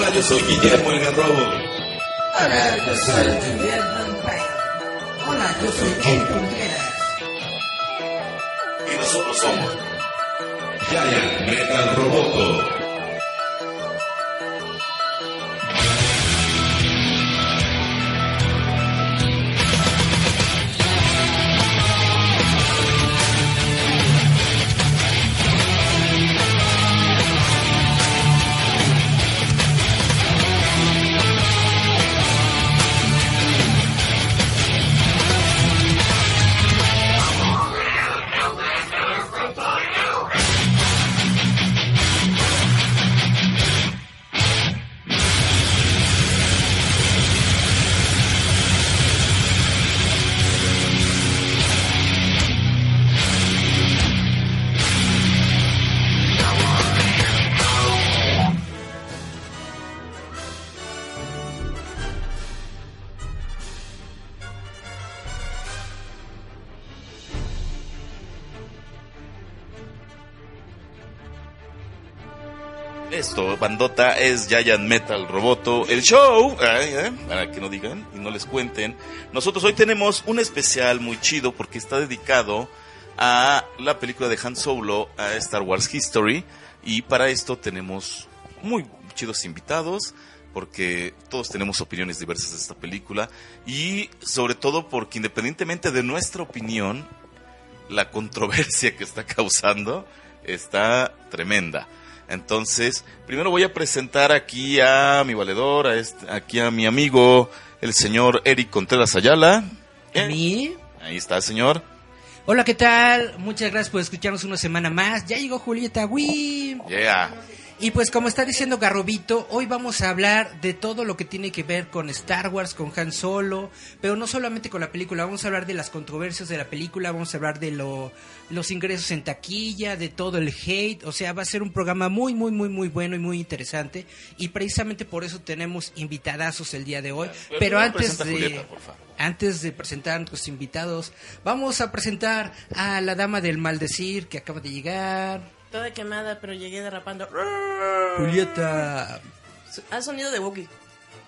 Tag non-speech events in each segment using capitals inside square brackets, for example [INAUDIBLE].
Hola, yo soy Guillermo el Garrobo. Hola, yo soy Guillermo Empire. Hola, yo soy Ken Contreras. Y nosotros somos Giant Metal Roboto. Es Giant Metal Roboto, el show, para que no digan y no les cuenten. Nosotros hoy tenemos un especial muy chido porque está dedicado a la película de Han Solo, a Star Wars History, y para esto tenemos muy chidos invitados porque todos tenemos opiniones diversas de esta película y sobre todo porque independientemente de nuestra opinión, la controversia que está causando está tremenda. Entonces, primero voy a presentar aquí a mi valedor, a este- aquí a mi amigo, el señor Eric Contreras Ayala. ¿A mí? Ahí está, señor. Hola, ¿qué tal? Muchas gracias por escucharnos una semana más. Ya llegó Julieta Wim. Yeah. Y pues como está diciendo Garrobito, hoy vamos a hablar de todo lo que tiene que ver con Star Wars, con Han Solo, pero no solamente con la película, vamos a hablar de las controversias de la película, vamos a hablar de lo, los ingresos en taquilla, de todo el hate, o sea, va a ser un programa muy, muy, muy, muy bueno y muy interesante, y precisamente por eso tenemos invitadazos el día de hoy, pero, antes de... Julieta, por favor. Antes de presentar a nuestros invitados, vamos a presentar a la dama del maldecir que acaba de llegar. Toda quemada, pero llegué derrapando. Julieta. Ha sonido de Wookiee.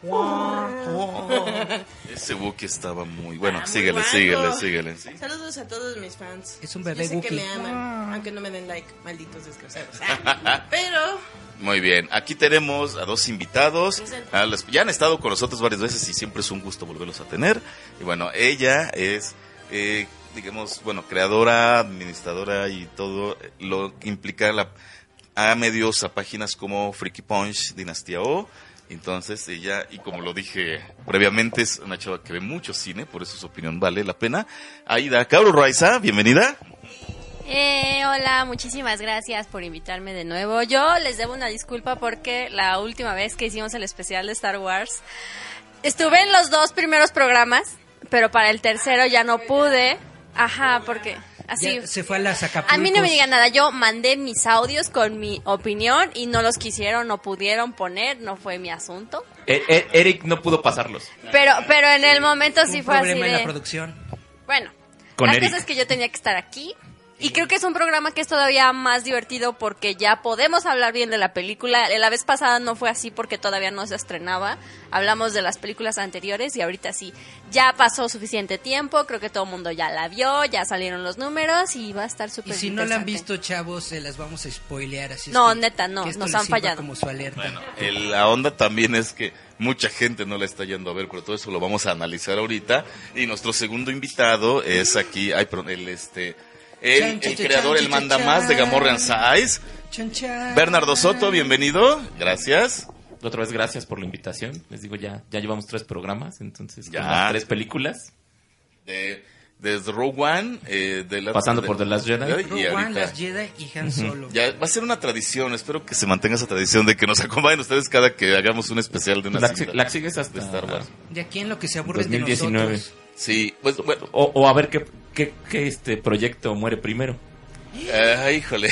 [LAUGHS] Ese Wookiee estaba muy bueno. Ah, muy síguele, guapo. síguele, síguele. sí. Saludos a todos mis fans. Es un bebé Yo sé que Wookiee. me aman, aunque no me den like, malditos desgraciados. Ah, [LAUGHS] Pero Muy bien, aquí tenemos a dos invitados. A las- ya han estado con nosotros varias veces y siempre es un gusto volverlos a tener. Y bueno, ella es, eh, digamos, bueno, creadora, administradora y todo lo que implica la, a medios, a páginas como Freaky Punch, Dinastía O. Entonces ella, y como lo dije previamente, es una chava que ve mucho cine, por eso su opinión vale la pena. Aida Cabro Raiza, bienvenida. Eh, hola, muchísimas gracias por invitarme de nuevo. Yo les debo una disculpa porque la última vez que hicimos el especial de Star Wars estuve en los dos primeros programas, pero para el tercero ya no pude. Ajá, porque así. Ya se fue a las Acapulcos. A mí no me digan nada, yo mandé mis audios con mi opinión y no los quisieron, no pudieron poner, no fue mi asunto. E- e- Eric no pudo pasarlos. Pero, pero en el momento sí Un fue así problema en la de... producción. Bueno, Con la Eric. cosa es que yo tenía que estar aquí. Y creo que es un programa que es todavía más divertido porque ya podemos hablar bien de la película. La vez pasada no fue así porque todavía no se estrenaba. Hablamos de las películas anteriores y ahorita sí. Ya pasó suficiente tiempo, creo que todo el mundo ya la vio, ya salieron los números y va a estar Y súper si no la han visto, chavos, se las vamos a spoilear. Así es No, que- neta, no, que esto nos han fallado. como su alerta. Bueno, el- la onda también es que mucha gente no la está yendo a ver, pero todo eso lo vamos a analizar ahorita. Y nuestro segundo invitado es aquí, ay, perdón, el este, el, el creador, el manda más de. Gamorrean Size. Bernardo Soto, bienvenido, gracias. Otra vez gracias por la invitación. Les digo, ya, ya llevamos tres programas, entonces Ya. con las tres películas. De, desde Rogue One, eh, de la- Pasando de- por The Last Jedi. y Rogue One, ahorita- Las Jedi y Han Solo. Ya va a ser una tradición, espero que se mantenga esa tradición de que nos [LAUGHS] acompañen ustedes cada que hagamos un especial de una La, la sigues hasta de Star Wars. De aquí en lo que se aburren 2019. de nosotros. Sí, pues bueno, O, o a ver qué, qué, qué este proyecto muere primero. Ah, híjole.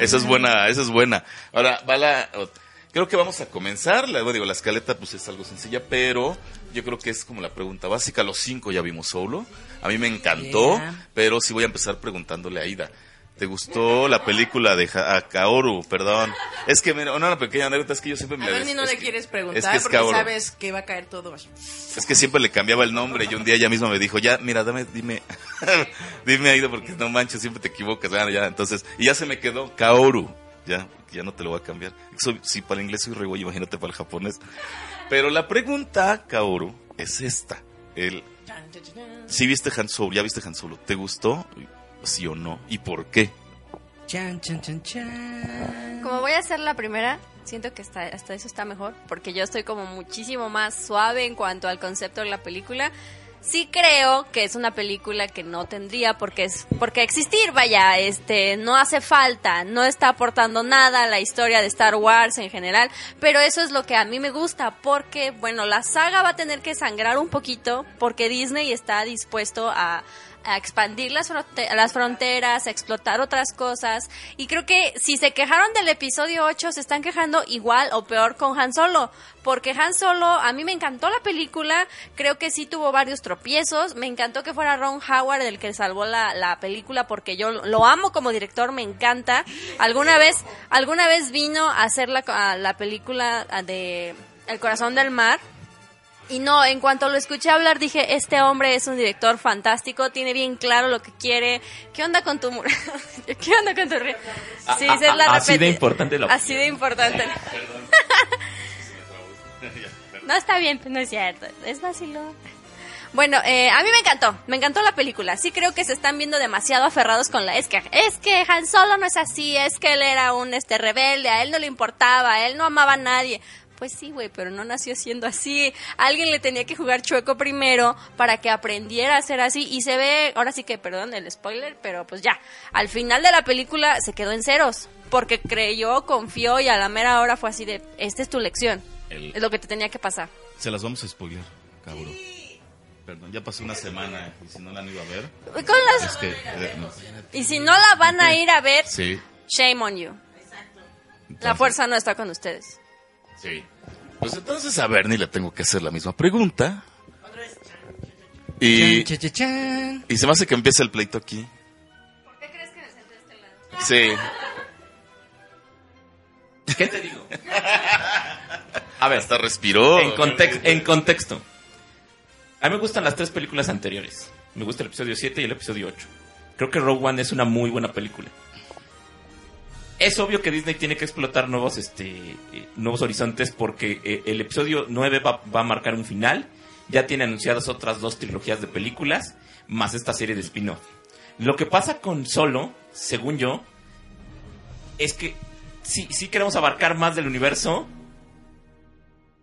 esa es buena, esa es buena. Ahora, va la, creo que vamos a comenzar. La, digo, la escaleta pues es algo sencilla, pero yo creo que es como la pregunta básica. Los cinco ya vimos solo. A mí me encantó, Yeah. pero sí voy a empezar preguntándole a Aida. ¿Te gustó la película de a Kaoru? Perdón. Es que, mira, una pequeña anécdota es que yo siempre me A Dani no es le que- quieres es preguntar que es porque Kaoru. sabes que va a caer todo. Es que siempre le cambiaba el nombre y un día ella misma me dijo, ya, mira, dame, dime, [LAUGHS] dime Aido porque no manches, siempre te equivocas. Ah, ya, entonces, y ya se me quedó Kaoru. Ya, ya no te lo voy a cambiar. Soy- si para el inglés soy re imagínate para el japonés. Pero la pregunta, Kaoru, es esta. El, si viste Han Solo, ya viste Han Solo, ¿te gustó? ¿Sí o no? ¿Y por qué? Chan, chan, chan, chan. Como voy a ser la primera, siento que hasta, hasta eso está mejor, porque yo estoy como muchísimo más suave en cuanto al concepto de la película. Sí creo que es una película que no tendría por qué, es- por qué existir, vaya, este, no hace falta, no está aportando nada a la historia de Star Wars en general, pero eso es lo que a mí me gusta, porque, bueno, la saga va a tener que sangrar un poquito, porque Disney está dispuesto a, a expandir las, las fronteras, a explotar otras cosas. Y creo que si se quejaron del episodio 8, se están quejando igual o peor con Han Solo. Porque Han Solo, a mí me encantó la película, creo que sí tuvo varios tropiezos, me encantó que fuera Ron Howard el que salvó la, la película porque yo lo amo como director, me encanta. Alguna vez, alguna vez vino a hacer la, a la película de El corazón del mar. Y no, en cuanto lo escuché hablar dije, este hombre es un director fantástico, tiene bien claro lo que quiere. ¿Qué onda con tu... mur- [LAUGHS] ¿Qué onda con tu... ri- A- Sí, a- esa es la a- así de importante la Así de importante. [LAUGHS] [LAUGHS] No está bien, no es cierto. Es vacilo. Bueno, eh, a mí me encantó, me encantó la película. Sí creo que se están viendo demasiado aferrados con la... Es que, es que Han Solo no es así, es que él era un este rebelde, a él no le importaba, a él no amaba a nadie. Pues sí, güey, pero no nació siendo así. Alguien le tenía que jugar chueco primero para que aprendiera a ser así. Y se ve, ahora sí que, perdón el spoiler, pero pues ya. Al final de la película se quedó en ceros. Porque creyó, confió y a la mera hora fue así de, esta es tu lección. El- Es lo que te tenía que pasar. Se las vamos a spoiler, cabrón. Perdón, ya pasó una semana y si no la han ido a ver, Con las- es que... eh, no. Y si no la van a ir a ver, Sí. shame on you. La Entonces- fuerza no está con ustedes. Sí. Pues entonces a Bernie le tengo que hacer la misma pregunta. Y, Chan, chan, y se me hace que empiece el pleito aquí. ¿Por qué crees que me senté de este lado? Sí. ¿Qué te digo? [LAUGHS] A ver, Hasta respiró. en, context- en contexto. A mí me gustan las tres películas anteriores. Me gusta el episodio 7 y el episodio 8. Creo que Rogue One es una muy buena película. Es obvio que Disney tiene que explotar nuevos, este, eh, nuevos horizontes porque eh, el episodio 9 va, a marcar un final. Ya tiene anunciadas otras dos trilogías de películas, más esta serie de spin-off. Lo que pasa con Solo, según yo, es que sí, sí queremos abarcar más del universo,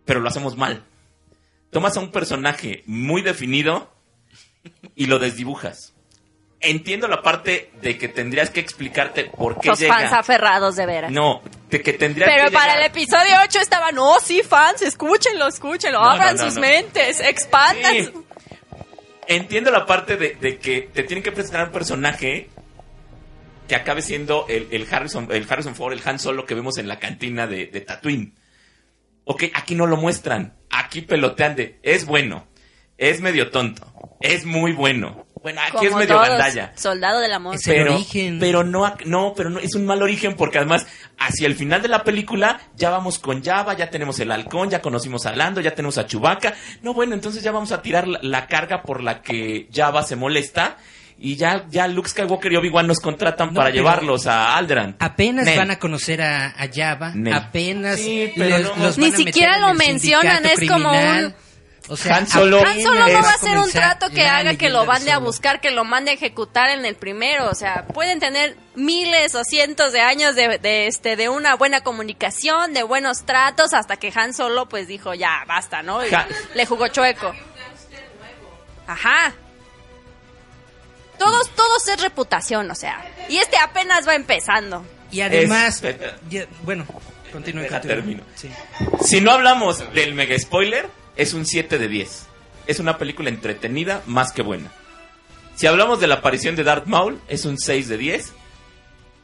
pero lo hacemos mal. Tomas a un personaje muy definido y lo desdibujas. Entiendo la parte de que tendrías que explicarte por qué Los llega. fans aferrados de veras. No, de que tendría Pero que para el episodio 8 estaban, no, sí, fans, escúchenlo, escúchenlo, No, abran no, no, sus mentes, expandan. Sí. Entiendo la parte de, de que te tienen que presentar un personaje que acabe siendo el, el Harrison, el Harrison Ford, el Han Solo que vemos en la cantina de, de Tatooine. Ok, aquí no lo muestran. Aquí pelotean de, es bueno, es medio tonto, es muy bueno. Bueno, aquí es medio todos, gandalla. Soldado del amor. Es el Pero, origen. pero no, no, pero no, es un mal origen porque además hacia el final de la película ya vamos con Java, ya tenemos el halcón, ya conocimos a Lando, ya tenemos a Chewbacca. No, bueno, entonces ya vamos a tirar la, la carga por la que Java se molesta y ya, ya Luke Skywalker y Obi-Wan nos contratan No, para llevarlos a Alderaan. Apenas Nel. van a conocer a, a Java, Nel. apenas Sí, pero los- no. los Ni van a meter siquiera lo mencionan, es como un- O sea, Han Solo- Han Solo no va a ser un trato que haga que lo mande a buscar, que lo mande a ejecutar en el primero. O sea, pueden tener miles o cientos de años de, de, este, de una buena comunicación, de buenos tratos, hasta que Han Solo pues dijo, ya, basta, ¿no? Y le jugó chueco. Ajá. Todos, todos es reputación, o sea. Y este apenas va empezando. Y además, Es- ya- bueno, continúe. Termino. Sí. Si no hablamos del mega spoiler, es un 7 de 10. Es una película entretenida más que buena. Si hablamos de la aparición de Darth Maul, es un 6 de 10.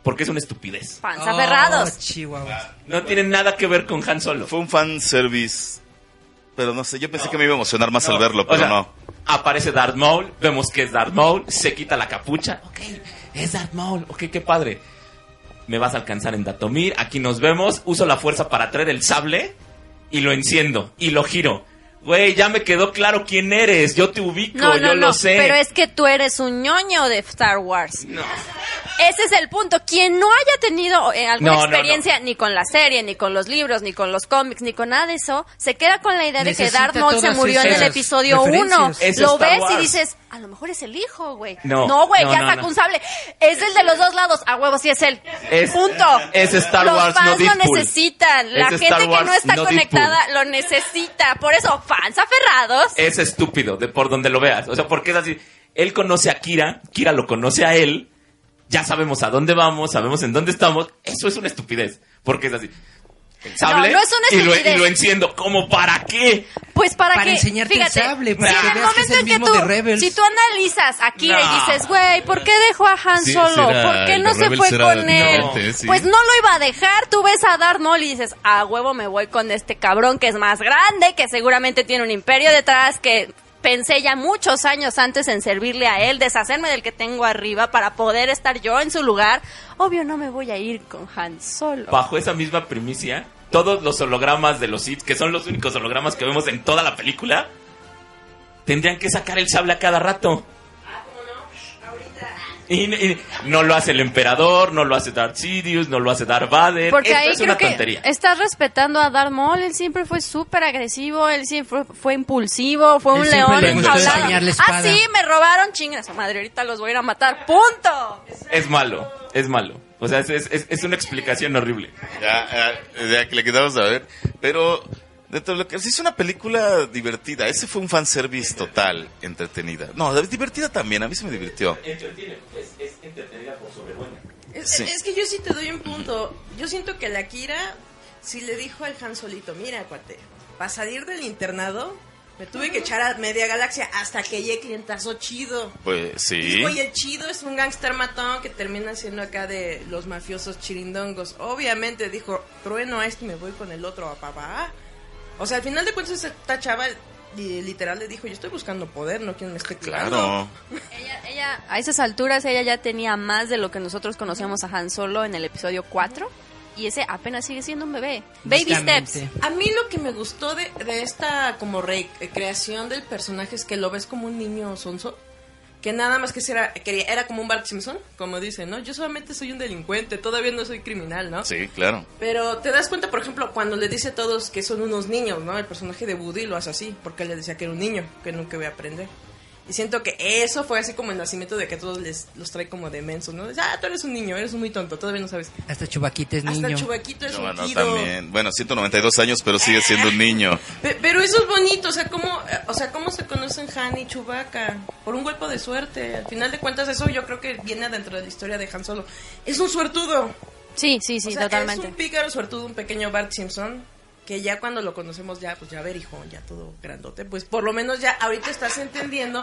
Porque es una estupidez. Fans Oh. Chihuahua. No tiene nada que ver con Han Solo. Fue un fan service. Pero no sé, yo pensé que me iba a emocionar más al verlo, O pero sea, no. Aparece Darth Maul, vemos que es Darth Maul, se quita la capucha. Ok, es Darth Maul, ok, qué padre. Me vas a alcanzar en Datomir, aquí nos vemos, uso la fuerza para traer el sable y lo enciendo y lo giro. Güey, ya me quedó claro quién eres, yo te ubico, No, yo no, lo no, sé. pero es que tú eres un ñoño de Star Wars. No. Ese es el punto. Quien no haya tenido eh, alguna No, no, experiencia ni con la serie, ni con los libros, ni con los cómics, ni con nada de eso, se queda con la idea de que Darth Maul se murió en el episodio 1. referencias. Es Lo ves y dices, a lo mejor es el hijo, güey. No, No, güey, no, ya no, sacó no. un sable. Es el de los dos lados. A huevo, sí es él. Es- Punto. es Star los Wars, no fans lo necesitan. La Es gente que no está no conectada lo necesita. Por eso, fans aferrados. Es estúpido, de por donde lo veas. O sea, porque es así. Él conoce a Kira, Kira lo conoce a él. Ya sabemos a dónde vamos, sabemos en dónde estamos. Eso es una estupidez. Porque es así. El sable No, no es una y, lo, estupidez. y lo enciendo. ¿Cómo para qué? Pues para, Para que enseñarte el fíjate, sable, para si que en el veas que es momento el en que mismo tú, de Rebels. si tú analizas a Kira y No. dices, güey, ¿por qué dejó a Han Sí, solo? ¿Por qué el no se Rebels fue con él? sí. Pues no lo iba a dejar. Tú ves a Darth Maul y dices, a huevo me voy con este cabrón que es más grande, que seguramente tiene un imperio detrás, que pensé ya muchos años antes en servirle a él, deshacerme del que tengo arriba para poder estar yo en su lugar. Obvio no me voy a ir con Han solo. Bajo esa misma primicia, todos los hologramas de los Sith, que son los únicos hologramas que vemos en toda la película, tendrían que sacar el sable a cada rato. Y, y no lo hace el emperador, no lo hace Darth Sidious, no lo hace Darth Vader. Porque Esto ahí es creo una que tontería. estás respetando a Darth Maul. Él siempre fue súper agresivo, él siempre fue, fue impulsivo, fue Él un león enjaulado. Ah, sí, me robaron chingas su madre. Ahorita los voy a ir a matar. ¡Punto! Es malo, es malo. O sea, es, es- es- es una explicación horrible. Ya, ya, ya que le quedamos a ver. Pero, dentro de lo que es una película divertida. Ese fue un fanservice total, entretenida. No, divertida también, a mí se me divirtió. Entretiene, es, es entretenida por sobrebuena. Es, Sí. es que yo sí te doy un punto. Yo siento que la Kira si le dijo al Han solito, mira, cuate, para salir del internado me tuve que echar a media galaxia hasta que llegue clientazo chido. Pues sí. Dijo, y el chido es un gángster matón que termina siendo acá de los mafiosos chirindongos. Obviamente dijo, trueno a este y me voy con el otro a papá. O sea, al final de cuentas esta chava li- literal le dijo, yo estoy buscando poder, no quien me esté. Claro. Ella, ella, a esas alturas, ella ya tenía más de lo que nosotros conocemos a Han Solo en el episodio 4. Y ese apenas sigue siendo un bebé. Baby steps. A mí lo que me gustó de, de esta como recreación del personaje es que lo ves como un niño sonso. Que nada más que era, era como un Bart Simpson, como dice, ¿no? Yo solamente soy un delincuente, todavía no soy criminal, ¿no? Sí, claro. Pero te das cuenta, por ejemplo, cuando le dice a todos que son unos niños, ¿no? El personaje de Woody lo hace así, porque él le decía que era un niño, que nunca iba a aprender. Y siento que eso fue así como el nacimiento de que a todos les, los trae como de mensos, ¿no? Ah, tú eres un niño, eres muy tonto, todavía no sabes. Hasta Chubaquita es Hasta niño. el chubaquito es No, un bueno, también. Bueno, 192 años, pero sigue siendo un niño. [LAUGHS] Pe- Pero eso es bonito, o sea, ¿cómo, eh, o sea, ¿cómo se conocen Han y Chewbacca? Por un golpe de suerte. Al final de cuentas, eso yo creo que viene dentro de la historia de Han Solo. Es un suertudo. Sí, sí, sí, o sea, totalmente. Es un pícaro suertudo, un pequeño Bart Simpson. Que ya cuando lo conocemos, ya, pues ya ver, hijo, ya todo grandote. Pues por lo menos ya ahorita estás entendiendo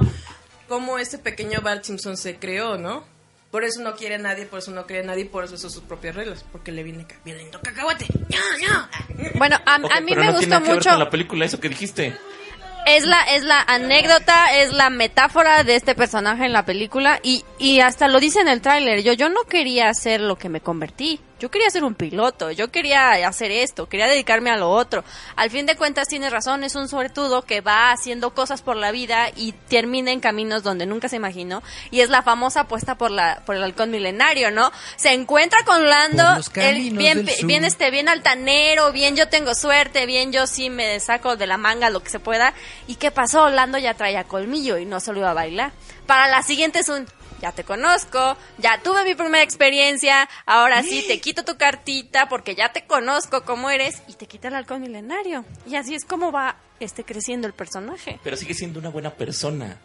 cómo este pequeño Bart Simpson se creó, ¿no? Por eso no quiere a nadie, por eso no cree a nadie, por eso son sus propias reglas. Porque le viene violento cacahuate. ¡No, no! Bueno, a, Ok, a mí pero me no tiene gustó nada que ver mucho. con la película, eso que dijiste. Es la, es la anécdota, es la metáfora de este personaje en la película y, y hasta lo dice en el tráiler. Yo, yo no quería ser lo que me convertí. Yo quería ser un piloto, yo quería hacer esto, quería dedicarme a lo otro. Al fin de cuentas tienes razón, es un suertudo que va haciendo cosas por la vida y termina en caminos donde nunca se imaginó. Y es la famosa apuesta por la, por el halcón milenario, ¿no? Se encuentra con Lando, caminos bien, bien este, bien altanero, bien yo tengo suerte, bien yo sí me saco de la manga lo que se pueda. ¿Y qué pasó? Lando ya traía colmillo y no solo iba a bailar. Para la siguiente es un, ya te conozco, ya tuve mi primera experiencia, ahora sí te quito tu cartita porque ya te conozco cómo eres y te quita el halcón milenario. Y así es como va este creciendo el personaje. Pero sigue siendo una buena persona.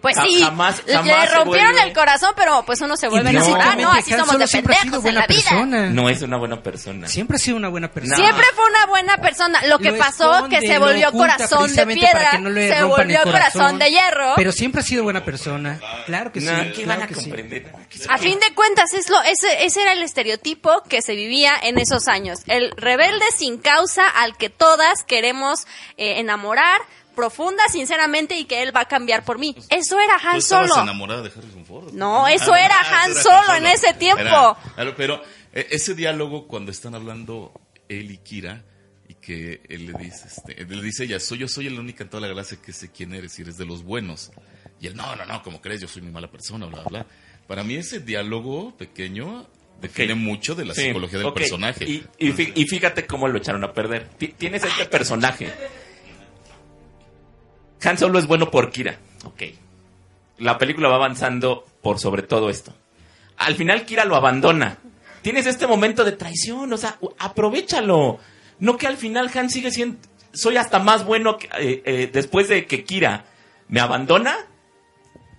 Pues Ja- sí, jamás- le jamás rompieron vuelve- el corazón, pero pues uno se vuelve a enamorar, ¿no? Así somos de pendejos en la vida. No es una buena persona. Siempre ha sido una buena persona. No. Siempre fue una buena persona. Lo que Lo pasó esconde, que se volvió corazón de piedra, que no le se volvió el corazón de hierro. Pero siempre ha sido buena persona. Claro que sí. No, ¿Qué claro van a sí. A fin de cuentas, es lo, ese, ese era el estereotipo que se vivía en esos años. El rebelde sin causa al que todas queremos eh, enamorar, profunda, sinceramente, y que él va a cambiar por mí. Eso era Han Solo. enamorada de Harrison Ford. No, Ah, eso era ah, Han Solo en ese tiempo. Era- pero eh, ese diálogo cuando están hablando él y Kira y que él le dice, este, él le dice ella, soy yo soy el único en toda la galaxia que sé quién eres y eres de los buenos. Y él, no, no, no, como crees, yo soy muy mala persona, bla, bla. Para mí ese diálogo pequeño define Ok. mucho de la Sí, psicología del personaje. Y, y fí- y fíjate cómo lo echaron a perder. Ti- Tienes este personaje. Han Solo es bueno por Kira. Ok. La película va avanzando por sobre todo esto. Al final Kira lo abandona. Tienes este momento de traición, o sea, aprovechalo. No que al final Han sigue siendo... Soy hasta más bueno eh, eh, después de que Kira me abandona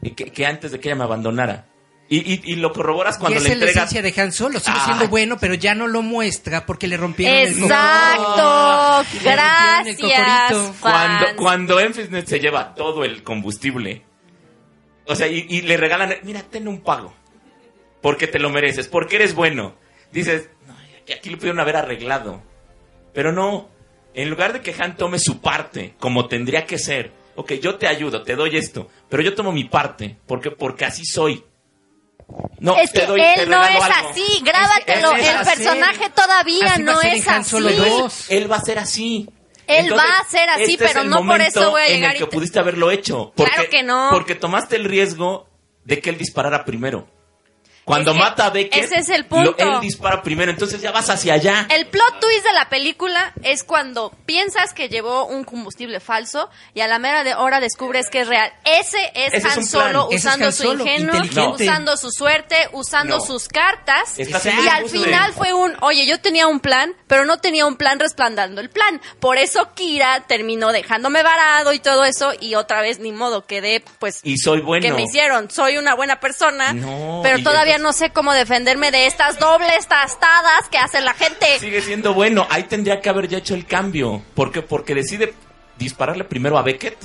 que, que antes de que ella me abandonara. Y, y- y lo corroboras cuando y le esa es la entregas... esencia de Han Solo. Sigue Ah. siendo bueno, pero ya no lo muestra porque le rompieron el Exacto. El Gracias. cocorito. Cuando, cuando Enfisnet se lleva todo el combustible, o sea, y, y le regalan, mira, ten un pago, porque te lo mereces, porque eres bueno. Dices, "No, aquí lo pudieron haber arreglado. Pero no, en lugar de que Han tome su parte, como tendría que ser, ok, yo te ayudo, te doy esto, pero yo tomo mi parte, porque, porque así soy. No, es te que doy, te él no es algo. así, grábatelo. Es el así. personaje todavía Así no es en así. 2. Él va a ser así. Él va a ser así, este es pero el no por eso voy a en llegar el y que te- pudiste haberlo hecho. Porque, Claro que no. Porque tomaste el riesgo de que él disparara primero. Cuando Es mata a Beckett, ese es el punto. lo- él dispara primero, entonces ya vas hacia allá. El plot twist de la película es cuando piensas que llevó un combustible falso y a la mera de hora descubres que es real. Ese es Ese es Han. Solo Ese usando Han su Solo, inteligente. usando su suerte, usando No. sus cartas. Y al final fue un, oye, yo tenía un plan, pero no tenía un plan resplandando el plan. Por eso Kira terminó dejándome varado y todo eso y otra vez ni modo quedé pues Y soy bueno. que me hicieron. Soy una buena persona, No, pero y todavía no sé cómo defenderme de estas dobles tastadas que hace la gente. Sigue siendo bueno. Ahí tendría que haber ya hecho el cambio. ¿Por qué? Porque decide dispararle primero a Beckett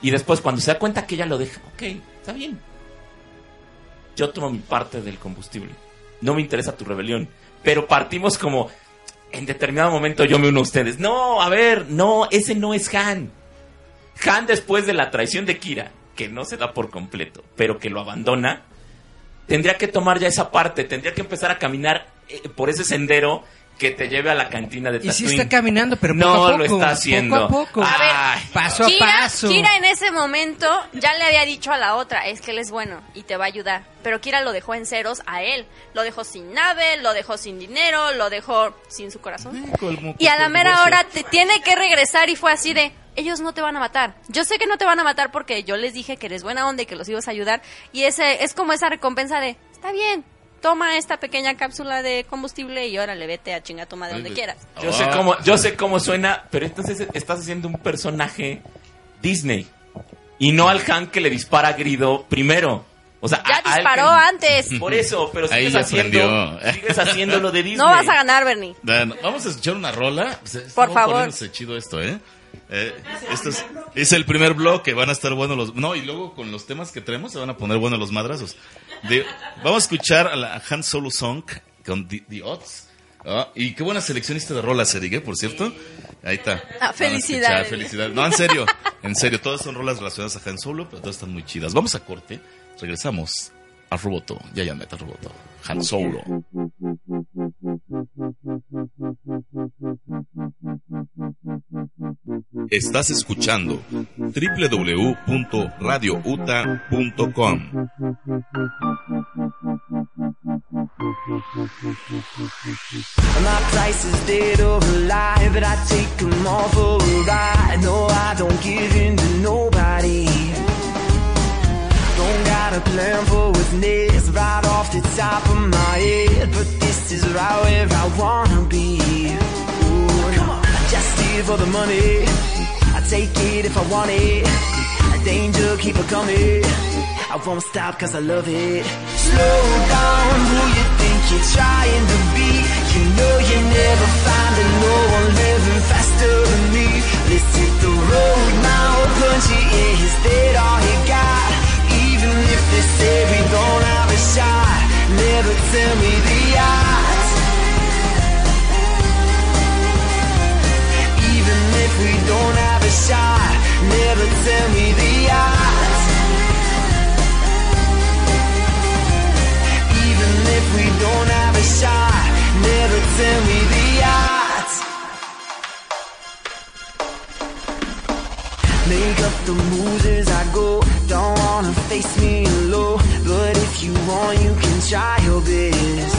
y después cuando se da cuenta que ella lo deja, ok, está bien. Yo tomo mi parte del combustible. No me interesa tu rebelión. Pero partimos como, en determinado momento yo me uno a ustedes. No, a ver, no, ese no es Han. Han después de la traición de Kira, que no se da por completo, pero que lo abandona, tendría que tomar ya esa parte, tendría que empezar a caminar eh, por ese sendero que te lleve a la cantina de Y sí Tatooine. está caminando, pero poco no a poco. lo está haciendo. Poco a poco. A ver, Ay, paso a Kira, paso. Kira en ese momento ya le había dicho a la otra, es que él es bueno y te va a ayudar. Pero Kira lo dejó en ceros a él. Lo dejó sin nave, lo dejó sin dinero, lo dejó sin su corazón. Y a la mera hora te tiene que regresar y fue así de, ellos no te van a matar. Yo sé que no te van a matar porque yo les dije que eres buena onda y que los ibas a ayudar. Y ese es como esa recompensa de, está bien, toma esta pequeña cápsula de combustible y órale, vete a chinga tu madre donde quieras. Yo sé cómo, yo sé cómo suena, pero entonces estás haciendo un personaje Disney y no al Han que le dispara a Grido primero. O sea, Ya a- disparó antes. [LAUGHS] Por eso, pero sigues haciendo, sigues haciendo lo de Disney. [LAUGHS] No vas a ganar, Bernie. Vamos a escuchar una rola. Pues, estamos Por favor. poniéndose chido esto, ¿eh? Eh, esto es, es el primer bloque, van a estar buenos los... No, y luego con los temas que tenemos se van a poner buenos los madrazos. De- vamos a escuchar a la Han Solo Song con The, The Odds. Ah, y qué buena seleccionista de rolas, Eric, ¿eh? por cierto. Ahí está. Ah, felicidades. escuchar, felicidades. No, en serio, en serio, todas son rolas relacionadas a Han Solo, pero todas están muy chidas. Vamos a corte, regresamos a Roboto, ya ya meta Roboto, Han Solo. [LAUGHS] Estás escuchando www.radiouta.com. No, I don't give in to nobody. Don't got a plan for what's next, right off the top of my head. But this is right where I wanna be. Ooh, come on, I just here for the money. I take it if I want it. Danger, keep it coming. I won't stop cause I love it. Slow down, who you think you're trying to be? You know you never find it, no one living faster than me. Let's hit the road now, punchy in his dead all he got. Say we don't have a shot, never tell me the odds. Even if we don't have a shot, never tell me the odds. Even if we don't have a shot, never tell me the odds. Make up the moves as I go. Don't wanna face me low, but if you want, you can try your best.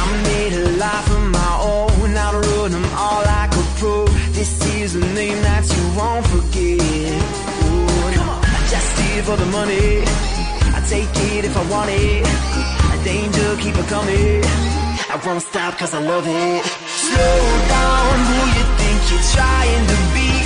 I made a life of my own. I'll run them all like a pro. This is a name that you won't forget. Ooh, just here for the money. I take it if I want it. A danger, keep it coming. I won't stop cause I love it. Slow down, who you think you're trying to be?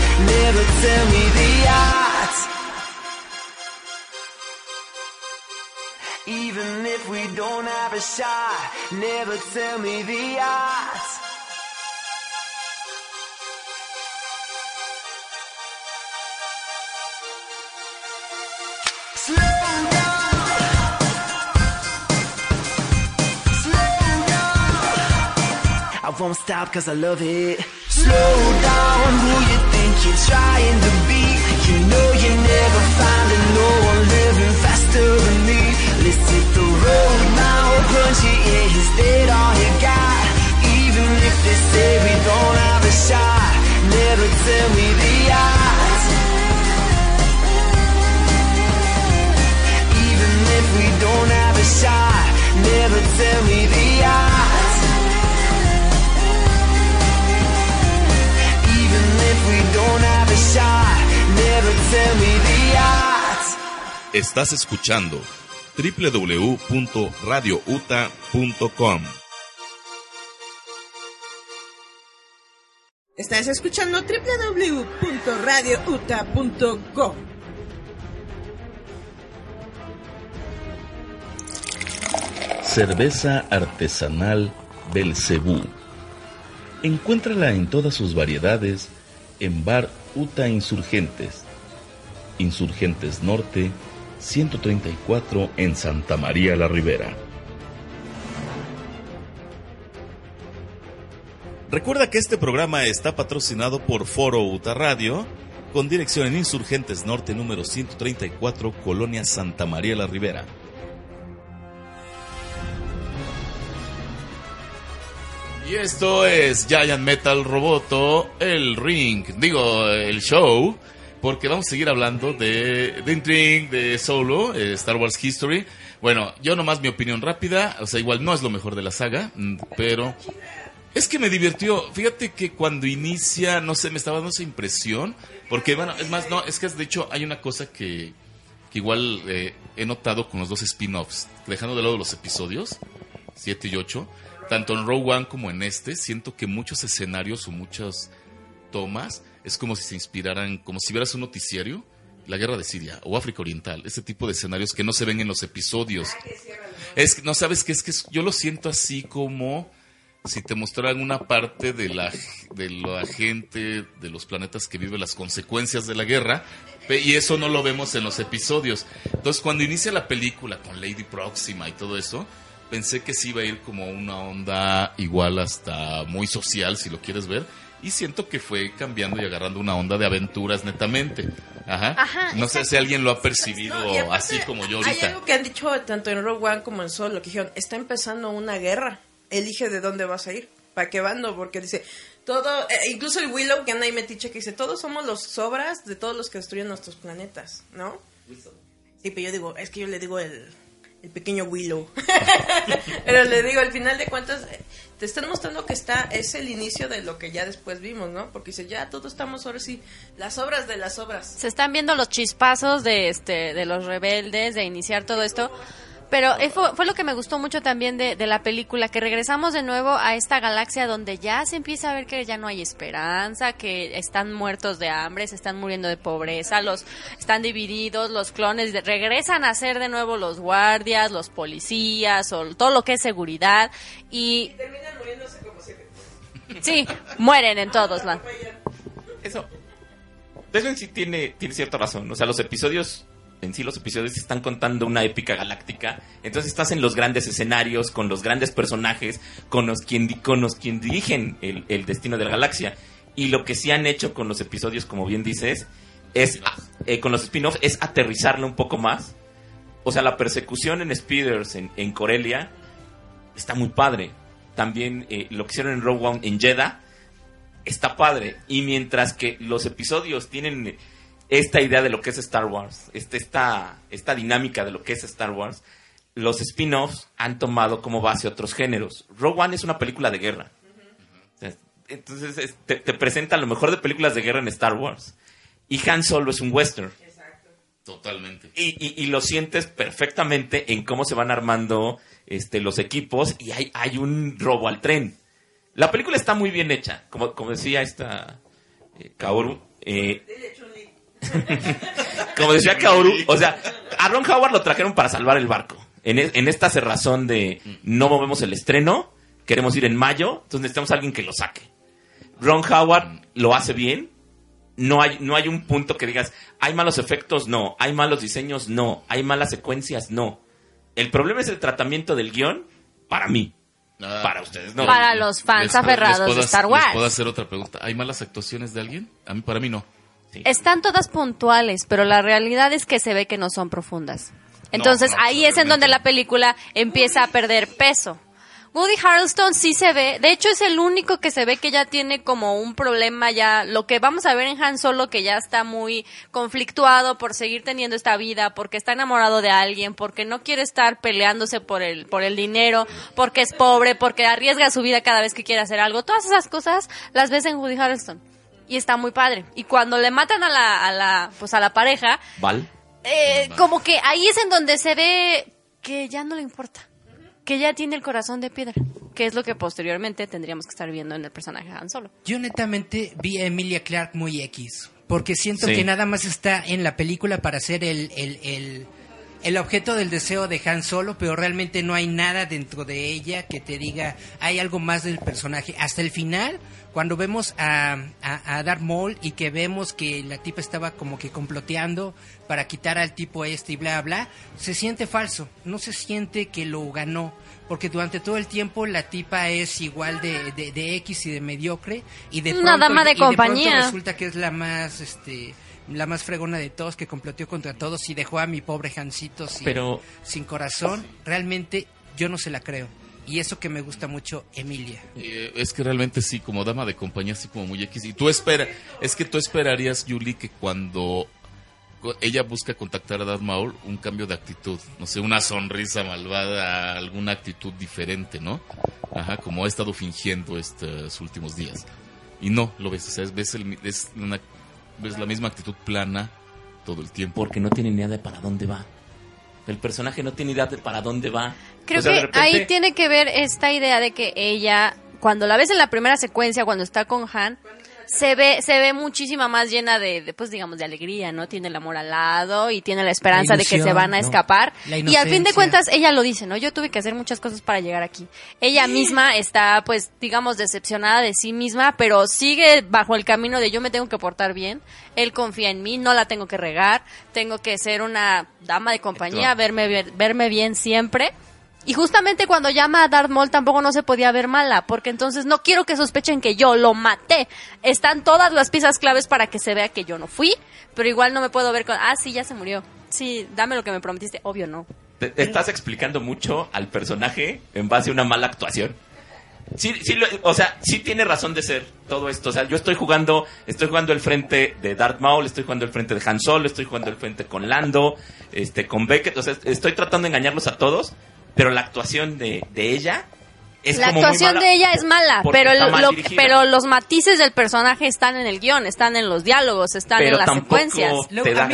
never tell me the odds. Even if we don't have a shot, never tell me the odds. Even I won't stop cause I love it. Slow down, who you think you're trying to be? You know you never Estás escuchando www.radiouta.com. Estás escuchando www.radiouta.com. Cerveza artesanal Belcebú. Encuéntrala en todas sus variedades en Bar Uta Insurgentes. Insurgentes Norte, 134 en Santa María la Ribera. Recuerda que este programa está patrocinado por Foro Uta Radio, con dirección en Insurgentes Norte número 134, Colonia Santa María la Ribera. Y esto es Giant Metal Roboto, el ring, digo, el show, porque vamos a seguir hablando de, de Intrigue, de Solo, eh, Star Wars History. Bueno, yo nomás mi opinión rápida, o sea, igual no es lo mejor de la saga, mm, pero es que me divirtió. Fíjate que cuando inicia, no sé, me estaba dando esa impresión, porque bueno, es más, no, es que de hecho hay una cosa que, que igual eh, he notado con los dos spin-offs, dejando de lado los episodios, 7 y 8 tanto en Rogue One como en este, siento que muchos escenarios o muchas tomas es como si se inspiraran, como si vieras un noticiario, la guerra de Siria o África Oriental, ese tipo de escenarios que no se ven en los episodios. Es que, no sabes qué es que es- yo lo siento así como si te mostraran una parte de la, de la gente de los planetas que vive las consecuencias de la guerra, y eso no lo vemos en los episodios. Entonces, cuando inicia la película con Lady Próxima y todo eso, pensé que sí iba a ir como una onda igual hasta muy social, si lo quieres ver. Y siento que fue cambiando y agarrando una onda de aventuras netamente. Ajá. Ajá, no sé si alguien lo ha percibido No, y aparte, así como yo Hay ahorita. algo que han dicho tanto en Rogue One como en Solo, que dijeron, está empezando una guerra, elige de dónde vas a ir, para qué bando, porque dice, todo, eh, incluso el Willow que anda ahí metiche que dice, todos somos los sobras de todos los que destruyen nuestros planetas, ¿no? Sí, pero yo digo, es que yo le digo el, el pequeño Willow. [LAUGHS] pero le digo, al final de cuentas, eh, te están mostrando que está, es el inicio de lo que ya después vimos, ¿no? Porque dice, ya todos estamos ahora sí, las obras de las obras. Se están viendo los chispazos de este de los rebeldes, de iniciar todo esto. Pero eh, fue, fue lo que me gustó mucho también de, de la película, que regresamos de nuevo a esta galaxia donde ya se empieza a ver que ya no hay esperanza, que están muertos de hambre, se están muriendo de pobreza, los están divididos, los clones de- regresan a ser de nuevo los guardias, los policías, o todo lo que es seguridad y sí, mueren en todos lados. Eso. En sí tiene, tiene cierta razón. O sea, los episodios, en sí los episodios están contando una épica galáctica. Entonces estás en los grandes escenarios, con los grandes personajes, con los quien, con los dirigen el, destino de la galaxia. Y lo que sí han hecho con los episodios, como bien dices, es, eh, con los spin-offs, es aterrizarlo un poco más. O sea, la persecución en Speeders, en, en Corelia, está muy padre. También eh, lo que hicieron en Rogue One en Jeddah está padre. Y mientras que los episodios tienen esta idea de lo que es Star Wars, este, esta, esta dinámica de lo que es Star Wars, los spin-offs han tomado como base otros géneros. Rogue One es una película de guerra. Entonces es- te, te presenta lo mejor de películas de guerra en Star Wars. Y Han Solo es un western. Totalmente. Y, y- y lo sientes perfectamente en cómo se van armando este, los equipos y hay, hay un robo al tren. La película está muy bien hecha, como, como decía esta eh, Kaoru. eh, [LAUGHS] como decía Kaoru, o sea, a Ron Howard lo trajeron para salvar el barco. En, e- en esta cerrazón de no movemos el estreno, queremos ir en mayo, entonces necesitamos a alguien que lo saque. Ron Howard lo hace bien, no hay, no hay un punto que digas, hay malos efectos, no, hay malos diseños, no, hay malas secuencias, no. El problema es el tratamiento del guion para mí. Ah, Para ustedes, no. Para los fans Les aferrados les puedo de Star Wars. les puedo hacer otra pregunta. ¿Hay malas actuaciones de alguien? A mí, para mí no. Están todas puntuales, pero la realidad es que se ve que no son profundas. Entonces no, ahí es en donde la película empieza a perder peso. Woody Harrelson sí se ve, de hecho es el único que se ve que ya tiene como un problema ya, lo que vamos a ver en Han Solo que ya está muy conflictuado por seguir teniendo esta vida, porque está enamorado de alguien, porque no quiere estar peleándose por el por el dinero, porque es pobre, porque arriesga su vida cada vez que quiere hacer algo. Todas esas cosas las ves en Woody Harrelson y está muy padre. Y cuando le matan a la a la pues a la pareja, ¿Val? eh, como que ahí es en donde se ve que ya no le importa. Que ya tiene el corazón de piedra. Que es lo que posteriormente tendríamos que estar viendo en el personaje de Han Solo. Yo netamente vi a Emilia Clark muy X, porque siento Sí. que nada más está en la película para ser el, el, el, el objeto del deseo de Han Solo, pero realmente no hay nada dentro de ella que te diga, hay algo más del personaje. Hasta el final, cuando vemos a, a, a Darth Maul y que vemos que la tipa estaba como que comploteando para quitar al tipo este y bla, bla, se siente falso, no se siente que lo ganó, porque durante todo el tiempo la tipa es igual de, de, de X y de mediocre y de Una pronto- dama de y pronto compañía. resulta que es la más, este, la más fregona de todos, que comploteó contra todos y dejó a mi pobre Jancito sin, Pero- sin corazón. Realmente yo no se la creo. Y eso que me gusta mucho, Emilia. Eh, es que realmente sí, como dama de compañía, así como muy X. Y tú espera, es que tú esperarías, Julie, que cuando ella busca contactar a Darth Maul, un cambio de actitud, no sé, una sonrisa malvada, alguna actitud diferente, ¿no? Ajá, como ha estado fingiendo estos últimos días. Y no, lo ves, o sea, es- ves, el es una, ves la misma actitud plana todo el tiempo. Porque no tiene ni idea de para dónde va. El personaje no tiene idea de para dónde va. Creo O sea, de que repente- ahí tiene que ver esta idea de que ella, cuando la ves en la primera secuencia, cuando está con Han, se ve, se ve muchísima más llena de, de, pues digamos, de alegría, ¿no? Tiene el amor al lado y tiene la esperanza La de que se van a ¿no? escapar. Y al fin de cuentas, ella lo dice, ¿no? Yo tuve que hacer muchas cosas para llegar aquí. Ella misma está, pues, digamos, decepcionada de sí misma, pero sigue bajo el camino de yo me tengo que portar bien. Él confía en mí, no la tengo que regar, tengo que ser una dama de compañía, verme, verme bien siempre. Y justamente cuando llama a Darth Maul tampoco no se podía ver mala, porque entonces no quiero que sospechen que yo lo maté. Están todas las piezas claves para que se vea que yo no fui, pero igual no me puedo ver con, ah, sí, ya se murió. Sí, dame lo que me prometiste. Obvio no. Te, estás explicando mucho al personaje en base a una mala actuación. Sí, sí, lo- o sea, sí tiene razón de ser todo esto. O sea, yo estoy jugando, estoy jugando el frente de Darth Maul, estoy jugando el frente de Han Solo, estoy jugando el frente con Lando, este, con Beckett. O sea, estoy tratando de engañarlos a todos, pero la actuación de, de ella es la como muy actuación mala de ella es mala, pero, mal lo- pero los matices del personaje están en el guion, están en los diálogos, están Pero en las secuencias.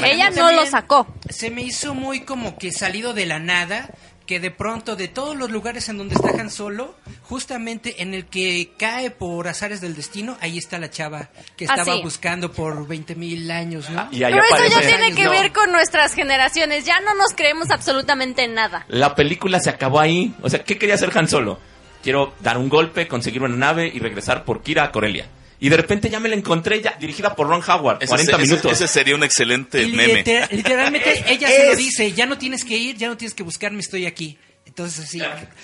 Ella no lo sacó. Se me hizo muy como que salido de la nada que de pronto de todos los lugares en donde está Han Solo, justamente en el que cae por azares del destino, ahí está la chava que Ah, estaba buscando por 20 mil años, ¿no? Y ahí Pero eso ya tiene que No. ver con nuestras generaciones. Ya no nos creemos absolutamente nada. La película se acabó ahí. O sea, ¿qué quería hacer Han Solo? Quiero dar un golpe, conseguir una nave y regresar por Kira a Corelia. Y de repente ya me la encontré, ya dirigida por Ron Howard. Ese, 40 ese- minutos. ese sería un excelente Y meme. liter- [LAUGHS] literalmente [LAUGHS] ella se lo dice, ya no tienes que ir, ya no tienes que buscarme, estoy aquí. Entonces así,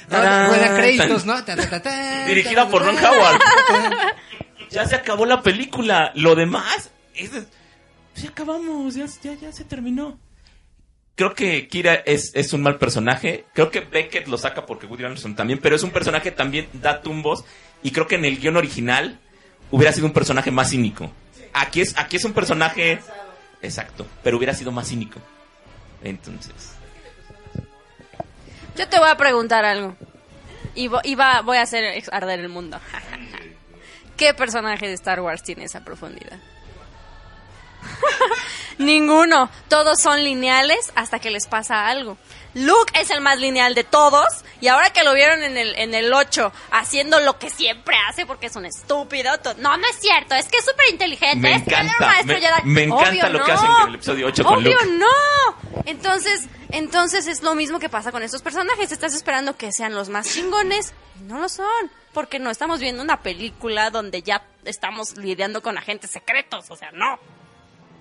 rueda, créditos, ¿no? Ta, ta, ta, ta, Dirigida ta, por Ron Howard. [LAUGHS] ya se acabó la película. Lo demás, es, pues ya acabamos, ya, ya, ya se terminó. Creo que Kira es, es un mal personaje. Creo que Beckett lo saca porque Woody Anderson también, pero es un personaje que también da tumbos. Y creo que en el guion original hubiera sido un personaje más cínico. Aquí es, aquí es un personaje. Exacto, pero hubiera sido más cínico. Entonces. Yo te voy a preguntar algo. Y, y va- voy a hacer arder el mundo. [LAUGHS] ¿Qué personaje de Star Wars tiene esa profundidad? [LAUGHS] Ninguno. Todos son lineales hasta que les pasa algo. Luke es el más lineal de todos. Y ahora que lo vieron en el, en el 8 haciendo lo que siempre hace porque es un estúpido. No, no es cierto. Es que es súper inteligente. Me es que encanta, maestro me- me encanta Obvio, lo que hacen en el episodio 8 con Obvio, Luke. no. Entonces, entonces es lo mismo que pasa con estos personajes. Estás esperando que sean los más chingones y no lo son. Porque no estamos viendo una película donde ya estamos lidiando con agentes secretos. O sea, no.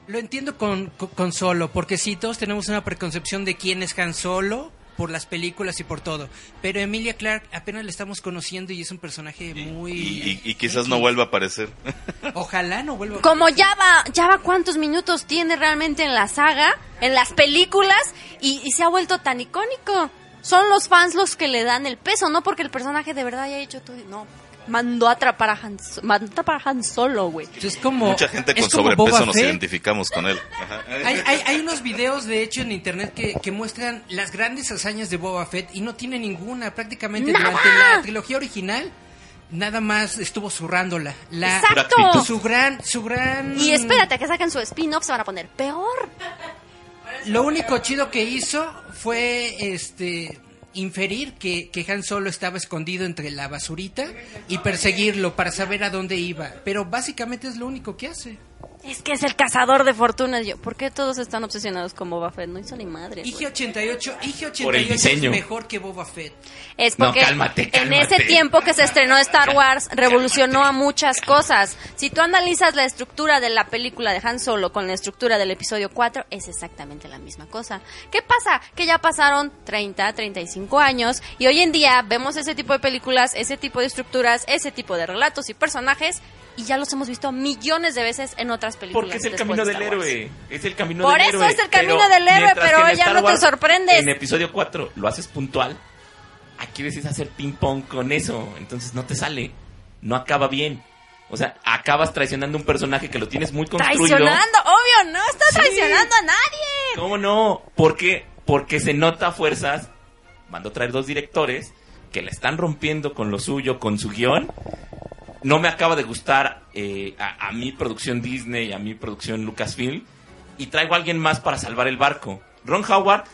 Lo entiendo con, con, con Solo, porque sí, todos tenemos una preconcepción de quién es Han Solo por las películas y por todo. Pero Emilia Clark apenas la estamos conociendo y es un personaje muy... Y, y- y quizás no vuelva a aparecer. [LAUGHS] Ojalá no vuelva a Como ya va, ya va cuántos minutos tiene realmente en la saga, en las películas, y, y se ha vuelto tan icónico. Son los fans los que le dan el peso, no porque el personaje de verdad haya hecho todo. No, mandó a atrapar a Han, mandó a atrapar a Han solo, güey. Es como, Mucha gente con sobrepeso nos identificamos con él. Ajá. Hay, hay, hay unos videos, de hecho, en internet que, que muestran las grandes hazañas de Boba Fett y no tiene ninguna. Prácticamente ¡Nada! durante la trilogía original, nada más estuvo zurrándola. La, Exacto. Su gran, su gran... Y espérate a que saquen su spin-off, se van a poner peor. Lo único chido que hizo fue este inferir que, que Han Solo estaba escondido entre la basurita y perseguirlo para saber a dónde iba. Pero básicamente es lo único que hace. Es que es el cazador de fortunas. Yo, ¿Por qué todos están obsesionados con Boba Fett? No hizo ni madre. IG-88, Por el IG-88 es diseño. mejor que Boba Fett. Es No, porque cálmate, en ese tiempo que se estrenó Star Wars revolucionó a muchas cosas. Si tú analizas la estructura de la película de Han Solo con la estructura del episodio 4, es exactamente la misma cosa. ¿Qué pasa? Que ya pasaron 30, 35 años y hoy en día vemos ese tipo de películas, ese tipo de estructuras, ese tipo de relatos y personajes y ya los hemos visto millones de veces en otras películas. Porque es el camino de del héroe. Es el camino Por del eso héroe. es el camino del héroe, pero ya no te sorprendes. En episodio 4 lo haces puntual. Aquí decides hacer ping-pong con eso. Entonces no te sale. No acaba bien. O sea, acabas traicionando un personaje que lo tienes muy construido. Traicionando, obvio, no está traicionando a nadie. ¿Cómo no? Porque, porque se nota fuerzas. Mando a traer dos directores que la están rompiendo con lo suyo, con su guion. No me acaba de gustar eh, a, a mi producción Disney, a mi producción Lucasfilm. Y traigo a alguien más para salvar el barco. Ron Howard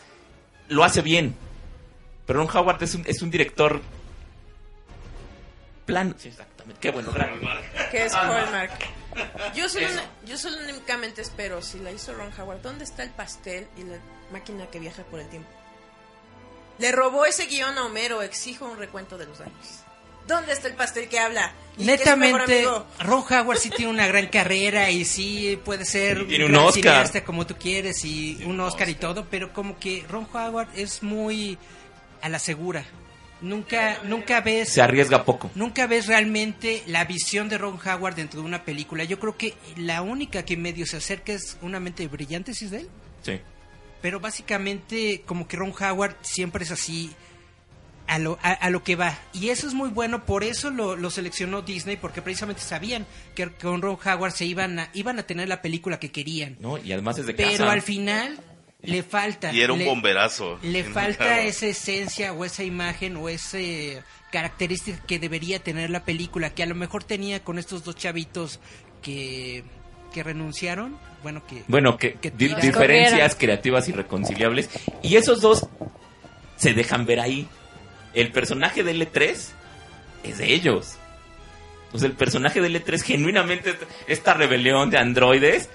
lo hace bien. Pero Ron Howard es un, es un director plano. Sí, exactamente. Qué bueno, gracias. Que es Hallmark. Yo solo, yo solo únicamente espero, si la hizo Ron Howard, ¿dónde está el pastel y la máquina que viaja por el tiempo? Le robó ese guion a Homero, exijo un recuento de los daños. ¿Dónde está el pastel que habla? Y Netamente. Ron Howard sí tiene una gran carrera y sí puede ser tiene un gran Oscar. cineasta como tú quieres y un Oscar y todo, pero como que Ron Howard es muy a la segura. Nunca, nunca ves Se arriesga poco. Nunca ves realmente la visión de Ron Howard dentro de una película. Yo creo que la única que medio se acerca es una mente brillante, ¿sí es de él? Sí. Pero básicamente como que Ron Howard siempre es así a lo, a, a lo que va. Y eso es muy bueno, por eso lo, lo seleccionó Disney, porque precisamente sabían que con Ron Howard se iban a, iban a tener la película que querían. ¿No? Y además es de Pero casa. al final le falta. Y era un le- bomberazo. Le [LAUGHS] falta esa esencia o esa imagen o esa característica que debería tener la película, que a lo mejor tenía con estos dos chavitos que, que renunciaron. Bueno, que... Bueno, que, Que di- las diferencias creativas irreconciliables. Y esos dos se dejan ver ahí. El personaje de L3 es de ellos. Sea, el personaje de L3 genuinamente esta rebelión de androides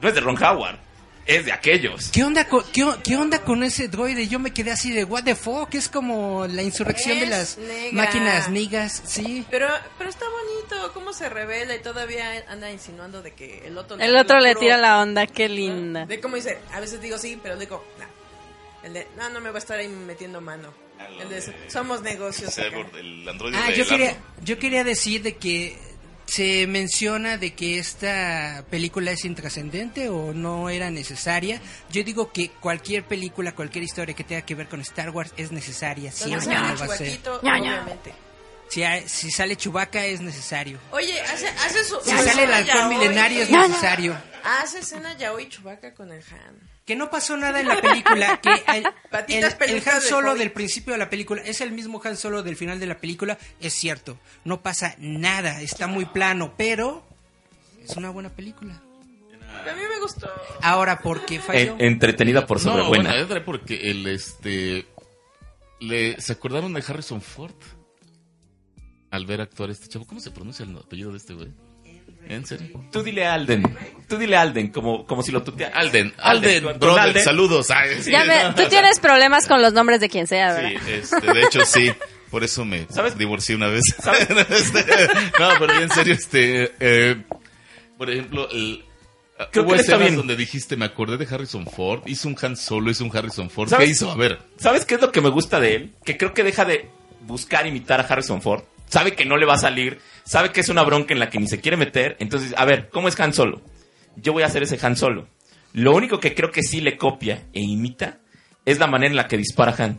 no es de Ron Howard, es de aquellos. ¿Qué onda, con, qué, qué onda con ese droide? Yo me quedé así de, what the fuck, es como la insurrección de Es las nega. máquinas nigas, sí. Pero, pero está bonito, cómo se revela y todavía anda insinuando de que el otro... El otro le tira la onda, qué linda. De cómo dice, a veces digo sí, pero digo, no. El de, no, no me va a estar ahí metiendo mano. El de, somos negocios. acá. Cyborg, el androide Ah, de yo quería, yo quería decir de que se menciona de que esta película es intrascendente o no era necesaria. Yo digo que cualquier película, cualquier historia que tenga que ver con Star Wars es necesaria. Siempre lo va a ser. Obviamente. Si, hay- si sale Chewbacca es necesario. Oye, hace, hace su... Si sale el halcón yaoi. milenario es necesario. Hace escena ya hoy Chubaca con el Han. Que no pasó nada en la película, que [LAUGHS] el, Patitas el- Han Solo del principio de la película es el mismo Han Solo del final de la película, es cierto, no pasa nada, está muy plano, pero es una buena película. A mí me gustó. Ahora, ¿por qué falló? En- entretenida por No, bueno, era porque el este le se acordaron de Harrison Ford al ver actuar a este chavo. ¿Cómo se pronuncia el apellido de este güey? ¿En serio? Tú dile Alden. Tú dile Alden, como, como si lo tutea. Alden, Alden, con Alden. saludos. Ay, [LAUGHS] sí, Ya me- no, tú [LAUGHS] tienes problemas con los nombres de quien sea, Sí, ¿verdad? este, de hecho sí. Por eso me ¿Sabes? divorcié una vez. ¿Sabes? [LAUGHS] Este, no, pero en serio, este, eh, por ejemplo, el, Creo hubo que está bien. donde dijiste, me acordé de Harrison Ford, hizo un Han Solo, hizo un Harrison Ford. ¿Sabes? ¿Qué hizo? A ver. ¿Sabes qué es lo que me gusta de él? Que creo que deja de buscar imitar a Harrison Ford. Sabe que no le va a salir. Sabe que es una bronca en la que ni se quiere meter. Entonces, a ver, ¿cómo es Han Solo? Yo voy a hacer ese Han Solo. Lo único que creo que sí le copia e imita es la manera en la que dispara Han.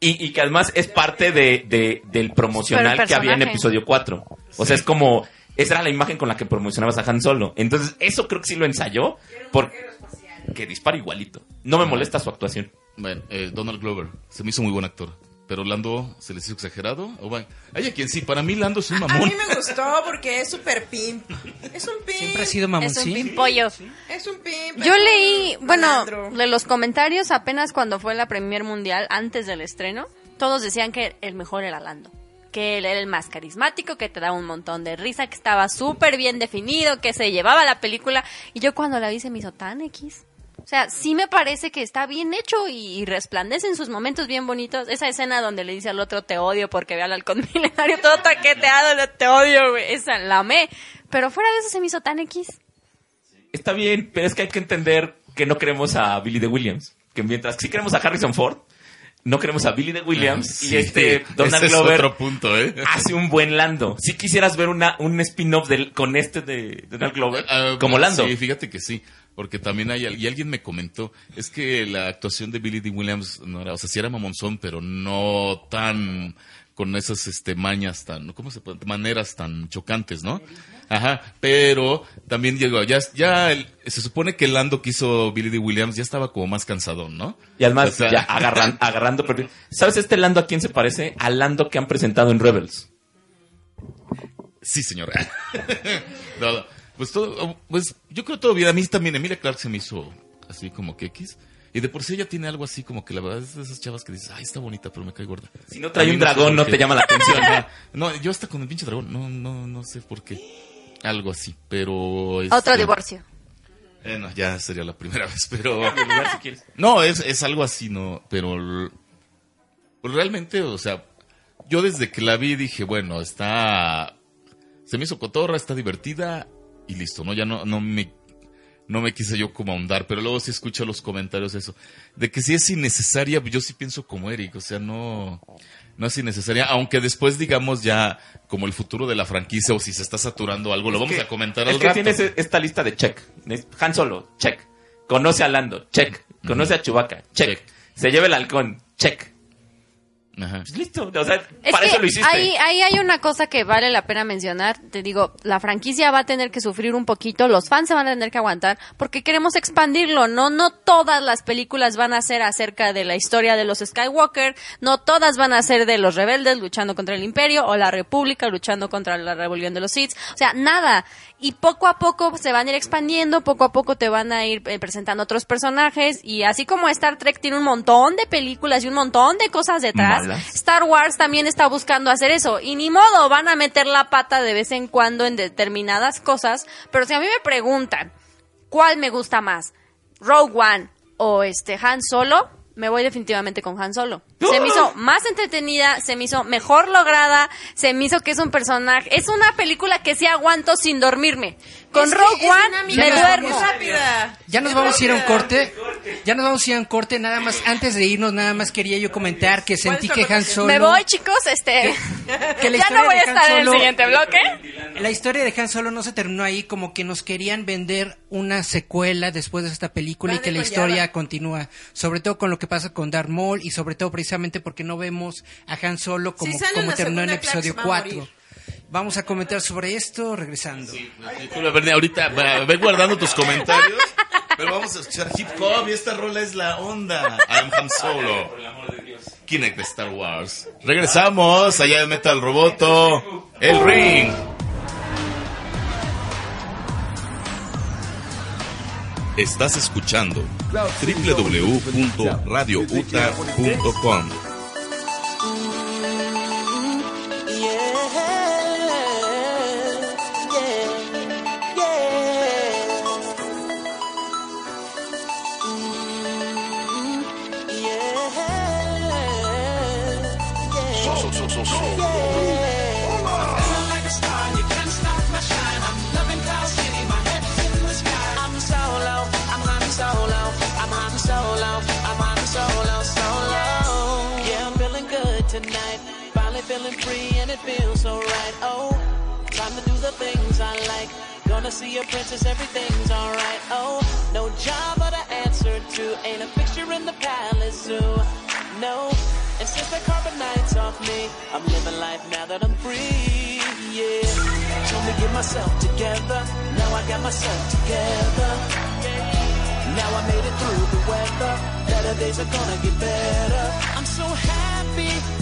Y, y que además es parte de, de- del promocional que había en episodio 4. O sea, es como... Esa era la imagen con la que promocionabas a Han Solo. Entonces, eso creo que sí lo ensayó. Porque que dispara igualito. No me molesta su actuación. Bueno, eh, Donald Glover, se me hizo muy buen actor. Pero Lando se les hizo exagerado. O hay a quien sí, para mí Lando es un A mamón. mí me gustó porque es súper pimp. Es un pimp. Siempre ha sido Es un mamoncín. pimpollo. Es un pimp. Yo leí, bueno, de los comentarios apenas cuando fue la Premier Mundial, antes del estreno, todos decían que el mejor era Lando. Que él era el más carismático, que te daba un montón de risa, que estaba súper bien definido, que se llevaba la película. Y yo cuando la vi se me hizo tan X. O sea, sí me parece que está bien hecho y, resplandece en sus momentos bien bonitos. Esa escena donde le dice al otro te odio porque ve al halcón [LAUGHS] milenario todo taqueteado, te odio, güey. Esa la amé. Pero fuera de eso se me hizo tan X. Está bien, pero es que hay que entender que no queremos a Billy de Williams. Que mientras que sí queremos a Harrison Ford, no queremos a Billy de Williams. Sí, y este Donald ese es Glover otro punto, ¿eh? hace un buen Lando. Si quisieras ver una, un spin-off con este de Donald Glover, Ah, como Lando. Sí, fíjate que sí. Porque también hay, y alguien me comentó, es que la actuación de Billy D. Williams no era, o sea, sí era mamonzón, pero no tan, con esas, este, mañas tan, ¿cómo se puede? Maneras tan chocantes, ¿no? Ajá, pero también llegó, ya, ya, el- se supone que el Lando que hizo Billy D. Williams ya estaba como más cansado, ¿no? Y además, O sea, ya [LAUGHS] agarran- agarrando. perfil. ¿Sabes este Lando a quién se parece? Al Lando que han presentado en Rebels. Sí, señora. [LAUGHS] No, no, Pues todo, pues yo creo todo bien. A mí también, Emilia Clark se me hizo así como que X. Y de por sí ella tiene algo así como que la verdad es de esas chavas que dices, ay, está bonita, pero me cae gorda. Si no trae un dragón, no te llama la atención. [LAUGHS] No, yo hasta con el pinche dragón, no, no, no sé por qué. Algo así, pero... Otro este, divorcio. eh, no, ya sería la primera [LAUGHS] vez, pero... No, es, es algo así, no, pero pues realmente, o sea, yo desde que la vi dije, bueno, está, se me hizo cotorra, está divertida y listo, ¿no? Ya no, no me, no me quise yo como ahondar, pero luego sí escucho los comentarios eso, de que si es innecesaria, yo sí pienso como Eric, o sea, no, no es innecesaria, aunque después digamos ya como el futuro de la franquicia o si se está saturando algo, lo vamos que- a comentar Es al que rato. tienes esta lista de check. Han Solo, check. Conoce a Lando, check. Conoce a Chewbacca, check. Check. Se lleva el halcón, check. Ajá. Pues listo. O sea, Es para que eso lo hiciste. Ahí, ahí hay una cosa que vale la pena mencionar. Te digo, la franquicia va a tener que sufrir un poquito, los fans se van a tener que aguantar, porque queremos expandirlo. No, no todas las películas van a ser acerca de la historia de los Skywalker, no todas van a ser de los rebeldes luchando contra el Imperio o la República luchando contra la rebelión de los Sith. O sea, nada. Y poco a poco se van a ir expandiendo, poco a poco te van a ir eh, presentando otros personajes y así como Star Trek tiene un montón de películas y un montón de cosas detrás, Malas. Star Wars también está buscando hacer eso. Y ni modo, van a meter la pata de vez en cuando en determinadas cosas. Pero si a mí me preguntan, ¿cuál me gusta más? ¿Rogue One o este Han Solo? Me voy definitivamente con Han Solo. Se me hizo más entretenida, se me hizo mejor lograda, se me hizo que es un personaje. Es una película que sí aguanto sin dormirme. Con Es Rogue One me Ya duermo. rápida. Ya nos vamos a ir a un corte. Ya nos vamos a ir a un corte. Nada más, antes de irnos, nada más quería yo comentar que sentí ¿Cuál que Han? Solo. Me voy, chicos, este. que la ya historia no voy a de Han estar en el Solo- siguiente bloque. La historia de Han Solo no se terminó ahí, como que nos querían vender una secuela después de esta película y que la historia continúa. Sobre todo con lo que pasa con Darth Maul y sobre todo precisamente porque no vemos a Han Solo como, Si como terminó en episodio Clax va a 4. Vamos a comentar sobre esto regresando. Bernie, ahorita ve guardando tus comentarios. Pero vamos a escuchar hip hop y esta rola es la onda. I'm Han Solo. Kinect de Star Wars. Regresamos allá de Metal Roboto. El Ring. Estás escuchando www.radiouta.com. feeling free and it feels so right. Oh, time to do the things I like. Gonna see a princess, everything's alright. Oh, no job but I answer to. Ain't a fixture in the palace zoo. No, and since the carbonite's off me, I'm living life now that I'm free. Yeah, told me get myself together. Now I got myself together. Now I made it through the weather. Better days are gonna get better. I'm so happy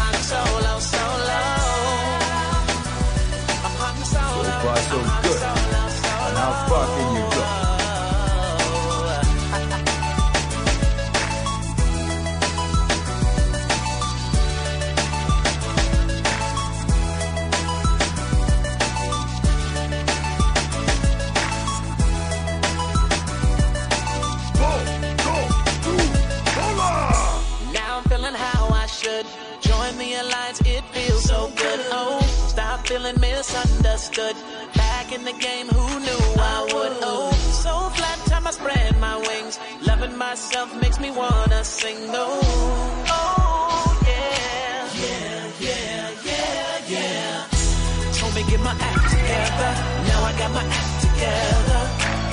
misunderstood. Back in the game, who knew I would? Oh, so flat, time I spread my wings. Loving myself makes me wanna sing. Oh, oh, yeah. Yeah, yeah, yeah, yeah. Told me get my act together. Now I got my act together.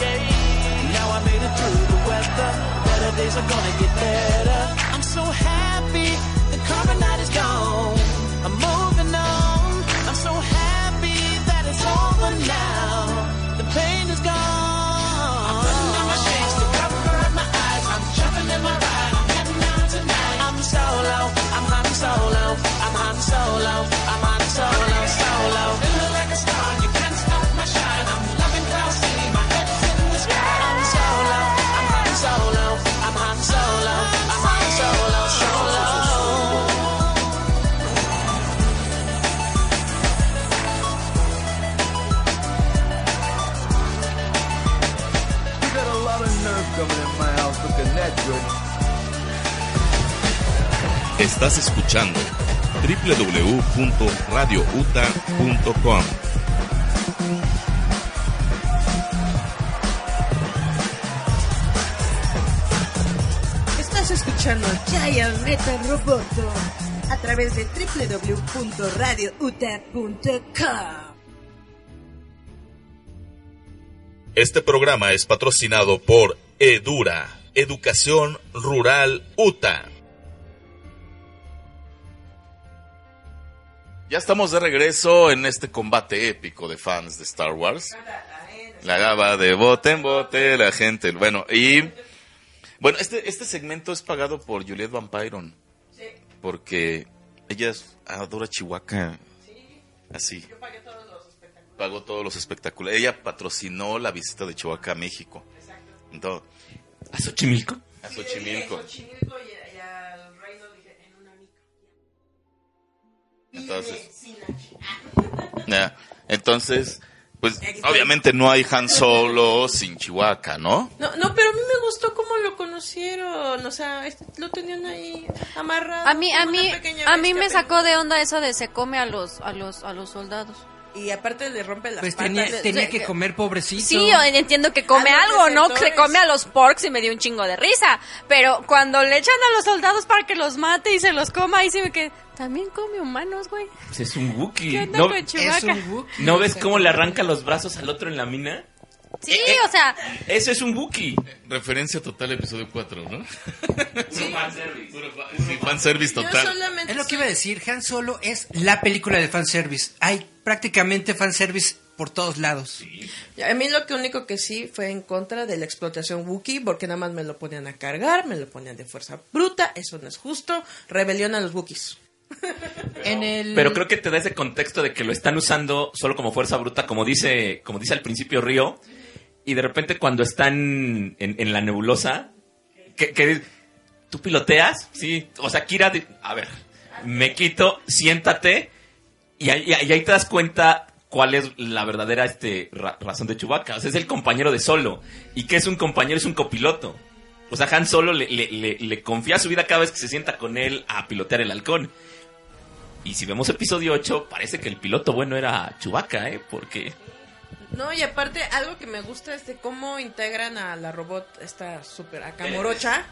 Yeah. Now I made it through the weather. Better days are gonna get better. I'm so happy the carbonite is gone. Estás escuchando www.radiouta.com. Estás escuchando Giant Metal Roboto a través de www.radiouta.com. Este programa es patrocinado por Edura, Educación Rural UTA. Ya estamos de regreso en este combate épico de fans de Star Wars. La gaba de bote en bote, la gente. Bueno, y. Bueno, este, este segmento es pagado por Juliette Van Pyron. Porque ella adora Chihuahua. Así. Pagó todos los espectáculos. Ella patrocinó la visita de Chihuahua a México. Entonces, ¿A Xochimilco? a Xochimilco. Entonces, ya, entonces, pues obviamente no hay Han Solo sin Chihuahua, ¿no? No, no, pero a mí me gustó cómo lo conocieron. O sea, este- lo tenían ahí amarrado. A mí, a mí, a mí me sacó de onda eso de se come a los, a los, a los soldados. Y aparte le rompe las Pues patas. tenía, tenía que comer pobrecito. Sí, yo entiendo que come algo, ¿no? Que desertores. come a los porks y me dio un chingo de risa. Pero cuando le echan a los soldados para que los mate y se los coma, ahí sí me quedé. También come humanos, güey. Pues es un Wookiee. ¿Qué onda ¿No, con Es Chewbacca? un Wookiee, ¿No ves cómo le arranca los brazos al otro en la mina? Sí, o sea, Eso es un Wookiee. Referencia total episodio 4, ¿no? [LAUGHS] Sí. fanservice. Puro fa- sí, fanservice total. Es lo que iba a decir, Han Solo es la película de fanservice. Hay prácticamente fanservice por todos lados. A mí lo que único que sí fue en contra de la explotación Wookiee, porque nada más me lo ponían a cargar, me lo ponían de fuerza bruta, eso no es justo. Rebelión a los Wookiees. [LAUGHS] En el... Pero creo que te da ese contexto de que lo están usando solo como fuerza bruta, como dice, como dice al principio Río, y de repente cuando están en, la nebulosa, que, tú piloteas, sí, o sea, Kira, a ver, me quito, siéntate, y ahí, ahí- te das cuenta cuál es la verdadera este, ra- razón de Chewbacca. O sea, es el compañero de Solo. ¿Y que es un compañero? Es un copiloto. O sea, Han Solo le, le- le- le confía su vida cada vez que se sienta con él a pilotear el halcón. Y si vemos episodio 8, parece que el piloto bueno era Chewbacca, ¿eh? Porque... No, y aparte, algo que me gusta es de cómo integran a la robot, esta super acá morocha,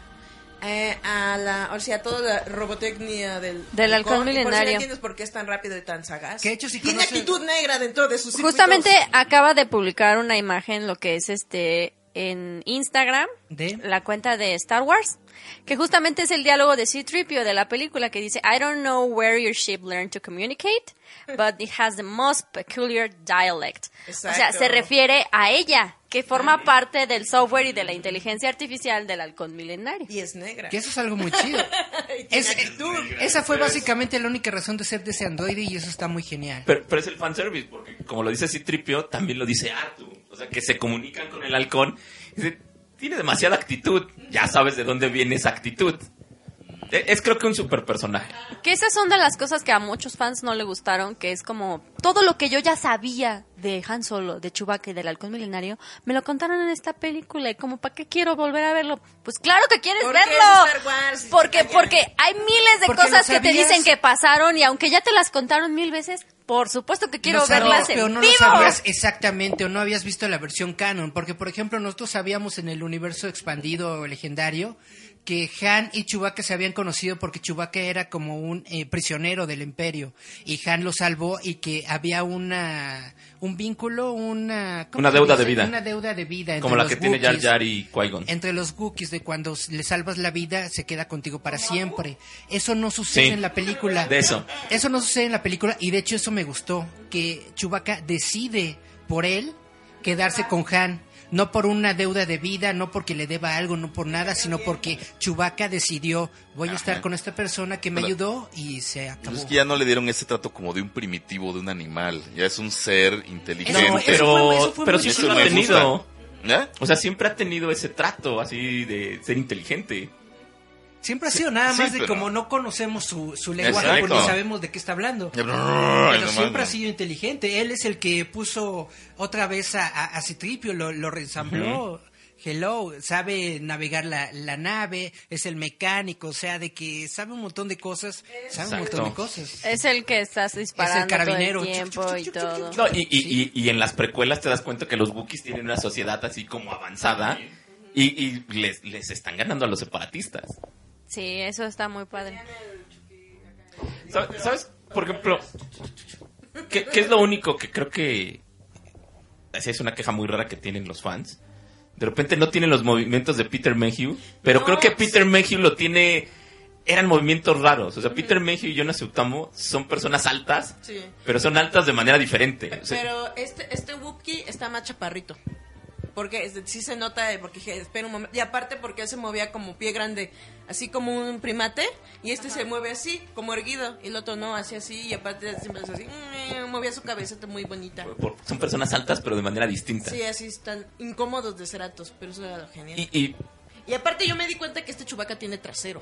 eh, a la, o sea, a toda la robotecnia del... Del halcón y por si no milenario. entiendes por qué es tan rápido y tan sagaz. Que hecho, si Tiene actitud negra dentro de sus circuitos. justamente acaba de publicar una imagen, lo que es este, en Instagram, ¿De? la cuenta de Star Wars, que justamente es el diálogo de C-3PO de la película que dice, I don't know where your ship learned to communicate, but it has the most peculiar dialect. O sea, se refiere a ella, que forma parte del software y de la inteligencia artificial del halcón milenario. Y es negra. Que eso es algo muy chido. [LAUGHS] Es- actitud. esa fue básicamente la única razón de ser de ese androide y eso está muy genial. Pero, pero es el fanservice, porque como lo dice Citripio, también lo dice Artu. O sea, que se comunican con el halcón. Y dice, tiene demasiada actitud. Ya sabes de dónde viene esa actitud. E- Es creo que un super personaje. Que esas son de las cosas que a muchos fans no le gustaron, que es como todo lo que yo ya sabía de Han Solo, de Chewbacca y del halcón milenario, me lo contaron en esta película y como ¿para qué quiero volver a verlo? Pues claro que quieres Porque verlo. es Star Wars, porque porque hay miles de cosas que te dicen que pasaron y aunque ya te las contaron mil veces, por supuesto que quiero sabías, verlas pero en no vivo. lo sabías exactamente o no habías visto la versión canon. Porque, por ejemplo, nosotros sabíamos en el universo expandido o legendario que Han y Chewbacca se habían conocido porque Chewbacca era como un eh, prisionero del imperio y Han lo salvó y que había una un vínculo, una ¿cómo Una deuda de vida. una deuda de vida entre Como la los que tiene Jar. Jar y Qui-Gon. entre los Wookiees de cuando le salvas la vida se queda contigo para siempre. Eso no sucede Sí. en la película. De eso. Eso no sucede en la película y de hecho eso me gustó, que Chewbacca decide por él quedarse con Han, no por una deuda de vida, no porque le deba algo, no por nada, sino porque Chewbacca decidió, voy a estar con esta persona que me Pero- ayudó y se acabó. Pues es que ya no le dieron ese trato como de un primitivo, de un animal. Ya es un ser inteligente. Eso fue- eso Pero, fue- pero sí Eso lo ha tenido. ¿Ya? O sea, siempre ha tenido ese trato así de ser inteligente. Siempre ha sido nada sí, más de pero- como no conocemos su, su lenguaje Exacto. porque sabemos de qué está hablando. Pero siempre ha sido inteligente. Él es el que puso otra vez a, a, a Citripio, lo, lo reensambló. hello, sabe navegar la, la nave, es el mecánico, o sea, de que sabe un montón de cosas, sabe un montón de cosas. Es el que estás disparando carabinero. todo el tiempo y todo. No, y, y, y, y en las precuelas te das cuenta que los Wookiees tienen una sociedad así como avanzada y, y les, les están ganando a los separatistas. Sí, eso está muy padre. ¿Sabes? sabes? Por ejemplo, ¿qué, qué es lo único que creo que... Así es una queja muy rara que tienen los fans. De repente no tienen los movimientos de Peter Mayhew, pero No, creo que sí. Peter Mayhew lo tiene... Eran movimientos raros. O sea, Peter Mayhew y Jonas Utamo son personas altas, Sí. pero son altas de manera diferente. O sea, Pero este, este Wookiee está más chaparrito. Porque sí se nota, porque dije, espera un momento. Y aparte porque él se movía como pie grande, así como un primate. Y este se mueve así, como erguido. Y el otro no, así así. Y aparte siempre es así, mm, movía su cabecita muy bonita. por- son personas altas, pero de manera distinta. Sí, así están incómodos de ser altos, pero eso era lo genial. Y, y Y aparte yo me di cuenta que este chubaca tiene trasero.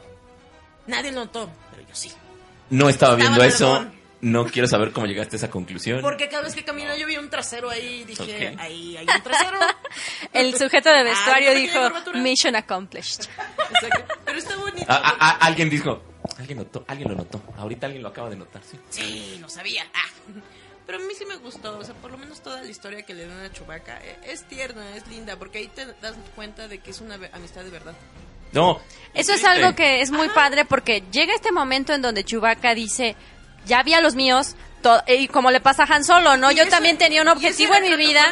Nadie lo notó, pero yo sí. no estaba viendo Estaba eso. No quiero saber cómo llegaste a esa conclusión. Porque cada vez que camino yo vi un trasero ahí y dije, Ok. ahí hay un trasero. [LAUGHS] El sujeto de vestuario Ay, ¿por qué dijo? Mission accomplished. Exacto. Pero está bonito. A- a- a- alguien dijo, alguien notó, alguien lo notó. Ahorita alguien lo acaba de notar, sí. Sí, lo sabía. Ah. Pero a mí sí me gustó, o sea, por lo menos toda la historia que le dan a Chewbacca eh, es tierna, es linda, porque ahí te das cuenta de que es una amistad de verdad. No. Eso es algo que es muy padre porque llega este momento en donde Chewbacca dice, ya vi a los míos, y como le pasa a Han Solo, ¿no? Yo también tenía un objetivo en mi vida,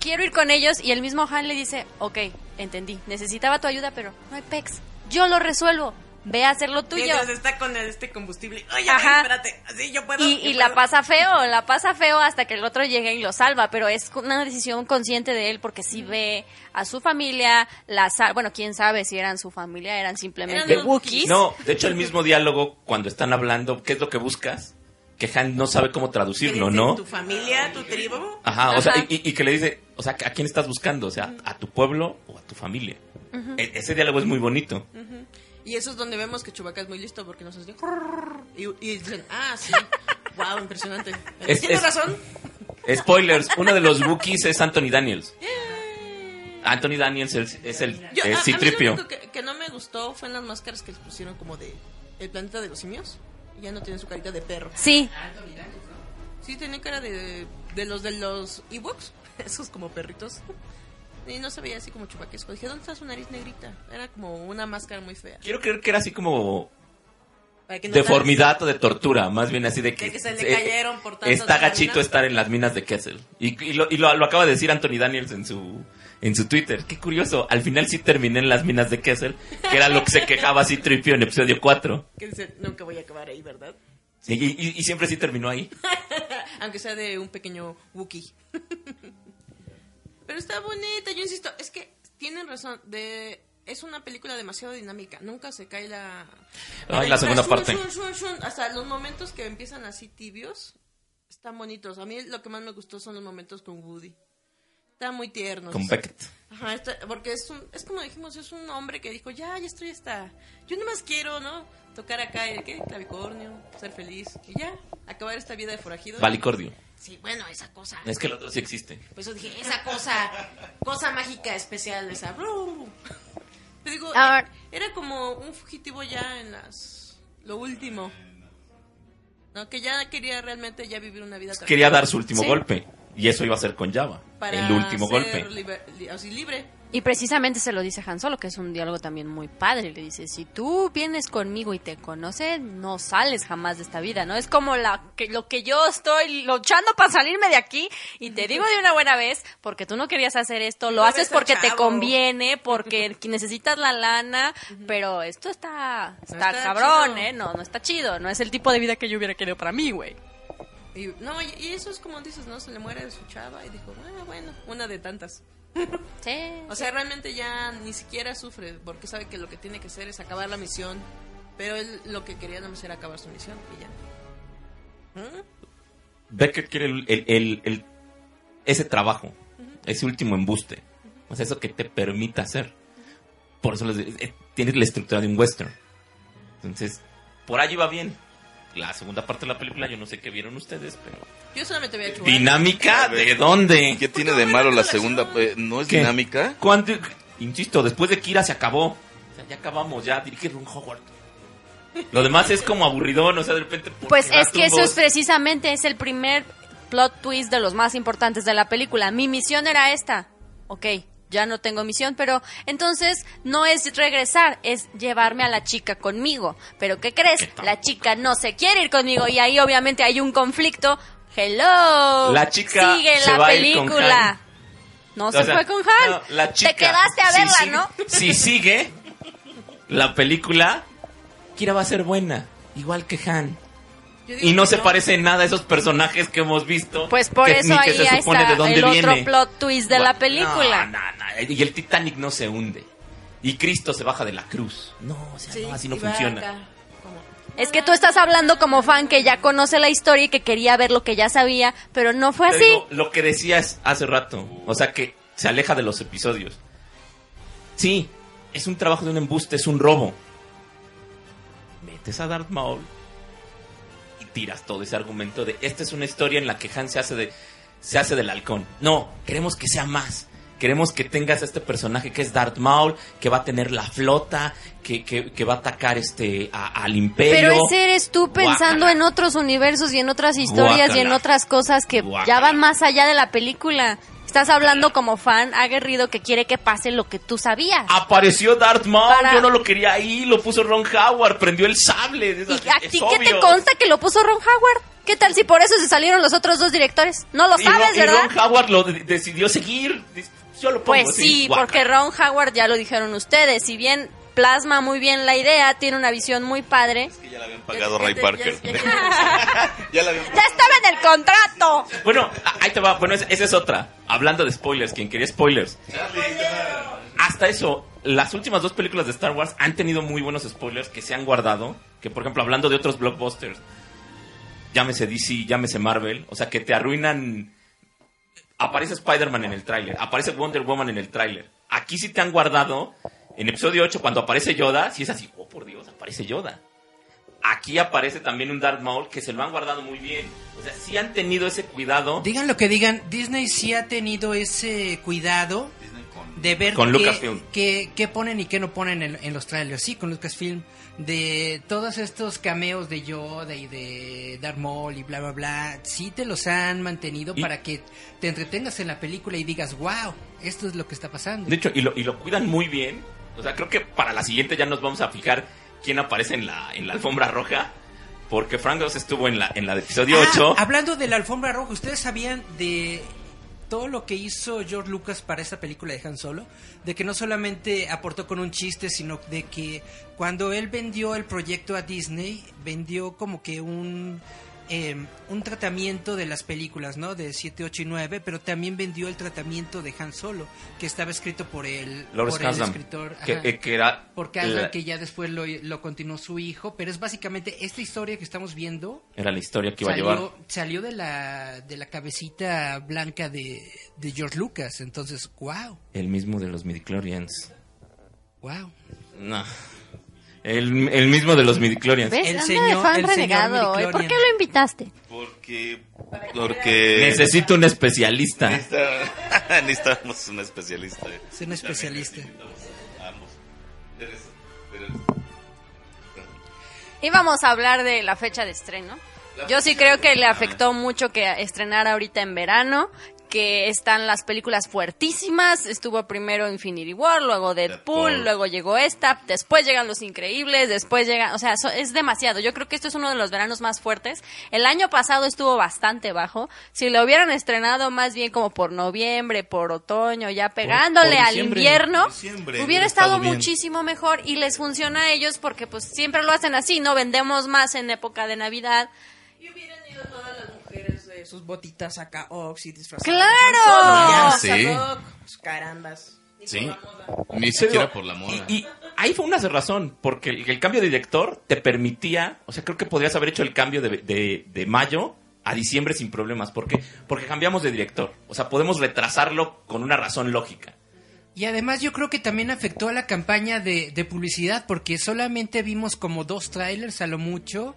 quiero ir con ellos, y el mismo Han le dice, ok, entendí, necesitaba tu ayuda, pero no hay pex, yo lo resuelvo, ve a hacer lo tuyo. Mientras está con el- este combustible. Oye, Ajá. espérate, así yo puedo. Y, yo y la puedo. pasa feo, la pasa feo hasta que el otro llega y lo salva, pero es una decisión consciente de él porque sí ve a su familia, la sal- bueno, quién sabe si eran su familia, eran simplemente Eran Wookiees. No, de hecho el mismo diálogo cuando están hablando, ¿qué es lo que buscas? Que Han no sabe cómo traducirlo, ¿Eres de ¿no? ¿Tu familia, tu tribu? Ajá, o sea, Ajá. y, y que le dice, o sea, ¿a quién estás buscando? O sea, ¿a tu pueblo o a tu familia? E- ese diálogo es muy bonito. Y eso es donde vemos que Chewbacca es muy listo porque nos hace... Y, y dicen, ah, sí. wow, impresionante. Es- Tienes es- razón. Spoilers, uno de los Wookiees es Anthony Daniels. Anthony Daniels es, es el Yo, es a, a mí lo Citripio. único que, que no me gustó fue en las máscaras que les pusieron como de El planeta de los simios. Y ya no tienen su carita de perro. Sí, Sí, tenía cara de, de los de los Ewoks. [LAUGHS] Esos como perritos. Y no se veía así como chupaquesco. Dije, ¿dónde está su nariz negrita? Era como una máscara muy fea. Quiero creer que era así como no deformidad o de tortura, más bien así de que, De que se le cayeron por está gachito estar en las minas de Kessel. Y, y lo, y lo- lo acaba de decir Anthony Daniels en su en su Twitter. Qué curioso, al final sí terminé en las minas de Kessel, que era lo que se quejaba así Tripio en episodio 4. [LAUGHS] Que dice, nunca voy a acabar ahí, ¿verdad? Y, y- y siempre sí terminó ahí. [LAUGHS] Aunque sea de un pequeño Wookiee. [LAUGHS] Pero está bonita, yo insisto, es que tienen razón, de es una película demasiado dinámica, nunca se cae la... Ay, la segunda parte. shun, shun, shun, Hasta los momentos que empiezan así tibios, están bonitos. A mí lo que más me gustó son los momentos con Woody. Están muy tiernos. Con Beckett. Ajá, está- porque es, un, es como dijimos, es un hombre que dijo, ya, ya estoy hasta... Yo nomás quiero, ¿no? Tocar acá el ¿qué? clavicornio, ser feliz y ya, acabar esta vida de forajido. Valicordio. Sí, bueno, esa cosa. Es que el otro sí existe. Por eso dije, esa cosa, cosa mágica especial, esa. Te digo, Ahora- era como un fugitivo ya en las. Lo último. No, que ya quería realmente ya vivir una vida tranquila. Quería dar su último Sí. golpe. Y eso iba a ser con Java. para el último ser golpe. liber- li- así libre. Y precisamente se lo dice Han Solo, que es un diálogo también muy padre. Le dice, si tú vienes conmigo y te conoces, no sales jamás de esta vida, ¿no? Es como la que, lo que yo estoy luchando para salirme de aquí y te digo de una buena vez, porque tú no querías hacer esto, lo No haces porque te conviene, porque [LAUGHS] necesitas la lana, pero esto está, está, está cabrón, chido. ¿eh? No, no está chido, no es el tipo de vida que yo hubiera querido para mí, güey. Y, no, y, y eso es como dices, ¿no? Se le muere su chava y dijo, ah, bueno, una de tantas. Sí. O sea, realmente ya ni siquiera sufre porque sabe que lo que tiene que hacer es acabar la misión. Pero él lo que quería nada más era acabar su misión y ya. ¿Mm? Beckett quiere el, el- el- el- ese trabajo, ese último embuste. O sea, eso que te permita hacer. Por eso les eh, tienes la estructura de un western. Entonces, por allí va bien. La segunda parte de la película, yo no sé qué vieron ustedes, pero... Yo solamente voy a chubar. ¿Dinámica? ¿De dónde? ¿Qué tiene de malo la segunda? eh, ¿No es ¿Qué? dinámica? Cuando- Insisto, después de Kira se acabó. O sea, ya acabamos, ya dirige Ron Howard. Lo demás es como aburridón, o sea, de repente... ¿por Pues qué es que eso tumbos? es precisamente es el primer plot twist de los más importantes de la película. Mi misión era esta. Ok, ya no tengo misión, pero entonces no es regresar, es llevarme a la chica conmigo. Pero ¿qué crees? La chica no se quiere ir conmigo y ahí obviamente hay un conflicto. Hello. La chica sigue se la va a ir con película. No O se sea, fue con Han. no, la chica, Te quedaste a si verla, sigue- ¿no? Si sigue la película, Kira va a ser buena, igual que Han. Y no que se parece en nada a esos personajes que hemos visto. Pues por que eso que ahí se supone está de dónde el otro viene. plot twist de la película. No, no, no. Y el Titanic no se hunde. Y Cristo se baja de la cruz. No, o sea, Sí, no, así no funciona. acá, Es que tú estás hablando como fan que ya conoce la historia y que quería ver lo que ya sabía, pero no fue así. digo, lo que decías hace rato. O sea, que se aleja de los episodios. Sí, es un trabajo de un embuste, es un robo. Metes a Darth Maul y tiras todo ese argumento de esta es una historia en la que Han se hace de se hace del halcón. No, queremos que sea más. Queremos que tengas a este personaje que es Darth Maul, que va a tener la flota, que, que- que va a atacar este a- al imperio. Pero ese eres tú pensando Guácala. en otros universos y en otras historias y en otras cosas que ya van más allá de la película. Estás hablando como fan aguerrido que quiere que pase lo que tú sabías. Apareció Darth Maul, Para- yo no lo quería ahí, lo puso Ron Howard, prendió el sable. Es, ¿Y a ti qué te consta que lo puso Ron Howard? ¿Qué tal si por eso se salieron los otros dos directores? No lo Y sabes, y ¿verdad? Ron Howard lo de- decidió seguir. Yo lo pongo Pues así, sí, porque Ron Howard ya lo dijeron ustedes. Si bien plasma muy bien la idea, tiene una visión muy padre. Que ya le habían pagado Ray Parker. ya- ya- [LAUGHS] ya le habían ¡Ya estaba en el contrato! Bueno, ahí te va. Bueno, esa, esa es otra. Hablando de spoilers, quien quería spoilers. Hasta eso, las últimas dos películas de Star Wars han tenido muy buenos spoilers que se han guardado. Que, por ejemplo, hablando de otros blockbusters, llámese DC, llámese Marvel, o sea, que te arruinan. Aparece Spider-Man en el tráiler, aparece Wonder Woman en el tráiler. Aquí sí te han guardado, en episodio 8, cuando aparece Yoda, sí es así, oh por Dios, aparece Yoda. Aquí aparece también un Darth Maul que se lo han guardado muy bien. O sea, sí han tenido ese cuidado. Digan lo que digan, Disney sí ha tenido ese cuidado de ver Con qué, Lucasfilm. qué- qué ponen y qué no ponen en, en los trailers. Sí, con Lucasfilm. De todos estos cameos de Yoda y de Darth Maul y bla, bla, bla. Sí te los han mantenido Y- para que te entretengas en la película y digas, wow, esto es lo que está pasando. De hecho, y lo, y lo cuidan muy bien. O sea, creo que para la siguiente ya nos vamos a fijar quién aparece en la, en la alfombra roja. Porque Frank Oz estuvo en la, en la de episodio Ah, 8. Hablando de la alfombra roja, ¿ustedes sabían de todo lo que hizo George Lucas para esta película de Han Solo? De que no solamente aportó con un chiste, sino de que cuando él vendió el proyecto a Disney, vendió como que un... eh, un tratamiento de las películas, ¿no? De 7, 8 y 9, pero también vendió el tratamiento de Han Solo, que estaba escrito por el, Lawrence por el escritor. que, ajá. eh, que era por Kasdan, la, que ya después lo, lo continuó su hijo, pero es básicamente esta historia que estamos viendo era la historia que iba a salió, llevar. salió de la de la cabecita blanca de, de George Lucas. Entonces, wow, El mismo de los midichlorians. wow. No. El, el mismo de los midichlorians. ¿Ves? El señor- de fan el renegado. ¿eh? ¿Por qué lo invitaste? Porque. Porque. Necesito un especialista. Necesita- [LAUGHS] Necesitamos un especialista. Es un especialista. Ambos. Eres- Íbamos a hablar de la fecha de estreno. Yo sí creo que le afectó mucho que estrenara ahorita en verano, que están las películas fuertísimas. Estuvo primero Infinity War, luego Deadpool, Deadpool. luego llegó esta, después llegan Los Increíbles, después llegan, o sea, so- es demasiado. Yo creo que esto es uno de los veranos más fuertes. El año pasado estuvo bastante bajo. Si lo hubieran estrenado más bien como por noviembre, por otoño, ya pegándole al diciembre. invierno, Diciembre, hubiera estado bien. muchísimo mejor y les funciona a ellos porque pues siempre lo hacen así, ¿no? Vendemos más en época de Navidad. Y hubieran ido todas las de sus botitas acá, Oxy, disfrazadas. ¡Claro! Sí. Pues, carambas. Ni Sí. por la moda. Ni siquiera por la moda. Y, y ahí fue una razón, porque el, el cambio de director te permitía, o sea, creo que podrías haber hecho el cambio de, de- de mayo a diciembre sin problemas. ¿Por qué? Porque cambiamos de director. O sea, podemos retrasarlo con una razón lógica. Y además yo creo que también afectó a la campaña de, de publicidad porque solamente vimos como dos trailers a lo mucho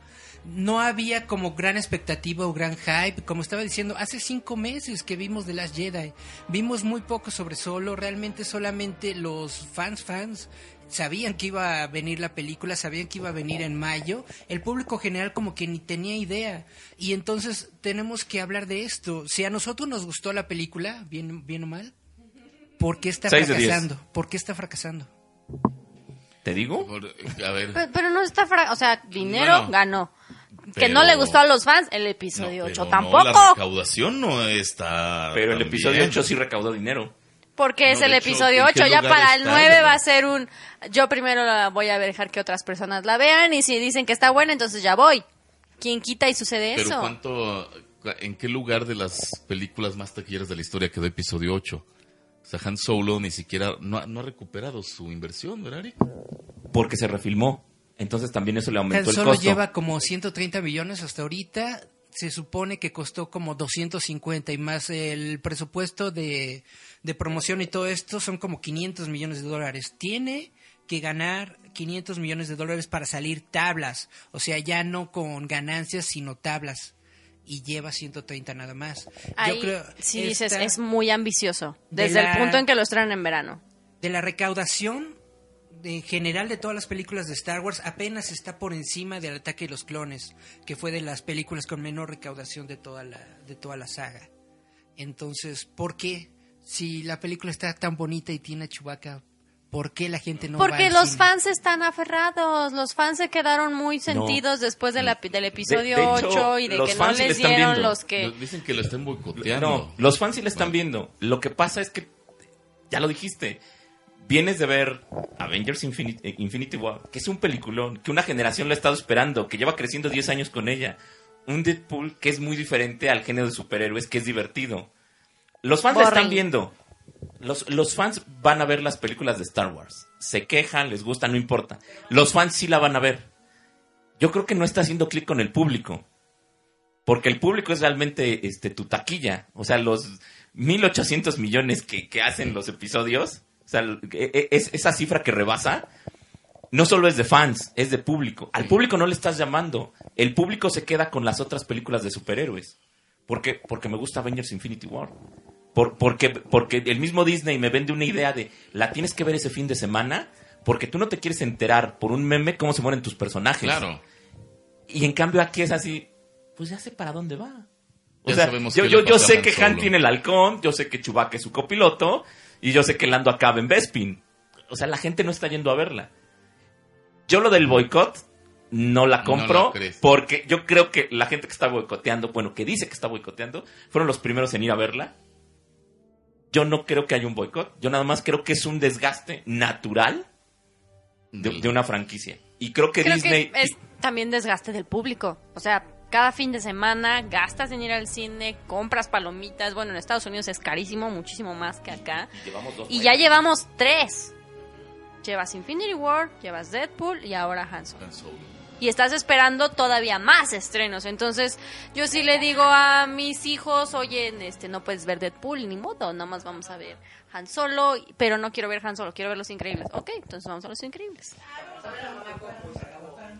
no había como gran expectativa o gran hype. Como estaba diciendo, hace cinco meses que vimos The Last Jedi. Vimos muy poco sobre Solo. Realmente solamente los fans, fans, sabían que iba a venir la película, sabían que iba a venir en mayo. El público general como que ni tenía idea. Y entonces tenemos que hablar de esto. Si a nosotros nos gustó la película, bien, bien o mal, ¿por qué está fracasando? ¿Por qué está fracasando? ¿Te digo? Por- a ver. Pero, pero no está... fra- O sea, dinero Bueno, ganó. Que pero- no le gustó a los fans, el No, episodio pero 8 no, tampoco. la recaudación no está. Pero el episodio bien. 8 sí recaudó dinero. Porque es No, el de hecho, episodio ¿en qué 8. Ya para el está? 9 va a ser un... Yo primero la voy a dejar que otras personas la vean y si dicen que está buena, entonces ya voy. ¿Quién quita y sucede Pero eso? ¿cuánto, ¿en qué lugar de las películas más taquilleras de la historia quedó episodio 8? O sea, Han Solo ni siquiera no, ha- no ha recuperado su inversión, ¿verdad, Eric? Porque se refilmó. Entonces también eso le Han aumentó el Solo costo. lleva como 130 millones hasta ahorita. Se supone que costó como 250 y más el presupuesto de, de promoción y todo esto son como 500 millones de dólares. Tiene que ganar 500 millones de dólares para salir tablas. O sea, ya no con ganancias, sino tablas. Y lleva 130 nada más. Ahí, Yo creo si dices, es muy ambicioso. de Desde la- el punto en que lo estrenan en verano. de la recaudación de general de todas las películas de Star Wars apenas está por encima del ataque de los clones, que fue de las películas con menor recaudación de toda la de toda la saga. Entonces, ¿por qué si la película está tan bonita y tiene a Chewbacca, por qué la gente no Porque los cine? fans están aferrados. Los fans se quedaron muy sentidos después de la, del episodio De- de hecho, 8 y de que no les dieron viendo. los que... Dicen que lo están boicoteando. No, los fans sí le están viendo. Lo que pasa es que, ya lo dijiste, vienes de ver Avengers Infinity, eh, Infinity War, que es un peliculón, que una generación lo ha estado esperando, que lleva creciendo 10 años con ella. Un Deadpool que es muy diferente al género de superhéroes, que es divertido. Los fans la están viendo. Los, los fans van a ver las películas de Star Wars. Se quejan, les gusta, no importa. Los fans sí la van a ver. Yo creo que no está haciendo clic con el público. Porque el público es realmente este, tu taquilla. O sea, los 1.800 millones que, que hacen los episodios, o sea, e- e- es, esa cifra que rebasa, no solo es de fans, es de público. Al público no le estás llamando. El público se queda con las otras películas de superhéroes. ¿Por qué? Porque me gusta Avengers Infinity War. Por, porque, porque el mismo Disney me vende una idea de la tienes que ver ese fin de semana porque tú no te quieres enterar por un meme cómo se mueren tus personajes. Claro. Y en cambio aquí es así, pues ya sé para dónde va. O Ya sea, sabemos yo, yo, yo sé que Solo. Han tiene el halcón, yo sé que Chewbacca es su copiloto, y yo sé que Lando acaba en Bespin. O sea, la gente no está yendo a verla. Yo lo del boicot no la No compro crees. porque yo creo que la gente que está boicoteando, bueno, que dice que está boicoteando, fueron los primeros en ir a verla. Yo no creo que haya un boicot, yo nada más creo que es un desgaste natural de, de una franquicia. Y creo que Creo Disney... que es también desgaste del público. O sea, cada fin de semana gastas en ir al cine, compras palomitas. Bueno, en Estados Unidos es carísimo, muchísimo más que acá. Llevamos dos Y ya llevamos tres. Llevas Infinity War, llevas Deadpool y ahora Han Solo. Han Solo. Y estás esperando todavía más estrenos. Entonces, yo sí le digo a mis hijos, oye, este, no puedes ver Deadpool, ni modo, nada más vamos a ver Han Solo, pero no quiero ver Han Solo, quiero ver Los Increíbles. Ok, entonces vamos a Los Increíbles.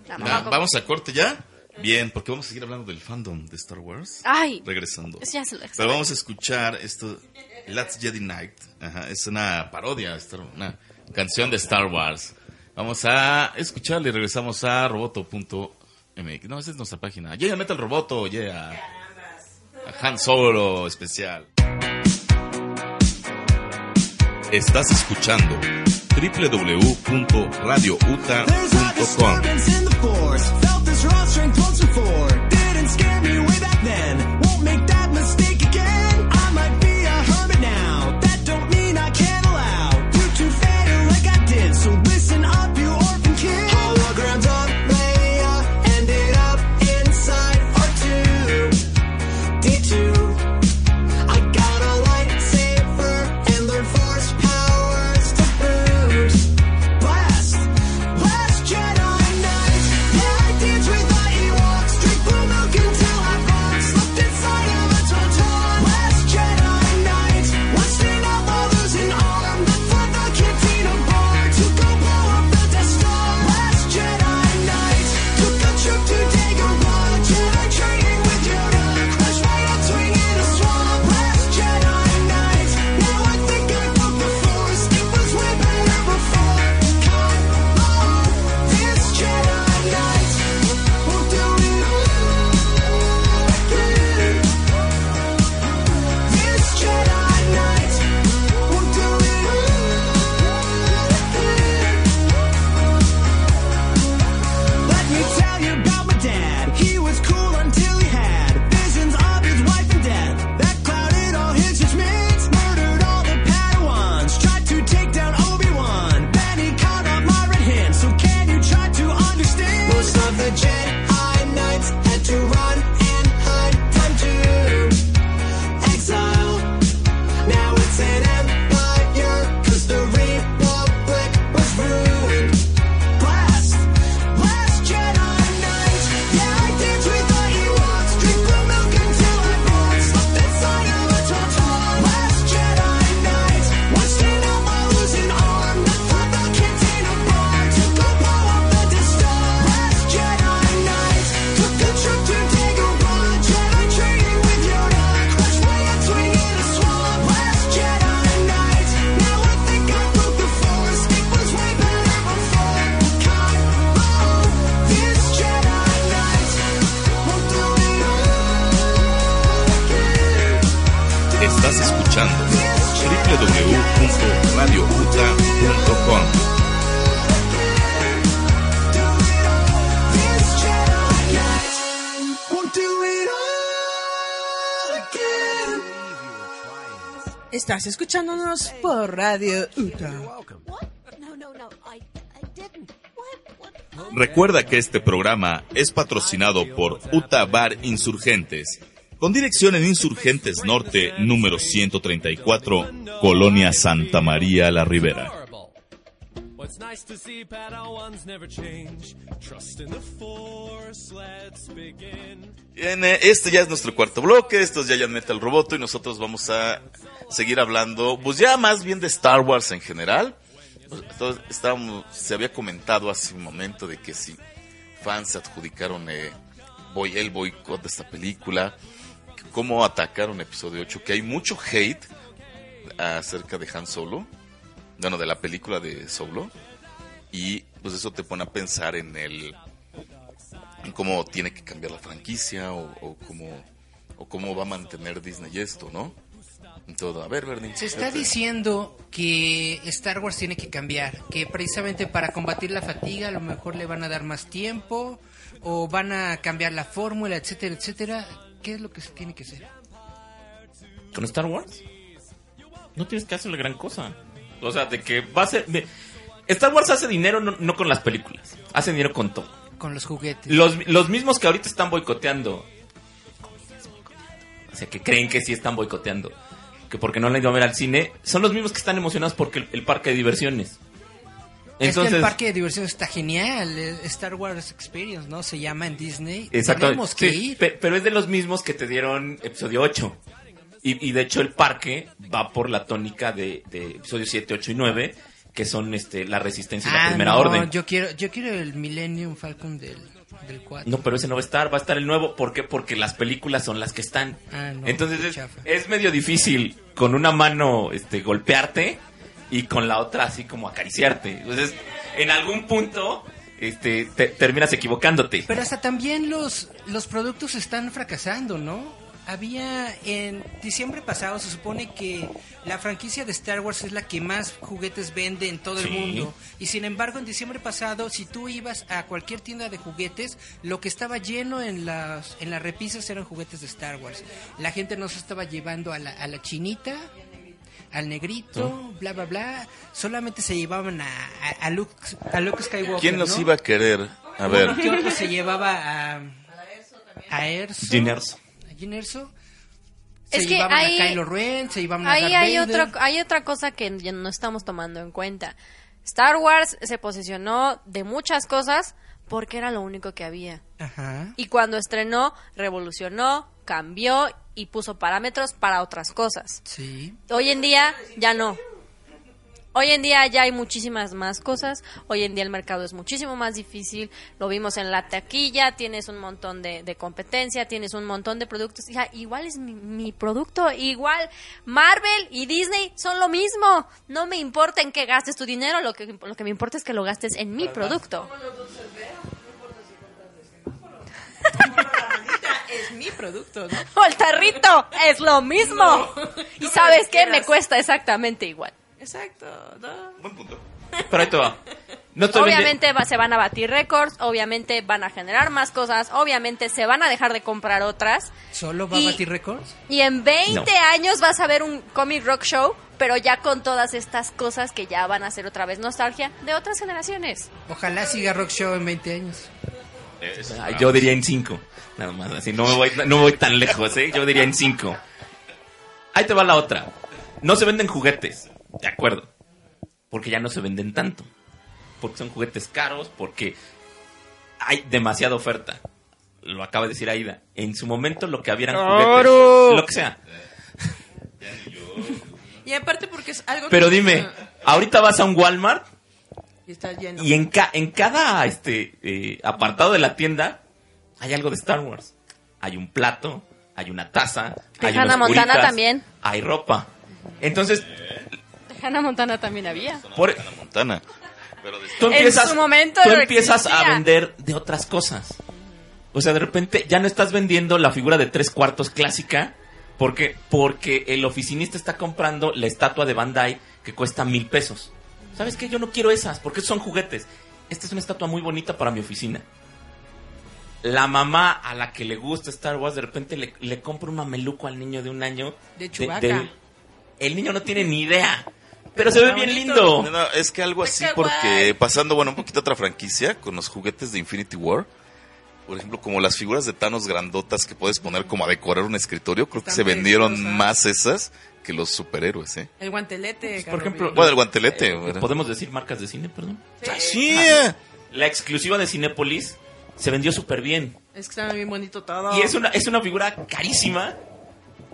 La. ¿Vamos a corte ya? Bien, porque vamos a seguir hablando del fandom de Star Wars. Ay, Regresando. ya se lo Pero vamos a escuchar esto, Last Jedi Night. Ajá, es una parodia, una canción de Star Wars. Vamos a escucharla y regresamos a roboto.mx. No, esa es nuestra página. Yeah, Metal Roboto, yeah. A Han Solo especial. Estás escuchando www.radiouta.com. Estás escuchándonos por Radio Uta. Recuerda que este programa es patrocinado por Uta Bar Insurgentes, con dirección en Insurgentes Norte, número 134, Colonia Santa María La Ribera. What's nice to see, Padawans never change. Trust in the force, let's begin. Bien, este ya es nuestro cuarto bloque, esto es Giant Metal Roboto y nosotros vamos a seguir hablando, pues ya más bien de Star Wars en general. Entonces, estábamos, se había comentado hace un momento de que si fans se adjudicaron eh, boy, el boicot de esta película, cómo atacaron episodio 8, que hay mucho hate acerca de Han Solo, bueno, de la película de Solo, y pues eso te pone a pensar en el en cómo tiene que cambiar la franquicia o, o cómo o cómo va a mantener Disney esto, ¿no? Todo. A ver, Bernie. Se está diciendo que Star Wars tiene que cambiar, que precisamente para combatir la fatiga a lo mejor le van a dar más tiempo o van a cambiar la fórmula, etcétera, etcétera. ¿Qué es lo que se tiene que hacer? ¿Con Star Wars? No tienes que hacerle gran cosa. O sea, de que va a ser... me- Star Wars hace dinero no, no con las películas, hace dinero con todo. Con los juguetes. Los, los mismos que ahorita están boicoteando. O sea, que creen que sí están boicoteando. Que porque no la han ido a ver al cine. Son los mismos que están emocionados porque el, el parque de diversiones. es Entonces, que el parque de diversión está genial, Star Wars Experience, ¿no? Se llama en Disney. Exacto. Tenemos que Sí, ir. pe- pero es de los mismos que te dieron episodio 8. Y, y de hecho el parque va por la tónica de, de episodio 7, 8 y 9, que son este la resistencia y la Ah, primera no, orden. Yo quiero, yo quiero el Millennium Falcon del, del 4. No, pero ese no va a estar, va a estar el nuevo. ¿Por qué? Porque las películas son las que están. Ah, no, Entonces es, es medio difícil con una mano este, golpearte y con la otra así como acariciarte. Entonces, en algún punto este, te- terminas equivocándote. Pero hasta también los, los productos están fracasando, ¿no? Había en diciembre pasado, se supone que la franquicia de Star Wars es la que más juguetes vende en todo el mundo. Y sin embargo, en diciembre pasado, si tú ibas a cualquier tienda de juguetes, lo que estaba lleno en las, en las repisas eran juguetes de Star Wars. La gente no se estaba llevando a la, a la chinita, al negrito, bla, bla, bla. Solamente se llevaban a, a, a Luke, a Luke Skywalker. ¿Quién los ¿no? iba a querer? A ver. Uno que otro se llevaba a, a Erso. Jyn Erso. A Jyn Erso. Es se que ahí- a Kylo Ren, se a Ahí Darth hay otra, hay otra cosa que no estamos tomando en cuenta. Star Wars se posicionó de muchas cosas porque era lo único que había. Ajá. Y cuando estrenó, revolucionó, cambió y puso parámetros para otras cosas. Sí. Hoy en día ya no. Hoy en día ya hay muchísimas más cosas. Hoy en día el mercado es muchísimo más difícil. Lo vimos en la taquilla. Tienes un montón de, de competencia. Tienes un montón de productos. Hija, igual es mi, mi producto. Igual Marvel y Disney son lo mismo. No me importa en qué gastes tu dinero. Lo que, lo que me importa es que lo gastes en mi producto. [LAUGHS] Es mi producto, ¿no? O el tarrito es lo mismo. Y sabes qué? Me cuesta exactamente igual. Exacto, ¿no? Buen punto. Pero ahí te va. No Obviamente va- se van a batir récords, obviamente van a generar más cosas, obviamente se van a dejar de comprar otras. ¿Solo va Y- a batir récords? Y en 20 No. años vas a ver un comic rock show, pero ya con todas estas cosas que ya van a ser otra vez nostalgia de otras generaciones. Ojalá siga Rock Show en 20 años. Yo diría en 5. Nada más, así. No me voy, no voy tan lejos, ¿eh? Yo diría en 5. Ahí te va la otra. No se venden juguetes. De acuerdo. Porque ya no se venden tanto. Porque son juguetes caros, porque hay demasiada oferta. Lo acaba de decir Aida. En su momento lo que había eran juguetes. Lo que sea. Y aparte porque es algo Pero que- dime, ahorita vas a un Walmart Y está lleno. y en, ca- en cada este eh, apartado de la tienda hay algo de Star Wars. Hay un plato, hay una taza, hay Hannah unas Montana también. Hay ropa. Entonces, Hannah Montana también había. por, Hannah Montana. Pero de tú En empiezas, su momento tú empiezas a vender de otras cosas. O sea, de repente ya no estás vendiendo la figura de tres cuartos clásica, ¿Por qué? Porque el oficinista está comprando la estatua de Bandai que cuesta mil pesos. ¿Sabes qué? Yo no quiero esas porque son juguetes. Esta es una estatua muy bonita para mi oficina. La mamá a la que le gusta Star Wars de repente le, le compra un mameluco al niño de un año. De Chewbacca. el niño no tiene ni idea. Pero se ve bien lindo. No, es que algo así porque pasando, bueno, un poquito a otra franquicia con los juguetes de Infinity War. Por ejemplo, como las figuras de Thanos grandotas que puedes poner como a decorar un escritorio, creo que se vendieron más esas que los superhéroes, ¿eh? El guantelete. Por ejemplo, Bueno, el guantelete. Eh. ¿Podemos decir marcas de cine, perdón? Sí. La exclusiva de Cinépolis se vendió súper bien. Es que está bien bonito todo. Y es una, es una figura carísima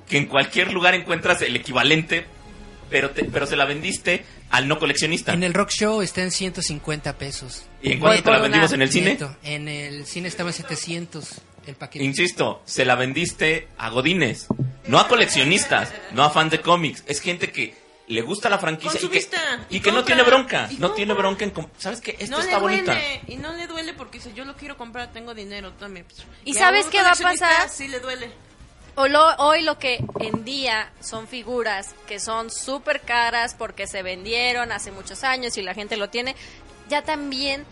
que en cualquier lugar encuentras el equivalente, pero, te- pero se la vendiste al no coleccionista. En el Rock Show está en 150 pesos. ¿Y en cuánto te la vendimos en el cine? En el cine estaba en 700 el paquete. Insisto, se la vendiste a godines, no a coleccionistas, no a fans de cómics. Es gente que le gusta la franquicia y que, y Y no tiene bronca. Y No compra. tiene bronca en... com- ¿Sabes qué? Esta no está le bonita. duele. Y no le duele porque dice, yo lo quiero comprar, tengo dinero, tome. ¿Y a sabes qué va a pasar? Sí le duele. Hoy lo que en día son figuras que son súper caras porque se vendieron hace muchos años y la gente lo tiene, ya también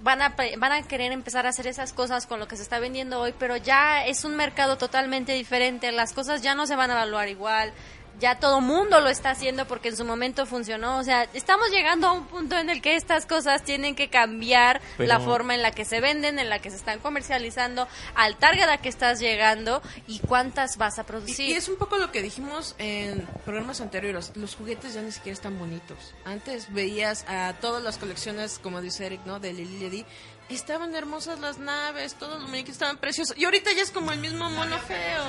van a, van a querer empezar a hacer esas cosas con lo que se está vendiendo hoy, pero ya es un mercado totalmente diferente, las cosas ya no se van a evaluar igual, ya todo mundo lo está haciendo porque en su momento funcionó, o sea, estamos llegando a un punto en el que estas cosas tienen que cambiar Pero- la forma en la que se venden, en la que se están comercializando, al target a que estás llegando y cuántas vas a producir. y es un poco lo que dijimos en programas anteriores. Los juguetes ya ni siquiera están bonitos. Antes veías a todas las colecciones, como dice Eric, ¿no? De Lily Ledy. Estaban hermosas las naves, todos los muñequitos estaban preciosos. Y ahorita ya es como el mismo mono feo.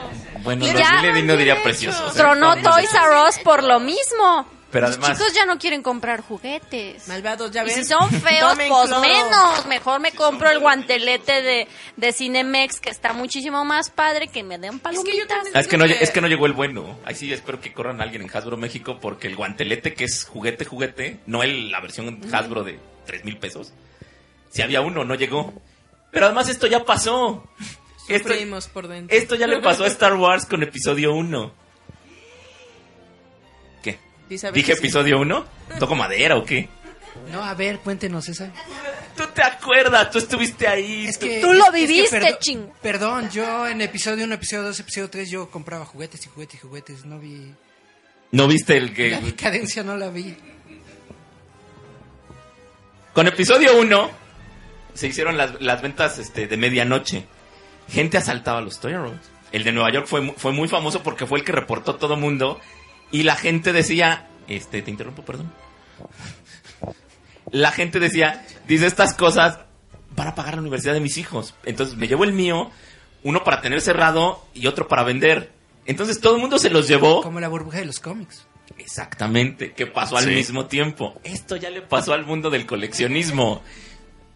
Bueno, ya- Lady no diría derecho. preciosos. ¿eh? Tronó Toys R Us por lo mismo. Pero Los además- chicos ya no quieren comprar juguetes. Malvados, ya Y ven. si son [LAUGHS] feos, pues cloro. menos. Mejor me compro el guantelete de, de Cinemex, que está muchísimo más padre, que me den Es que yo palomitas. Ah, es, que no, es que no llegó el bueno. Ahí sí espero que corran a alguien en Hasbro México porque el guantelete que es juguete, juguete, no el, la versión Hasbro de 3 mil pesos. Si había uno, no llegó. Pero además esto ya pasó. Esto, por dentro. esto ya le pasó a Star Wars con episodio 1. ¿Qué? Dice a ver ¿Dije episodio 1? ¿Toco madera o qué? No, a ver, cuéntenos esa. Tú te acuerdas, tú estuviste ahí. Es tú- que, Tú lo es- es que viviste, perdo- ching. Perdón, yo en episodio 1, episodio 2, episodio 3 yo compraba juguetes y juguetes y juguetes. No vi... ¿No viste el que...? La decadencia no la vi. Con episodio 1 se hicieron las, las ventas este, de medianoche. Gente asaltaba los Toy R Us. El de Nueva York fue, fue muy famoso porque fue el que reportó todo mundo. Y la gente decía... Este, te interrumpo, perdón. La gente decía, dice estas cosas para pagar la universidad de mis hijos. Entonces me llevo el mío, uno para tener cerrado y otro para vender. Entonces todo el mundo se los llevó. Como la burbuja de los cómics. Exactamente, que pasó al Sí. mismo tiempo. Esto ya le pasó al mundo del coleccionismo.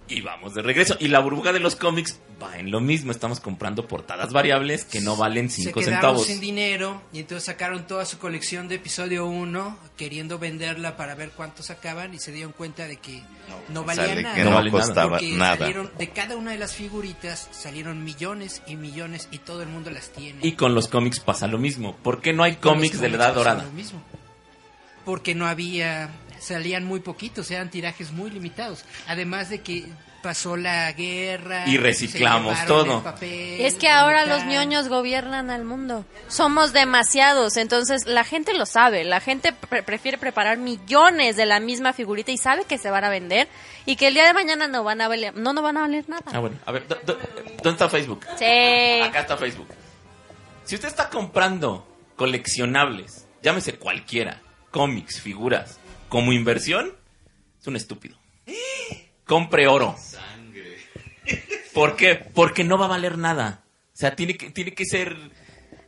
Y vamos de regreso. Y la burbuja de los cómics va en lo mismo. Estamos comprando portadas variables que no valen Se 5 quedaron centavos. sin dinero y entonces sacaron toda su colección de episodio 1 queriendo venderla para ver cuánto sacaban y se dieron cuenta de que no, valía Sale nada. que no, No costaba nada. salieron- de cada una de las figuritas salieron millones y millones y todo el mundo las tiene. Y con los cómics pasa lo mismo. ¿Por qué no hay los cómics de la cómics edad dorada? lo mismo. Porque no había, salían muy poquitos, eran tirajes muy limitados. Además de que pasó la guerra. Y reciclamos todo. papel, Es que ahora los ñoños gobiernan al mundo. Somos demasiados, entonces la gente lo sabe. La gente pre- prefiere preparar millones de la misma figurita y sabe que se van a vender y que el día de mañana no van a valer, no, no van a valer nada. Ah, bueno. A ver, ¿dó- dó- ¿dónde está Facebook? Sí. Acá está Facebook. Si usted está comprando coleccionables, llámese cualquiera, cómics, figuras, como inversión, es un estúpido. Compre oro. ¿Por qué? Porque no va a valer nada. O sea, tiene que, tiene que ser...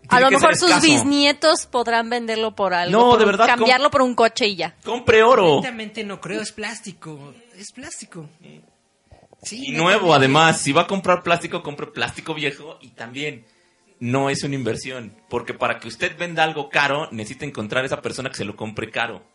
A lo mejor sus bisnietos podrán venderlo por algo. No, por de verdad, Cambiarlo por un coche y ya. Compre oro. No creo, es plástico. Es plástico. Sí, Y nuevo, además. Si va a comprar plástico, compre plástico viejo y también no es una inversión. Porque para que usted venda algo caro, necesita encontrar a esa persona que se lo compre caro.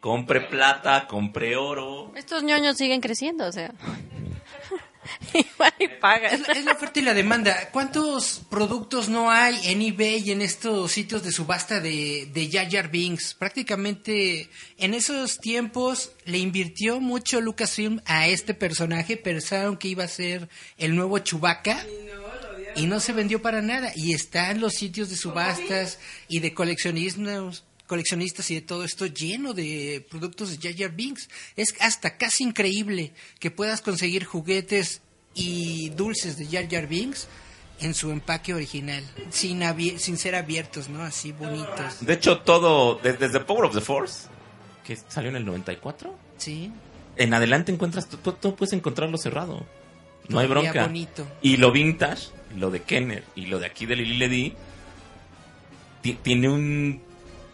Compre plata, compre oro. Estos ñoños siguen creciendo, o sea. [LAUGHS] Igual y pagan. Es la, es la oferta y la demanda. ¿Cuántos productos no hay en eBay y en estos sitios de subasta de, de Jar Binks? Prácticamente en esos tiempos le invirtió mucho Lucasfilm a este personaje. Pensaron que iba a ser el nuevo Chewbacca. Y no se vendió para nada. Y está en los sitios de subastas y de coleccionistas coleccionistas y de todo esto lleno de productos de Jar Jar Binks. Es hasta casi increíble que puedas conseguir juguetes y dulces de Jar Jar Binks en su empaque original, sin, sin ser abiertos, ¿no? Así bonitos. De hecho, todo, de- desde Power of the Force, que salió en el 94, Sí, en adelante encuentras, tú puedes encontrarlo cerrado. No hay bronca. bonito. Y lo vintage, lo de Kenner y lo de aquí de Lily Ledy, ti- tiene un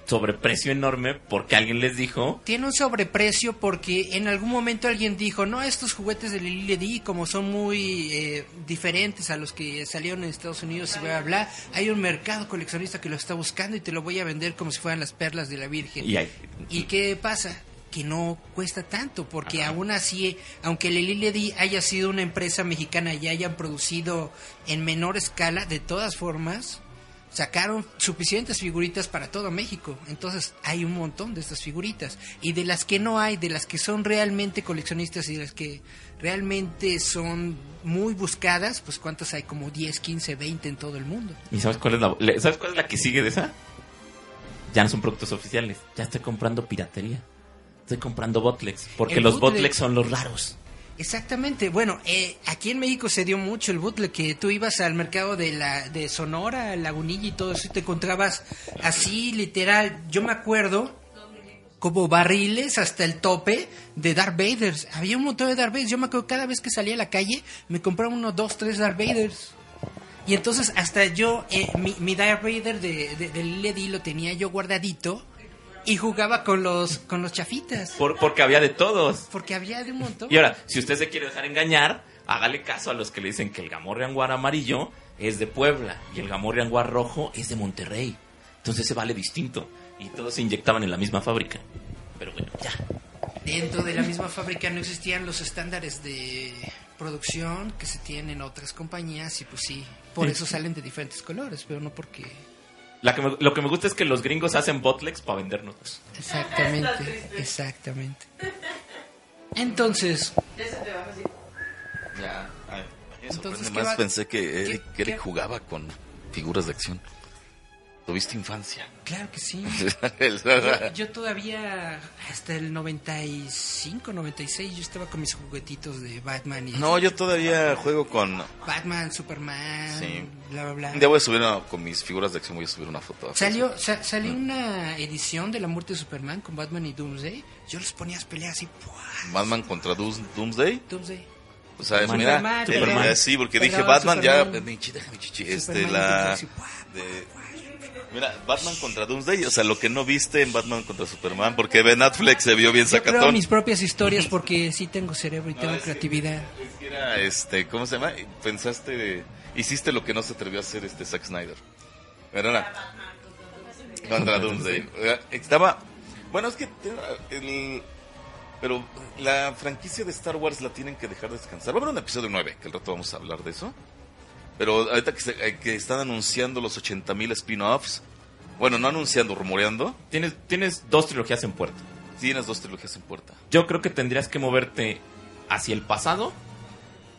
sobreprecio enorme porque alguien les dijo, Tiene un sobreprecio porque en algún momento alguien dijo, no, estos juguetes de Lily Ledy, como son muy eh, diferentes a los que salieron en Estados Unidos y bla, bla, bla, hay un mercado coleccionista que lo está buscando y te lo voy a vender como si fueran las perlas de la Virgen. y hay- ¿Y qué pasa? Que no cuesta tanto, porque aún así, aunque Lili Ledy haya sido una empresa mexicana y hayan producido en menor escala, de todas formas, sacaron suficientes figuritas para todo México. Entonces hay un montón de estas figuritas. Y de las que no hay, de las que son realmente coleccionistas y de las que realmente son muy buscadas, pues cuántas hay, como 10, 15, 20 en todo el mundo. ¿y sabes cuál es la, ¿sabes cuál es la que sigue de esa? Ya no son productos oficiales, ya estoy comprando piratería. Estoy comprando botlegs, porque El los botlegs son los raros. Exactamente, bueno, eh, aquí en México se dio mucho el bootleg, que tú ibas al mercado de la de Sonora, Lagunilla y todo eso y te encontrabas así literal, yo me acuerdo como barriles hasta el tope de Darth Vader. Había un montón de Darth Vader, yo me acuerdo cada vez que salía a la calle me compraba unos dos, tres Darth Vaders. Y entonces hasta yo, eh, mi, mi Darth Vader de, de, lo tenía yo guardadito y jugaba con los, con los chafitas. Por- porque había de todos. Porque había de un montón. Y ahora, si usted se quiere dejar engañar, hágale caso a los que le dicen que el Gamorreanguar amarillo es de Puebla y el Gamorreanguar rojo es de Monterrey. Entonces se vale distinto. Y todos se inyectaban en la misma fábrica. Pero bueno, ya. dentro de la misma fábrica no existían los estándares de producción que se tienen en otras compañías y pues sí, por eso salen de diferentes colores, pero no porque... La que me- lo que me gusta es que los gringos hacen botlegs para vendernos. Exactamente, exactamente. Entonces, Ya. Ay, me Entonces, sorprende ¿qué más va- pensé que Eric, qué- Eric jugaba con figuras de acción. Tuviste infancia. claro que sí. [LAUGHS] Yo, yo todavía, hasta el 95, 96, yo estaba con mis juguetitos de Batman y... no, yo todavía juego con... Batman, Superman, Sí. bla, bla, bla. Ya voy a subir una- con mis figuras de acción, voy a subir una foto. Salió, sa- salió una edición de la muerte de Superman con Batman y Doomsday. Yo los ponía a pelear así. Batman contra Doom- Doomsday. Doomsday. O sea, Superman. mira, Superman, eh, eh, sí, porque dije Perdón, Batman ya, Superman. chi- déjame chichi, este, Superman la, de- mira, Batman contra Doomsday, o sea, lo que no viste en Batman contra Superman, porque Ben Affleck se vio bien Yo creo sacatón. mis propias historias porque sí tengo cerebro y tengo es que- creatividad. Es que era, este, ¿cómo se llama? Pensaste, hiciste lo que no se atrevió a hacer este Zack Snyder. Una- contra Doomsday. Estaba, bueno, es que el, pero la franquicia de Star Wars la tienen que dejar descansar. Va a haber un episodio 9, que al rato vamos a hablar de eso. Pero ahorita que, se- eh, que están anunciando los 80.000 spin-offs, bueno, no anunciando, rumoreando, Tienes, tienes dos trilogías en puerta. tienes dos trilogías en puerta. Yo creo que tendrías que moverte hacia el pasado,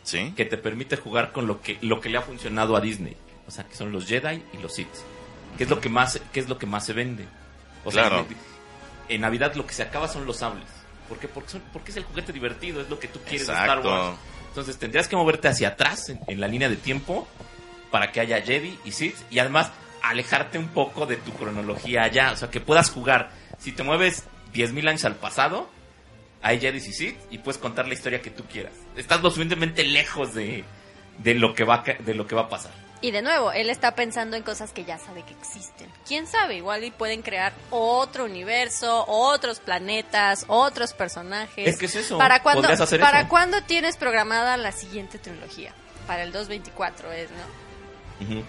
¿Sí? que te permite jugar con lo que, lo que le ha funcionado a Disney. O sea, que son los Jedi y los Sith. ¿Qué es lo que más, qué es lo que más se vende? O sea, Claro. en, Navidad lo que se acaba son los sables. ¿Por qué? Porque, son- porque es el juguete divertido, es lo que tú quieres de Star Exacto. Wars. Entonces tendrías que moverte hacia atrás en, la línea de tiempo para que haya Jedi y Sith y además alejarte un poco de tu cronología allá, o sea, que puedas jugar. Si te mueves 10.000 años al pasado, hay Jedi y Sith y puedes contar la historia que tú quieras. Estás lo suficientemente lejos de, de, lo, que va, de lo que va a pasar. Y de nuevo, él está pensando en cosas que ya sabe que existen. ¿Quién sabe? Igual y pueden crear otro universo, otros planetas, otros personajes. Es que es eso, ¿Para cuándo, hacer ¿para eso. cuándo tienes programada la siguiente trilogía? Para el 224 es, ¿no?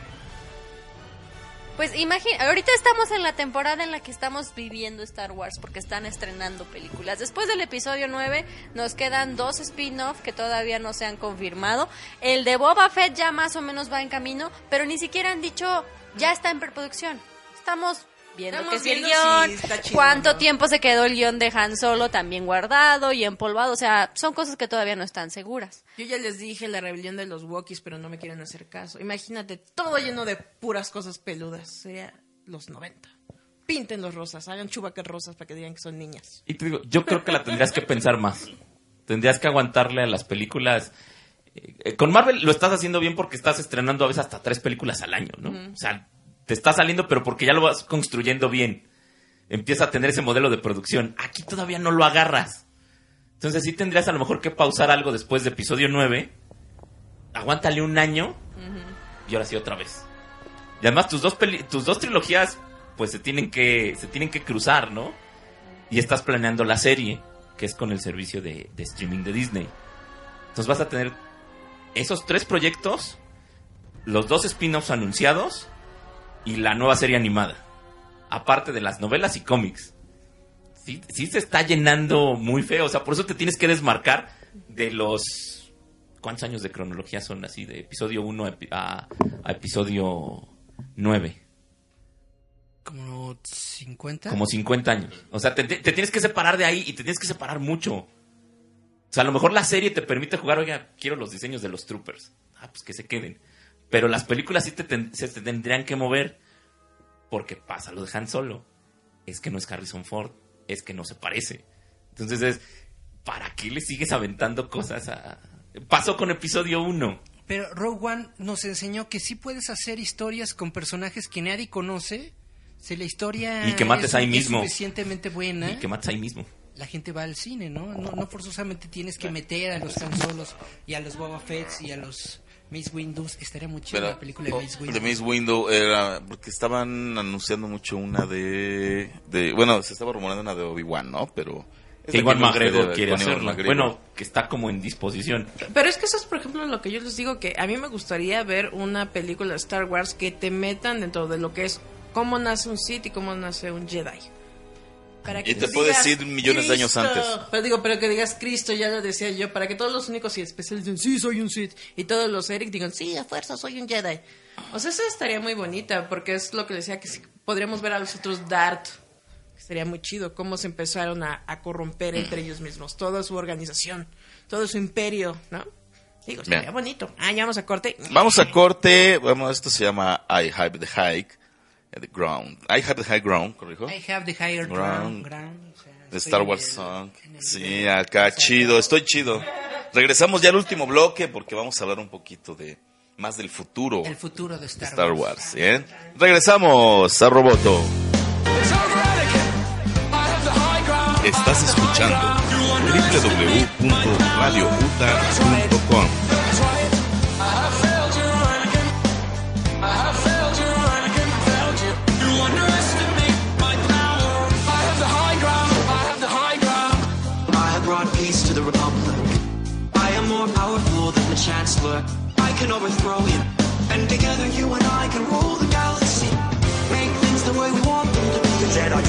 Pues imagina, ahorita estamos en la temporada en la que estamos viviendo Star Wars porque están estrenando películas. Después del episodio 9 nos quedan dos spin-off que todavía no se han confirmado. El de Boba Fett ya más o menos va en camino, pero ni siquiera han dicho ya está en preproducción. Estamos viendo Estamos que si el guion, si cuánto ¿no? tiempo se quedó el guion de Han Solo también guardado y empolvado. O sea, son cosas que todavía no están seguras. Yo ya les dije la rebelión de los Wookiees, pero no me quieren hacer caso. Imagínate, todo lleno de puras cosas peludas. Sería los 90. Pinten los rosas, hagan chubacas rosas para que digan que son niñas. Y te digo, yo creo que la tendrías que pensar más. Tendrías que aguantarle a las películas. Eh, eh, con Marvel lo estás haciendo bien porque estás estrenando a veces hasta tres películas al año, ¿no? O sea, te está saliendo, pero porque ya lo vas construyendo bien. Empieza a tener ese modelo de producción. Aquí todavía no lo agarras. Entonces sí tendrías a lo mejor que pausar algo después de episodio 9. Aguántale un año. Y ahora sí otra vez. Y además tus dos, peli- tus dos trilogías pues se tienen que se tienen que cruzar, ¿no? Y estás planeando la serie, que es con el servicio de, de streaming de Disney. Entonces vas a tener esos tres proyectos, los dos spin-offs anunciados y la nueva serie animada. Aparte de las novelas y cómics. Sí, sí se está llenando muy feo. O sea, por eso te tienes que desmarcar de los... ¿Cuántos años de cronología son así? De episodio 1 a, epi- a- a episodio 9. Como 50. Como 50 años. O sea, te- te tienes que separar de ahí y te tienes que separar mucho. O sea, a lo mejor la serie te permite jugar, oiga, quiero los diseños de los troopers. Ah, pues que se queden. Pero las películas sí te, ten- se te tendrían que mover. Porque pasa lo de Han Solo. Es que no es Harrison Ford. Es que no se parece. Entonces es, ¿para qué le sigues aventando cosas a... Pasó con episodio 1. Pero Rogue One nos enseñó que sí puedes hacer historias con personajes que nadie conoce. Si la historia Y que mates es, ahí es mismo. suficientemente buena, Y que matas ahí mismo. la gente va al cine, ¿no? ¿no? No forzosamente tienes que meter a los Han Solos y a los Boba Fetts y a los Mace Windows. Estaría muy chido Pero, la película de oh, de Windows. Mace Window era porque estaban anunciando mucho una de, de bueno, se estaba rumorando una de Obi-Wan, ¿no? Pero igual McGregor quiere. McGregor. Bueno, que está como en disposición. Pero es que eso es, por ejemplo, lo que yo les digo, que a mí me gustaría ver una película de Star Wars que te metan dentro de lo que es cómo nace un Sith y cómo nace un Jedi. Para Y te puedes ir millones de años antes. Pero digo, pero que digas Cristo, ya lo decía yo, para que todos los únicos y especiales digan, sí, soy un Sith. Y todos los Eric digan, sí, a fuerza, soy un Jedi. O sea, eso estaría muy bonita, porque es lo que decía, que si podríamos ver a los otros Dart. que Sería muy chido cómo se empezaron a, a corromper entre ellos mismos, toda su organización, todo su imperio, ¿no? Digo, estaría Bien. bonito. Ah, ya vamos a corte. Vamos a corte, vamos, esto se llama I Have the Hike, the Ground. I Have the High Ground, corrijo. I have the higher Ground. ground. ground, o sea, De estoy Star Wars el- Song. el- Sí, acá chido, estoy chido. Regresamos ya al último bloque porque vamos a hablar un poquito de más del futuro El futuro de de Star, Star Wars. ¿bien? Regresamos a Roboto. Estás escuchando www.radiouta.com. can overthrow him. And together you and I can rule the galaxy. Make things the way we want them to be. The Jedi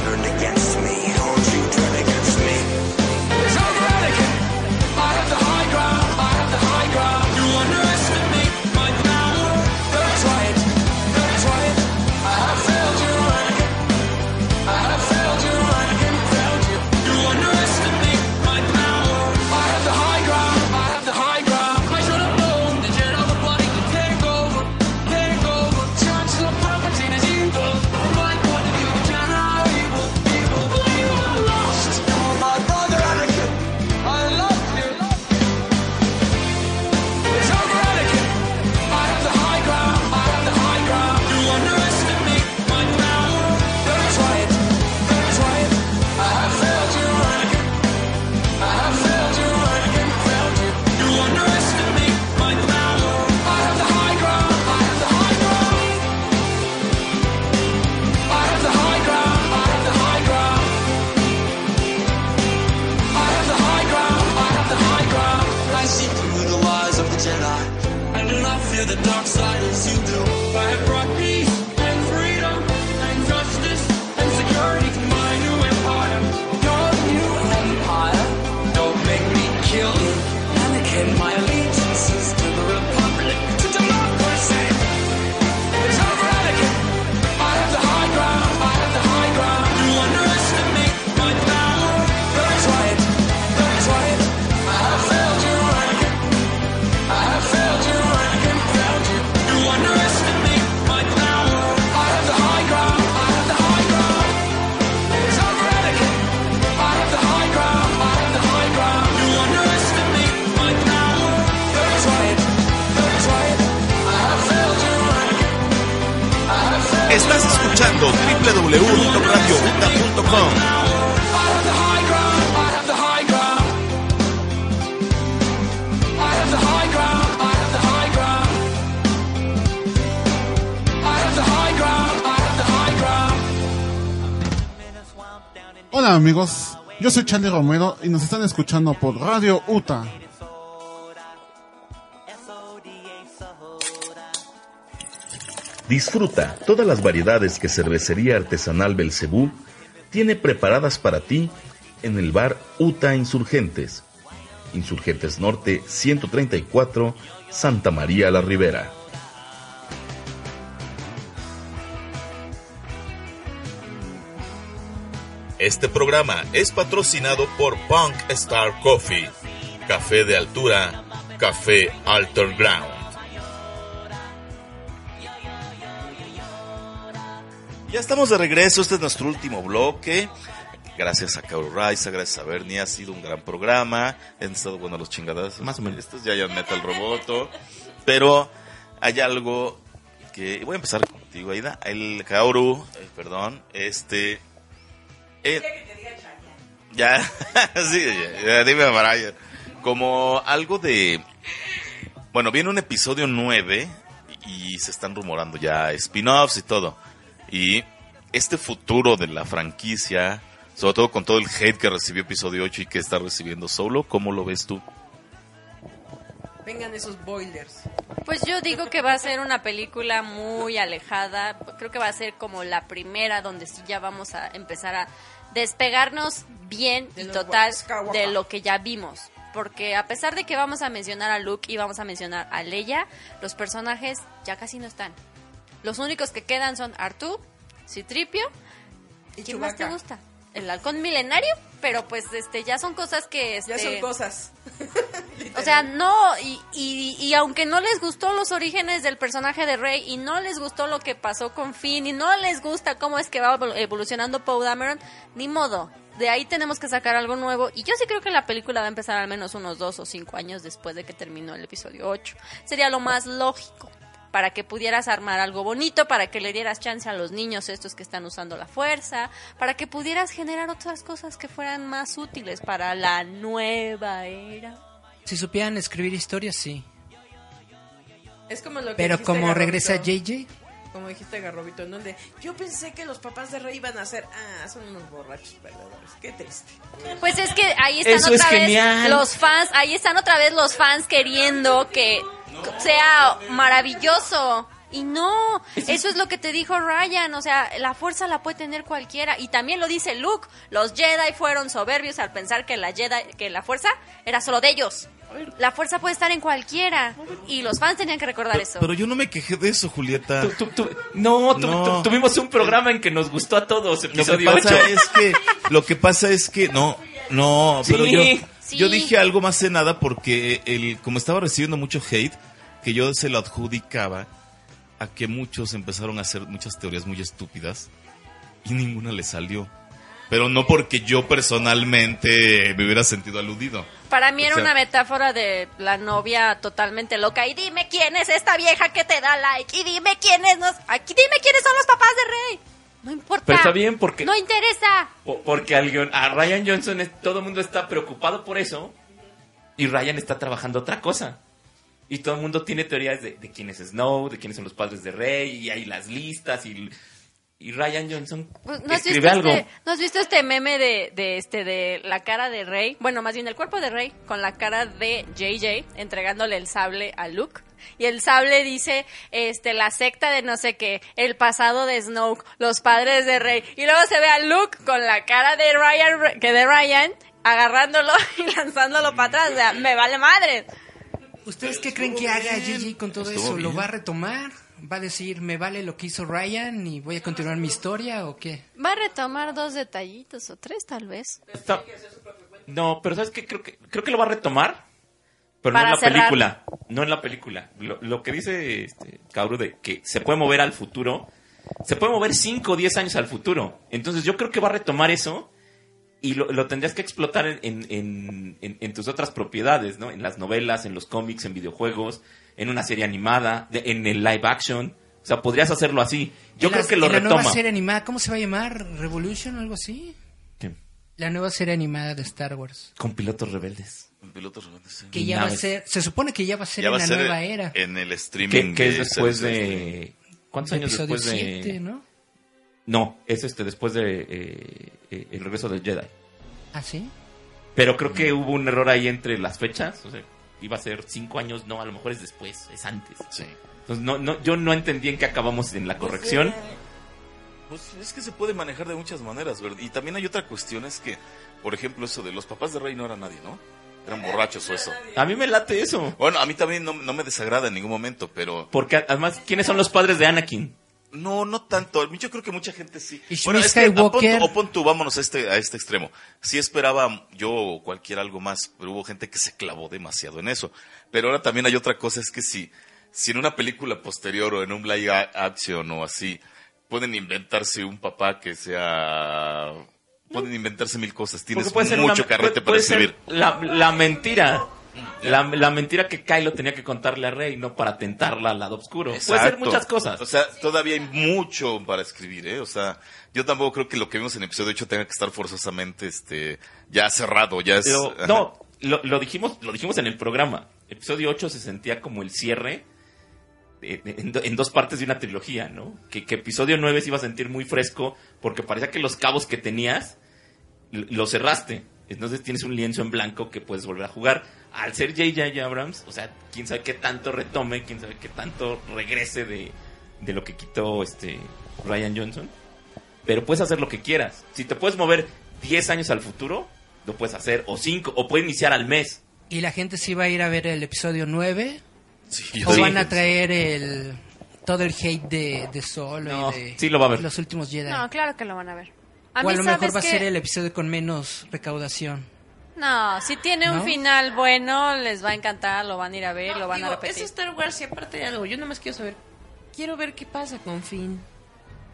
Hola amigos, yo soy Charlie Romero y nos están escuchando por Radio UTA. Disfruta todas las variedades que Cervecería Artesanal Belcebú tiene preparadas para ti en el bar Uta Insurgentes. Insurgentes Norte 134, Santa María la Ribera. Este programa es patrocinado por Punk Star Coffee, café de altura, café Alter Ground. Ya estamos de regreso, este es nuestro último bloque. Gracias a Kauru Raiza, gracias a Bernie, ha sido un gran programa. Han estado buenos los chingadas. Más o menos. Estos ya ya Metal Roboto. Pero hay algo que. Voy a empezar contigo, Aida. El Kaoru, eh, perdón, este. eh, ya, [LAUGHS] sí, ya, ya, dime, Mariah. Como algo de. Bueno, viene un episodio 9 y se están rumorando ya spin-offs y todo. Y este futuro de la franquicia, sobre todo con todo el hate que recibió episodio 8 y que está recibiendo solo, ¿cómo lo ves tú? Vengan esos boilers. Pues yo digo que va a ser una película muy alejada. Creo que va a ser como la primera donde sí ya vamos a empezar a despegarnos bien y total de lo que ya vimos. Porque a pesar de que vamos a mencionar a Luke y vamos a mencionar a Leia, los personajes ya casi no están. Los únicos que quedan son Artú, Citripio Y ¿Quién más te gusta? El halcón milenario, pero pues este ya son cosas que Ya este, son cosas. [LAUGHS] o sea, no, y, y, y aunque no les gustó los orígenes del personaje de Rey y no les gustó lo que pasó con Finn y no les gusta cómo es que va evol- evolucionando Poe Dameron, ni modo. De ahí tenemos que sacar algo nuevo y yo sí creo que la película va a empezar al menos unos dos o cinco años después de que terminó el episodio 8. Sería lo más lógico para que pudieras armar algo bonito, para que le dieras chance a los niños estos que están usando la fuerza, para que pudieras generar otras cosas que fueran más útiles para la nueva era. Si supieran escribir historias, sí. Es como lo que Pero como regresa JJ, Como dijiste Garrobito, en donde yo pensé que los papás de Rey iban a ser, ah, son unos borrachos perdedores. Qué triste. Pues es que ahí están Eso es otra vez genial. los fans, ahí están otra vez los fans queriendo que sea maravilloso. Y no, eso es lo que te dijo Ryan, o sea, la fuerza la puede tener cualquiera y también lo dice Luke, los Jedi fueron soberbios al pensar que la Jedi, que la fuerza era solo de ellos. La fuerza puede estar en cualquiera y los fans tenían que recordar eso. Pero yo no me quejé de eso, Julieta. Tu- tu- tu- no, tu- No. tu- tuvimos un programa en que nos gustó a todos, Lo que pasa 8. es que lo que pasa es que no, no, pero Sí. yo Sí. yo dije algo más de nada porque el como estaba recibiendo mucho hate que yo se lo adjudicaba a que muchos empezaron a hacer muchas teorías muy estúpidas y ninguna le salió. Pero no porque yo personalmente me hubiera sentido aludido. Para mí O era sea- una metáfora de la novia totalmente loca. Y dime quién es esta vieja que te da like. Y dime quiénes nos... Aquí dime quiénes son los papás de Rey. No importa. Pero está bien porque- No interesa. Po- Porque al guion- a Ryan Johnson es- todo el mundo está preocupado por eso y Ryan está trabajando otra cosa. Y todo el mundo tiene teorías de, de quién es Snow, de quiénes son los padres de Rey, y hay las listas, y, y Ryan Johnson Pues, ¿no, has visto escribe algo. este, ¿No has visto este meme de, de este de la cara de Rey? Bueno, más bien el cuerpo de Rey con la cara de JJ entregándole el sable a Luke. Y el sable dice, este, la secta de no sé qué, el pasado de Snoke, los padres de Rey. Y luego se ve a Luke con la cara de Ryan, que de Ryan, agarrándolo [LAUGHS] y lanzándolo para atrás. O sea, me vale madre. ¿ustedes qué creen que haga JJ con todo Estuvo eso? ¿Lo bien. va a retomar? ¿Va a decir, me vale lo que hizo Ryan y voy a continuar mi historia o qué? Va a retomar dos detallitos o tres tal vez. Está- No, pero ¿sabes qué? Creo que, creo que lo va a retomar, pero Para no en la cerrar. película. No en la película. Lo, lo que dice este, Kaoru de que se puede mover al futuro, se puede mover 5 o 10 años al futuro. Entonces yo creo que va a retomar eso y lo, lo tendrías que explotar en, en- en- en- en tus otras propiedades, ¿no? En las novelas, en los cómics, en videojuegos, en una serie animada, de- en el live action. O sea, podrías hacerlo así. Yo En creo las- que lo en la nueva retoma. serie animada, ¿cómo se va a llamar? ¿Revolution o algo así? ¿Qué? La nueva serie animada de Star Wars. Con pilotos rebeldes. Pilotos rebeldes, sí. Que ya va a ser, se supone que ya va a ser Ya en la ser nueva era. en el streaming. que es de después de... ¿Cuántos años Episodio después de...? 7, ¿no? No, es este después de eh, eh, El regreso del Jedi. ¿Ah, sí? Pero creo que hubo un error ahí entre las fechas. O sea, iba a ser cinco años, no, a lo mejor es después, es antes. Sí. Entonces, no, no, yo no entendí en qué acabamos en la corrección. Pues es que se puede manejar de muchas maneras, ¿verdad? Y también hay otra cuestión, es que, por ejemplo, eso de los papás de Rey no eran nadie, ¿no? Eran borrachos o eso. A mí me late eso. Bueno, a mí también no, no me desagrada en ningún momento, pero Porque además, ¿quiénes son los padres de Anakin? No, no tanto. Yo creo que mucha gente sí. Y Bueno, es que, Skywalker- o pon tú, vámonos a este, a este extremo. Sí esperaba yo o cualquier algo más, pero hubo gente que se clavó demasiado en eso. Pero ahora también hay otra cosa, es que si, si en una película posterior o en un live action o así, pueden inventarse un papá que sea... Pueden inventarse mil cosas. Tienes Porque puede ser mucho una- carrete puede- para puede ser escribir. La, la mentira. La, la mentira que Kylo tenía que contarle a Rey, no para tentarla al lado oscuro. Puede ser muchas cosas. O sea, todavía hay mucho para escribir, ¿eh? O sea, yo tampoco creo que lo que vimos en el episodio 8 tenga que estar forzosamente este, ya cerrado, ya es... Pero, no, lo, lo dijimos, lo dijimos en el programa. Episodio 8 se sentía como el cierre de- en, en dos partes de una trilogía, ¿no? Que, que episodio 9 se iba a sentir muy fresco porque parecía que los cabos que tenías los cerraste. Entonces tienes un lienzo en blanco que puedes volver a jugar. Al ser J.J. Abrams, o sea, quién sabe qué tanto retome, quién sabe qué tanto regrese de, de lo que quitó este Ryan Johnson. Pero puedes hacer lo que quieras. Si te puedes mover 10 años al futuro, lo puedes hacer. O 5, o puedes iniciar al mes. ¿Y la gente sí va a ir a ver el episodio 9? Sí, ¿O sí. van a traer el todo el hate de, de Solo No, y de sí lo va a ver. los últimos Jedi? No, claro que lo van a ver. A o a mí, lo mejor ¿sabes va a ser el episodio con menos recaudación. No, si tiene ¿No? un final bueno, les va a encantar, lo van a ir a ver, No, lo van digo, a repetir. Es Star Wars y aparte de algo, yo nada más quiero saber, quiero ver qué pasa con Finn.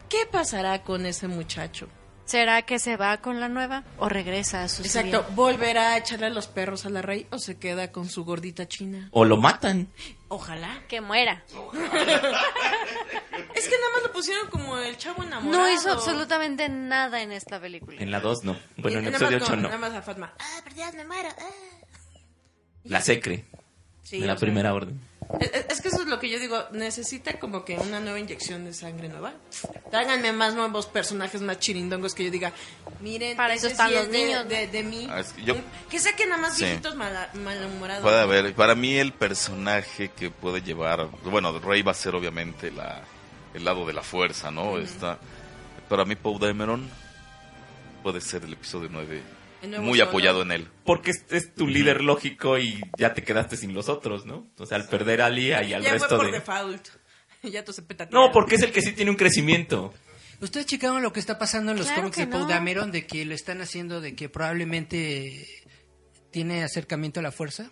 ¿Qué pasará con ese muchacho? ¿Será que se va con la nueva o regresa a su Exacto? ¿volverá a echarle a los perros a la rey o se queda con su gordita china? O lo matan. Ojalá. Que muera. Es que nada más lo pusieron como el chavo enamorado. No hizo absolutamente nada en esta película. En la 2 no. Bueno, en Y el nada más episodio 8 no. Nada más a Fatma. Ah, por Dios, me muero. ah. La secre. Sí, de la sea, primera orden. Es, que eso es lo que yo digo, necesita como que una nueva inyección de sangre nueva. Tráiganme más nuevos personajes más chirindongos que yo diga, miren, Para eso están sí los es de- niños, ¿no? de, de mí. Ah, es que yo- Que saquen nada más Sí. viejitos mala- malhumorados. Puede haber, para mí el personaje que puede llevar, bueno, Rey va a ser obviamente la, el lado de la fuerza, ¿no? Está, para mí Poe Dameron puede ser el episodio 9 El nuevo muy Solo. apoyado en él. Porque es, es tu líder lógico y ya te quedaste sin los otros, ¿no? O sea, al perder a Lia y al ya resto fue por de... default. [LAUGHS] ya tus expectativas. No, porque es el que sí tiene un crecimiento. ¿Ustedes checaron lo que está pasando en los Claro cómics de no. Dameron de que lo están haciendo de que probablemente tiene acercamiento a la fuerza?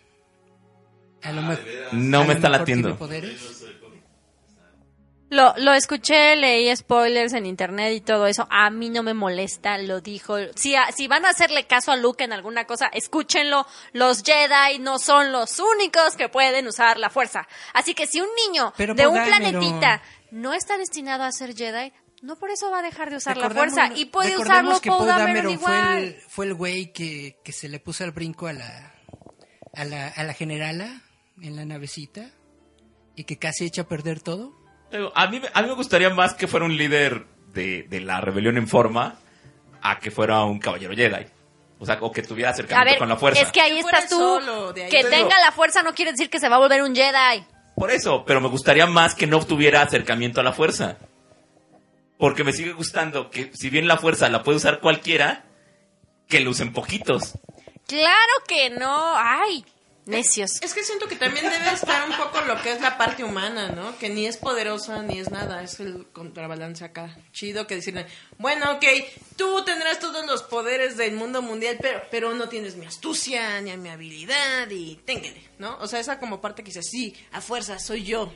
A lo mejor- No a me lo está latiendo. Lo, lo escuché, leí spoilers en internet y todo eso. A mí no me molesta, lo dijo. Si, a- si van a hacerle caso a Luke en alguna cosa, escúchenlo. Los Jedi no son los únicos que pueden usar la fuerza. Así que si un niño Pero de un planetita no está destinado a ser Jedi, no por eso va a dejar de usar la fuerza. Y puede usarlo que Dameron fue igual. el, fue el güey que, que se le puso al brinco a la, a la, a la generala en la navecita y que casi echa a perder todo. A mí, me- a mí me gustaría más que fuera un líder de, de la rebelión en forma a que fuera un caballero Jedi. O sea, o que tuviera A acercamiento ver, con la fuerza. es que ahí estás tú. solo de ahí. Que Pero- tenga la fuerza no quiere decir que se va a volver un Jedi. Por eso, pero me gustaría más que no tuviera acercamiento a la fuerza. Porque me sigue gustando que si bien la fuerza la puede usar cualquiera, que lo usen poquitos. Claro que no. Ay, necios. Es que siento que también debe estar un poco lo que es la parte humana, ¿no? Que ni es poderosa ni es nada, es el contrabalance acá. Chido que decirle, bueno, ok, tú tendrás todos los poderes del mundo mundial, pero, pero no tienes mi astucia ni mi habilidad y téngale, ¿no? O sea, esa como parte que dice, sí, a fuerza, soy yo,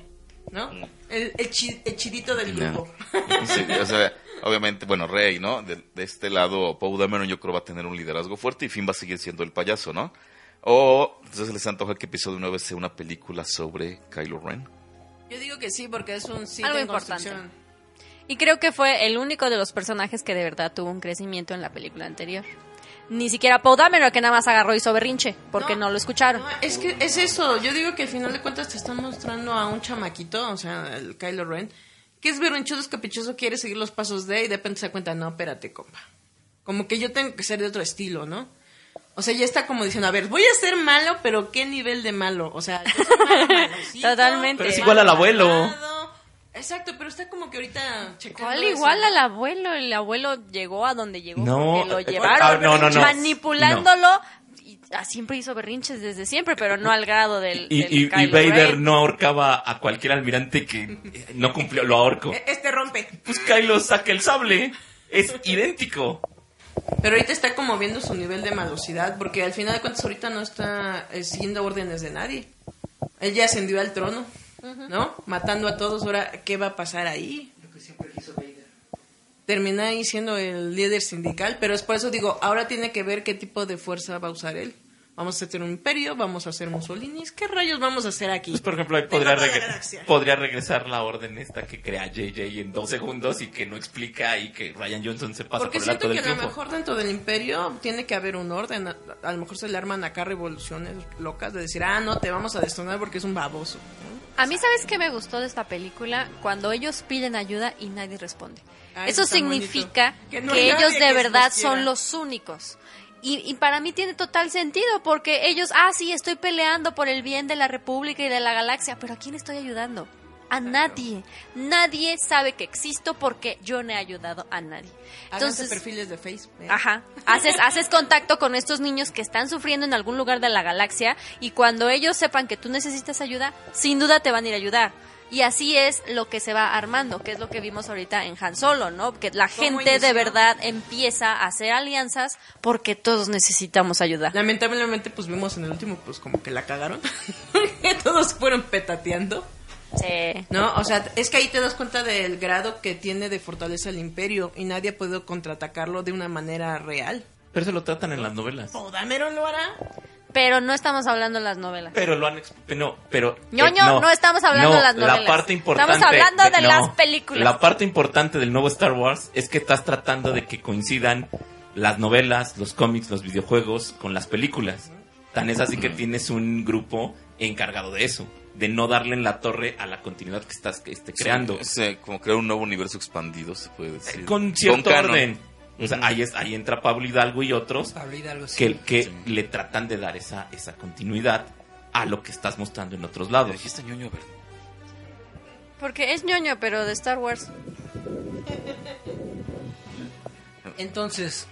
¿no? El, el, chi- el chidito del grupo. [LAUGHS] Sí, o sea, obviamente, bueno, Rey, ¿no? De, de este lado, Poe Dameron yo creo va a tener un liderazgo fuerte y Finn va a seguir siendo el payaso, ¿no? O entonces les antoja que episodio 9 sea una película sobre Kylo Ren. Yo digo que sí, porque es un sí Algo importante. Y creo que fue el único de los personajes que de verdad tuvo un crecimiento en la película anterior. Ni siquiera Paul Dameron, que nada más agarró y hizo berrinche, porque no, lo escucharon. No, es que es eso. Yo digo que al final de cuentas te están mostrando a un chamaquito, o sea, el Kylo Ren, que es berrinchudo, es caprichoso, quiere seguir los pasos de y de repente se da cuenta, no, espérate, compa. Como que yo tengo que ser de otro estilo, ¿no? O sea, ya está como diciendo, a ver, voy a ser malo, pero ¿qué nivel de malo? O sea, yo soy [LAUGHS] malo, malocito, Totalmente. Pero es igual al abuelo. malvado. Exacto, pero está como que ahorita checando Igual, eso, igual ¿no? al abuelo, el abuelo llegó a donde llegó No, porque lo eh, llevaron ah, no, no, no. manipulándolo. Y ah, siempre hizo berrinches desde siempre, pero no al grado del, Y, del y- y Kylo Vader Ren. no ahorcaba a cualquier almirante que eh, no cumplió, lo ahorco. E- Este rompe. Pues Kylo saca el sable. Es idéntico. Pero ahorita está como viendo su nivel de malosidad, porque al final de cuentas ahorita no está eh, siguiendo órdenes de nadie. Él ya ascendió al trono, ¿no? Matando a todos. Ahora, ¿qué va a pasar ahí? Lo que siempre quiso Vader. Termina ahí siendo el líder sindical, pero es por eso digo, ahora tiene que ver qué tipo de fuerza va a usar él. Vamos a hacer un imperio, vamos a hacer Mussolini. ¿Qué rayos vamos a hacer aquí? Pues, por ejemplo, podría, regre- regresar la orden esta que crea JJ en dos segundos y que no explica y que Ryan Johnson se pasa Porque por el alto siento del que a lo mejor dentro del imperio tiene que haber un orden. A, a lo mejor se le arman acá revoluciones locas de decir, ah, no, te vamos a destronar porque es un baboso. ¿no? A mí, ¿sabes qué me gustó de esta película? Cuando ellos piden ayuda y nadie responde. Ah, Eso significa bonito. que, no ellos de verdad son los únicos. Y, y para mí tiene total sentido, porque ellos, ah, sí, estoy peleando por el bien de la República y de la galaxia, pero ¿a quién estoy ayudando? A nadie. Nadie sabe que existo porque yo no he ayudado a nadie. Háganse Entonces, perfiles de Facebook. ¿eh? Ajá. Haces, haces contacto con estos niños que están sufriendo en algún lugar de la galaxia y cuando ellos sepan que tú necesitas ayuda, sin duda te van a ir a ayudar. Y así es lo que se va armando, que es lo que vimos ahorita en Han Solo, ¿no? Que la ¿Cómo gente de verdad empieza a hacer alianzas porque todos necesitamos ayuda. Lamentablemente, pues vimos en el último, pues como que la cagaron. [LAUGHS] que todos fueron petateando. Sí. ¿No? O sea, es que ahí te das cuenta del grado que tiene de fortaleza el imperio y nadie ha podido contraatacarlo de una manera real. Pero se lo tratan en las novelas. ¿O Dameron lo hará? Pero no estamos hablando de las novelas. Pero lo han no, pero eh, Ñoño, no estamos hablando no, de las novelas. La parte importante Estamos hablando de no, las películas. La parte importante del nuevo Star Wars es que estás tratando de que coincidan las novelas, los cómics, los videojuegos con las películas. Tan es así que tienes un grupo encargado de eso, de no darle en la torre a la continuidad que estás este, creando. Es, eh, como crear un nuevo universo expandido, se puede decir. con cierto orden. O sea, ahí, es, ahí entra Pablo Hidalgo y otros Pablo Hidalgo, sí. que, que le tratan de dar esa, esa continuidad a lo que estás mostrando en otros lados. Dijiste ñoño, a ver. Porque es ñoño, pero de Star Wars. Entonces,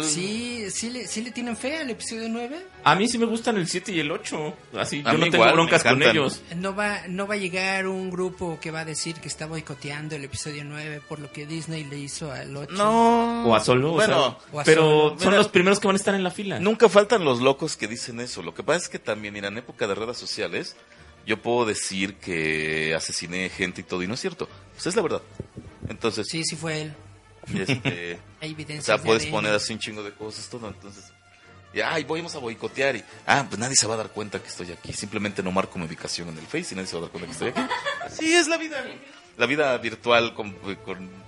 ¿sí, sí, le, ¿sí le tienen fe al episodio 9? A mí sí me gustan el 7 y el 8. Así, A yo no tengo igual, broncas con ellos. No va, no va a llegar un grupo que va a decir que está boicoteando el episodio 9 por lo que Disney le hizo al 8. No. O a solo. o Bueno, sea, o a pero solo. son Mira, los primeros que van a estar en la fila. Nunca faltan los locos que dicen eso. Lo que pasa es que también, en época de redes sociales, yo puedo decir que asesiné gente y todo, y no es cierto. Pues es la verdad. Entonces, Sí, sí fue él. Este, [LAUGHS] o sea, puedes poner así un chingo de cosas, todo. Entonces, y, ay, vamos a boicotear. Y, ah, pues nadie se va a dar cuenta que estoy aquí. Simplemente no marco mi ubicación en el Face y nadie se va a dar cuenta que estoy aquí. [LAUGHS] Así es la vida. La vida virtual con, con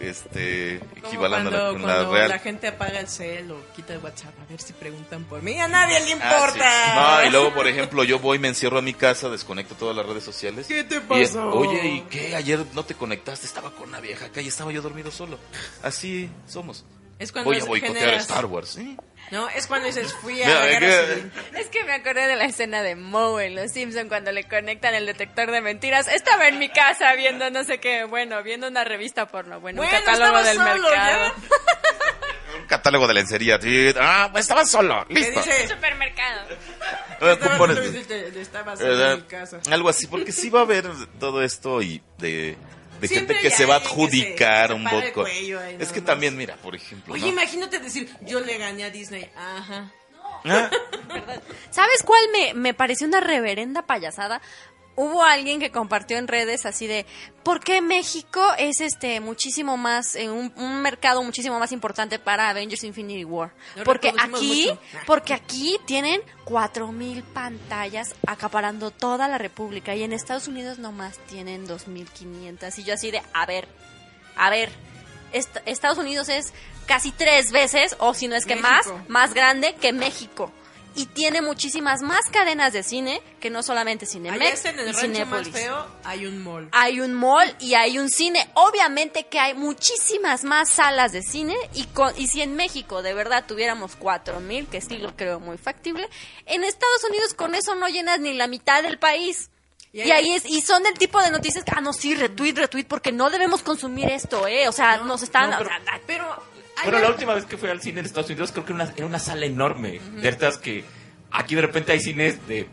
este, equivalente a la, cuando, real. la gente apaga el cel o quita el WhatsApp a ver si preguntan por mí. A nadie le Ah, importa. sí. No, y luego, por ejemplo, yo voy, me encierro a mi casa, desconecto todas las redes sociales. ¿Qué te Y, pasó? Oye, ¿y qué? Ayer no te conectaste, estaba con una vieja acá y estaba yo dormido solo. Así somos. Es cuando Voy a boicotear generas- Star Wars. ¿sí? No, es cuando dices, fui a Mira, la ¿qué? guerra civil. Es que me acordé de la escena de Moe en Los Simpson cuando le conectan el detector de mentiras. Estaba en mi casa viendo no sé qué, bueno, viendo una revista porno, bueno, un Bueno, catálogo del solo, mercado. Un catálogo de lencería. Ah, estaba solo. ¿Qué Listo. dice? Supermercado. Ah, Estaba solo Eh, solo en mi casa. Algo así, porque sí va a haber todo esto y de, de Siempre gente que se va a adjudicar un poco. Es que también, mira, por ejemplo. Oye, ¿no? imagínate decir, yo le gané a Disney. Ajá. Ah, [LAUGHS] ¿Sabes cuál me, me pareció una reverenda payasada? Hubo alguien que compartió en redes así de ¿por qué México es este muchísimo más eh, un, un mercado muchísimo más importante para Avengers Infinity War? Porque aquí mucho. porque aquí tienen 4000 pantallas acaparando toda la República y en Estados Unidos nomás tienen 2500 y yo así de a ver, a ver, est- Estados Unidos es casi tres veces o si no es que más más grande que México. Y tiene muchísimas más cadenas de cine que no solamente Allá Cinemex en el y más Cinépolis. feo, hay un mall. Hay un mall y hay un cine. Obviamente que hay muchísimas más salas de cine y, con, y si en México de verdad tuviéramos 4000, que sí lo creo muy factible, en Estados Unidos con eso no llenas ni la mitad del país. Y Y, ahí- es, y son del tipo de noticias que, ah, no, sí, retweet, retweet, porque no debemos consumir esto, ¿eh? O sea, nos están... no, pero- o sea, Pero Bueno, la última vez que fui al cine en Estados Unidos creo que era una, era una sala enorme. De estas que aquí de repente hay cines de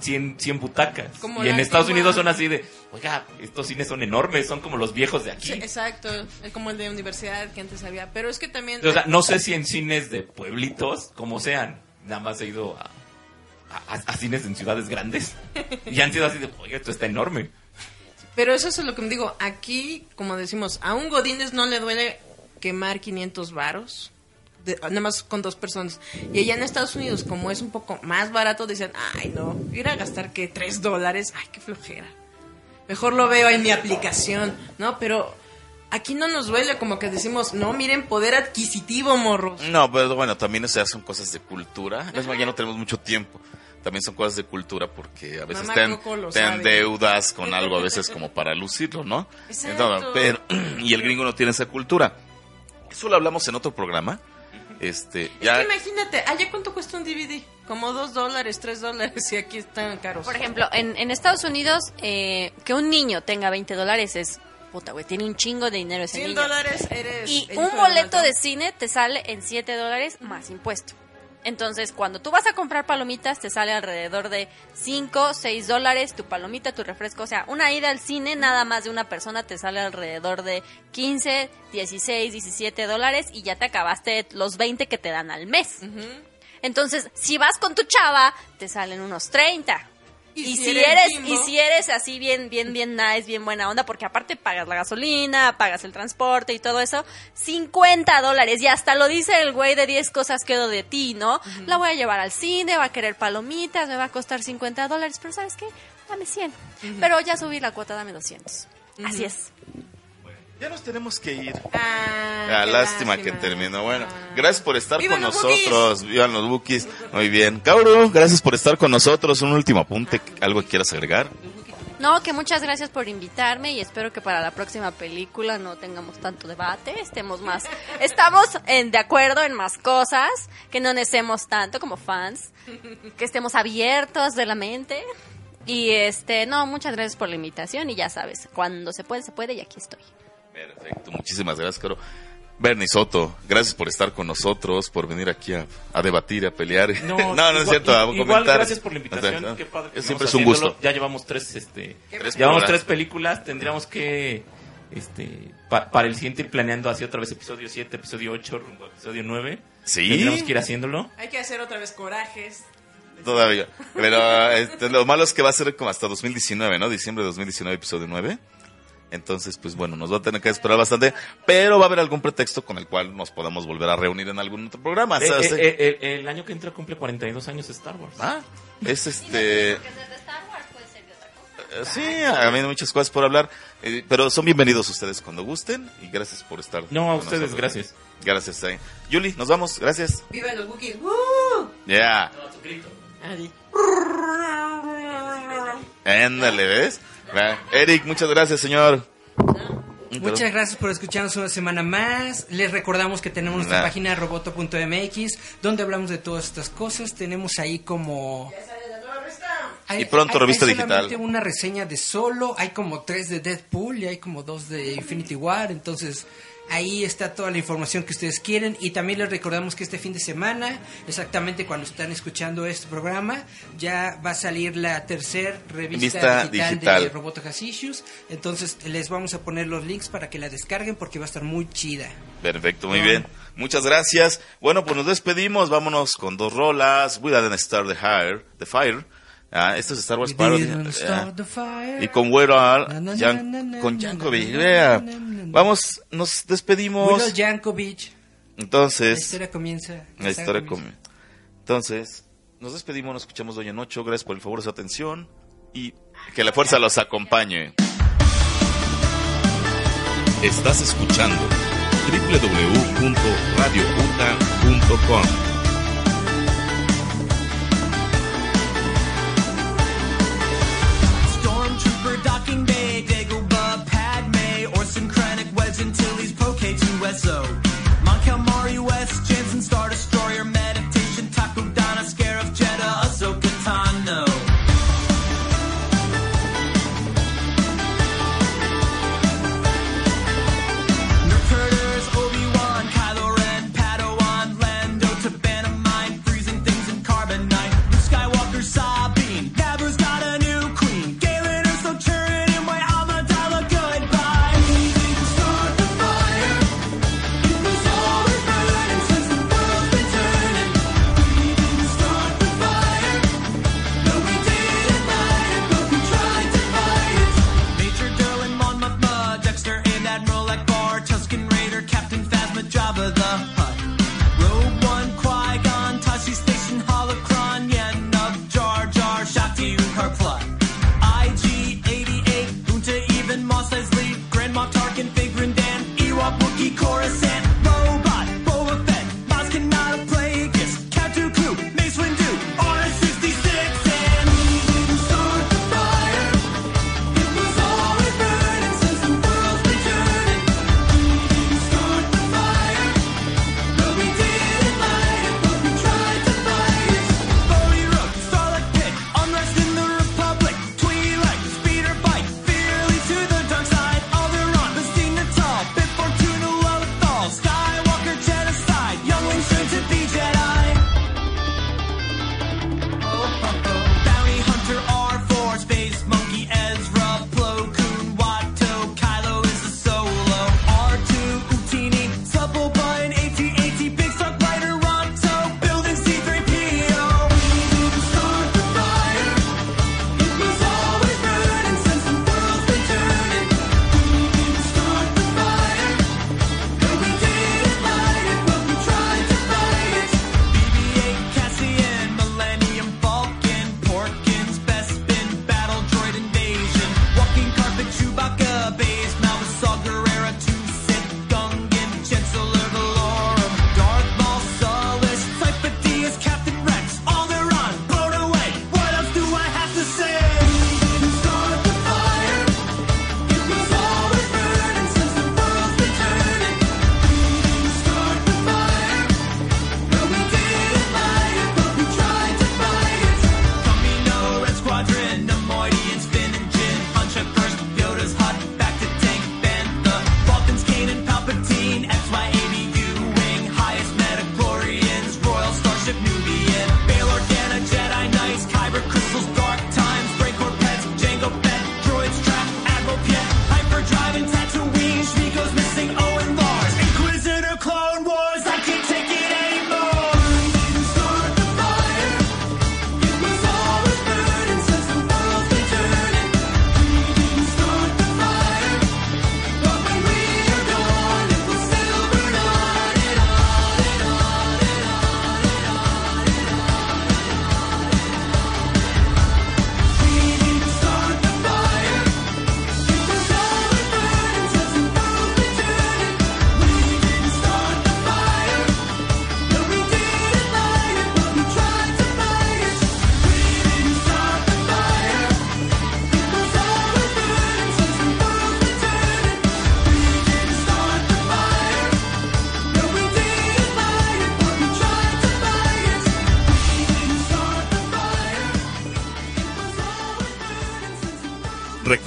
100, 100 butacas. Como y en Estados antigua- Unidos son así de, oiga, estos cines son enormes, son como los viejos de Sí, aquí. exacto, es como el de universidad que antes había. Pero es que también... O sea, no sé si en cines de pueblitos, como sean, nada más he ido a, a- a cines en ciudades grandes. [LAUGHS] Y han sido así de, oiga, esto está enorme. Pero eso es lo que me digo. Aquí, como decimos, a un Godínez no le duele quemar 500 varos. de- Nada más con dos personas. Y allá en Estados Unidos, como es un poco más barato, dicen, ay no, ir a gastar que 3 dólares, ay qué flojera. Mejor lo veo en mi aplicación, ¿no? Pero aquí no nos duele como que decimos, no, miren, poder adquisitivo, morros. No, pero bueno, también o sea, son cosas de cultura. Es más, ya no tenemos mucho tiempo. También son cosas de cultura porque a veces Mamá deudas con algo a veces como para lucirlo, ¿no? [LAUGHS] Exacto. Entonces, pero, [CLEARS THROAT] y el gringo no tiene esa cultura. Eso lo hablamos en otro programa. Este, Es ya, que imagínate, allá cuánto cuesta un DVD? Como 2 dólares, 3 dólares, y aquí están caros. Por ejemplo, en, en Estados Unidos, eh, que un niño tenga 20 dólares es... Puta, güey, tiene un chingo de dinero ese 100 niño. dólares eres... Y un boleto maltón. de cine te sale en 7 dólares más impuesto. Entonces, cuando tú vas a comprar palomitas, te sale alrededor de 5, 6 dólares tu palomita, tu refresco. O sea, una ida al cine, nada más de una persona, te sale alrededor de 15, 16, 17 dólares y ya te acabaste los 20 que te dan al mes. Entonces, si vas con tu chava, te salen unos 30. Y Y, si si, eres bimbo- y si eres así bien, bien, bien nice, bien buena onda, porque aparte pagas la gasolina, pagas el transporte y todo eso, 50 dólares. Y hasta lo dice el güey de 10 cosas quedo de ti, ¿no? La voy a llevar al cine, va a querer palomitas, me va a costar 50 dólares, pero ¿sabes qué? Dame 100. Pero ya subí la cuota, dame 200. Así es. Ya nos tenemos que ir. Ah, Ah, qué lástima que terminó. Bueno, gracias por estar ¡Vivan con nosotros. Vivan los bookies. Muy bien. Cabro, gracias por estar con nosotros. Un último apunte. ¿Algo que quieras agregar? No, que muchas gracias por invitarme y espero que para la próxima película no tengamos tanto debate, estemos más, [LAUGHS] estamos en, de acuerdo en más cosas, que no necemos tanto como fans, que estemos abiertos de la mente y este, no, muchas gracias por la invitación y ya sabes, cuando se puede, se puede y aquí estoy. Perfecto. Muchísimas gracias, Caro. Bernie Soto, gracias por estar con nosotros, por venir aquí a, a debatir, a pelear. No, [LAUGHS] no, igual- es cierto, a igual, comentar. gracias por la invitación. O sea, Qué padre que Siempre es un haciéndolo. gusto. Ya llevamos tres, este, Tres llevamos tres películas. Tendríamos que, este, pa- para el siguiente ir planeando así otra vez episodio 7, episodio 8, rumbo a episodio 9. Sí. Tendríamos que ir haciéndolo. Hay que hacer otra vez corajes. Todavía. Pero [LAUGHS] este, lo malo es que va a ser como hasta 2019, ¿no? Diciembre de 2019, episodio 9. Entonces, pues bueno, nos va a tener que esperar bastante, pero va a haber algún pretexto con el cual nos podamos volver a reunir en algún otro programa. Eh, ¿sabes? eh, eh, eh, el año que entra cumple 42 años Star Wars. Ah, es este... Sí, a mí hay muchas cosas por hablar, eh, pero son bienvenidos ustedes cuando gusten y gracias por estar. No, a con ustedes, nosotros. gracias. Gracias. eh. Yuli, nos vamos, gracias. ¡Viva los bookies! ¡Uh! Ya, Adi. ándale, ¿ves? Eric, muchas gracias, señor. Muchas gracias por escucharnos una semana más. Les recordamos que tenemos nuestra Nah. página roboto.mx donde hablamos de todas estas cosas. Tenemos ahí como... Hay- Y pronto hay- revista hay digital. una reseña de solo, hay como tres de Deadpool y hay como dos de Infinity War, entonces ahí está toda la información que ustedes quieren y también les recordamos que este fin de semana, exactamente cuando están escuchando este programa, ya va a salir la tercera revista digital, digital. de Roboto Has Issues, entonces les vamos a poner los links para que la descarguen porque va a estar muy chida. Perfecto, muy bien. Muchas gracias. Bueno, pues nos despedimos. Vámonos con dos rolas. We Didn't Start the the fire Ah, estos Star Wars parodias. Ah, y con Weird Al, con Jankovic. Vea. Vamos, nos despedimos. Jankovic. Entonces. La historia comienza. La historia comienza. Entonces, nos despedimos, nos escuchamos Doña Nocho. Gracias por el favor de su atención y que la fuerza los acompañe. Estás escuchando www.radioputa.com USO.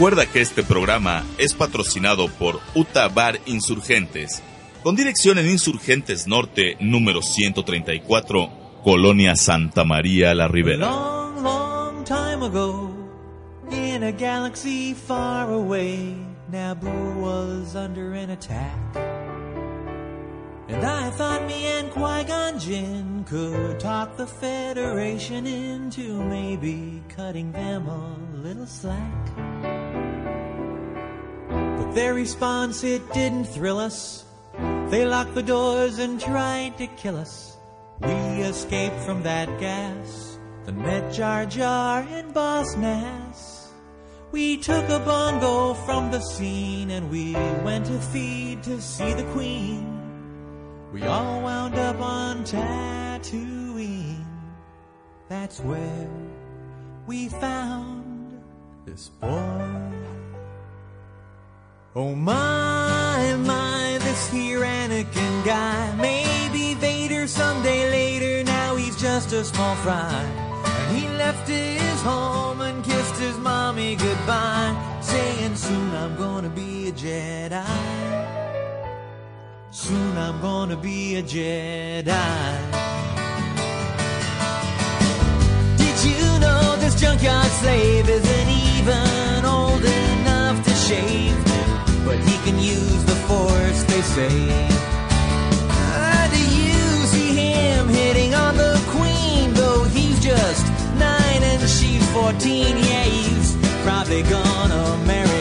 Recuerda que este programa es patrocinado por Utabar Insurgentes, con dirección en Insurgentes Norte, número 134, Colonia Santa María La Ribera. Long, long time ago, in a galaxy far away, Naboo was under an attack. And I thought me and Qui-Gon Jinn could talk the Federation into maybe cutting them a little slack. Their response, it didn't thrill us. They locked the doors and tried to kill us. We escaped from that gas, then met Jar Jar and Boss Nass. We took a bongo from the scene and we went to feed to see the Queen. We all wound up on Tatooine. That's where we found this boy. Oh my, my, this here Anakin guy. Maybe Vader someday later, now he's just a small fry. And he left his home and kissed his mommy goodbye, saying soon I'm gonna be a Jedi. Soon I'm gonna be a Jedi. Did you know this junkyard slave isn't even old enough to shave? But he can use the force, they say. Ah, do you see him hitting on the queen? Though he's just nine and she's fourteen. Yeah, he's probably gonna marry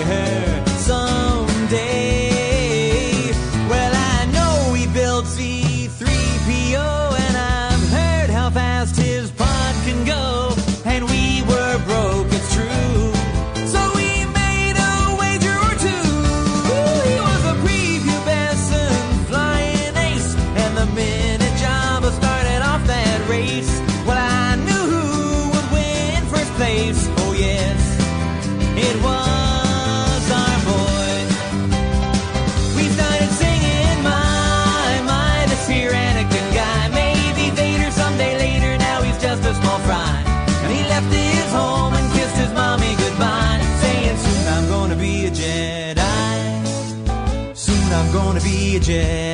gonna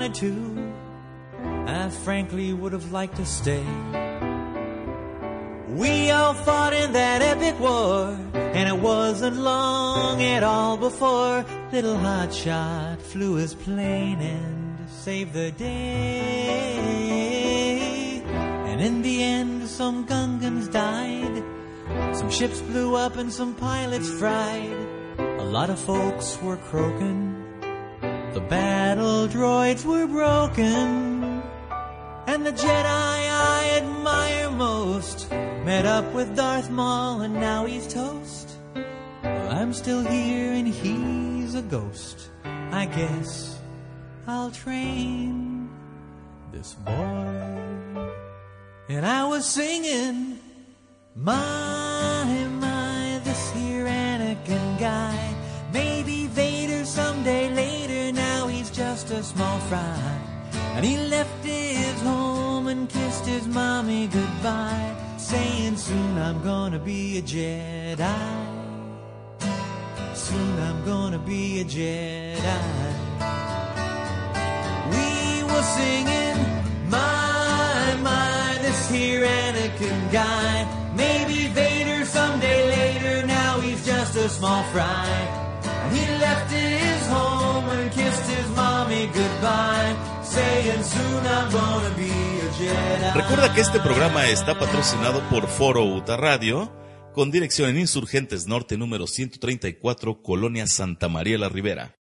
wanted to. I frankly would have liked to stay. We all fought in that epic war, and it wasn't long at all before little hotshot flew his plane and saved the day. And in the end, some Gungans died, some ships blew up, and some pilots fried. A lot of folks were croaking, the battle droids were broken. And the Jedi I admire most met up with Darth Maul and now he's toast. I'm still here and he's a ghost. I guess I'll train this boy. And I was singing, my, small fry. And he left his home and kissed his mommy goodbye, saying soon I'm gonna be a Jedi. Soon I'm gonna be a Jedi. We were singing, my, my, this here Anakin guy. Maybe Vader someday later, now he's just a small fry. Recuerda que este programa está patrocinado por Foro Uta Radio, con dirección en Insurgentes Norte número 134, Colonia Santa María la Ribera.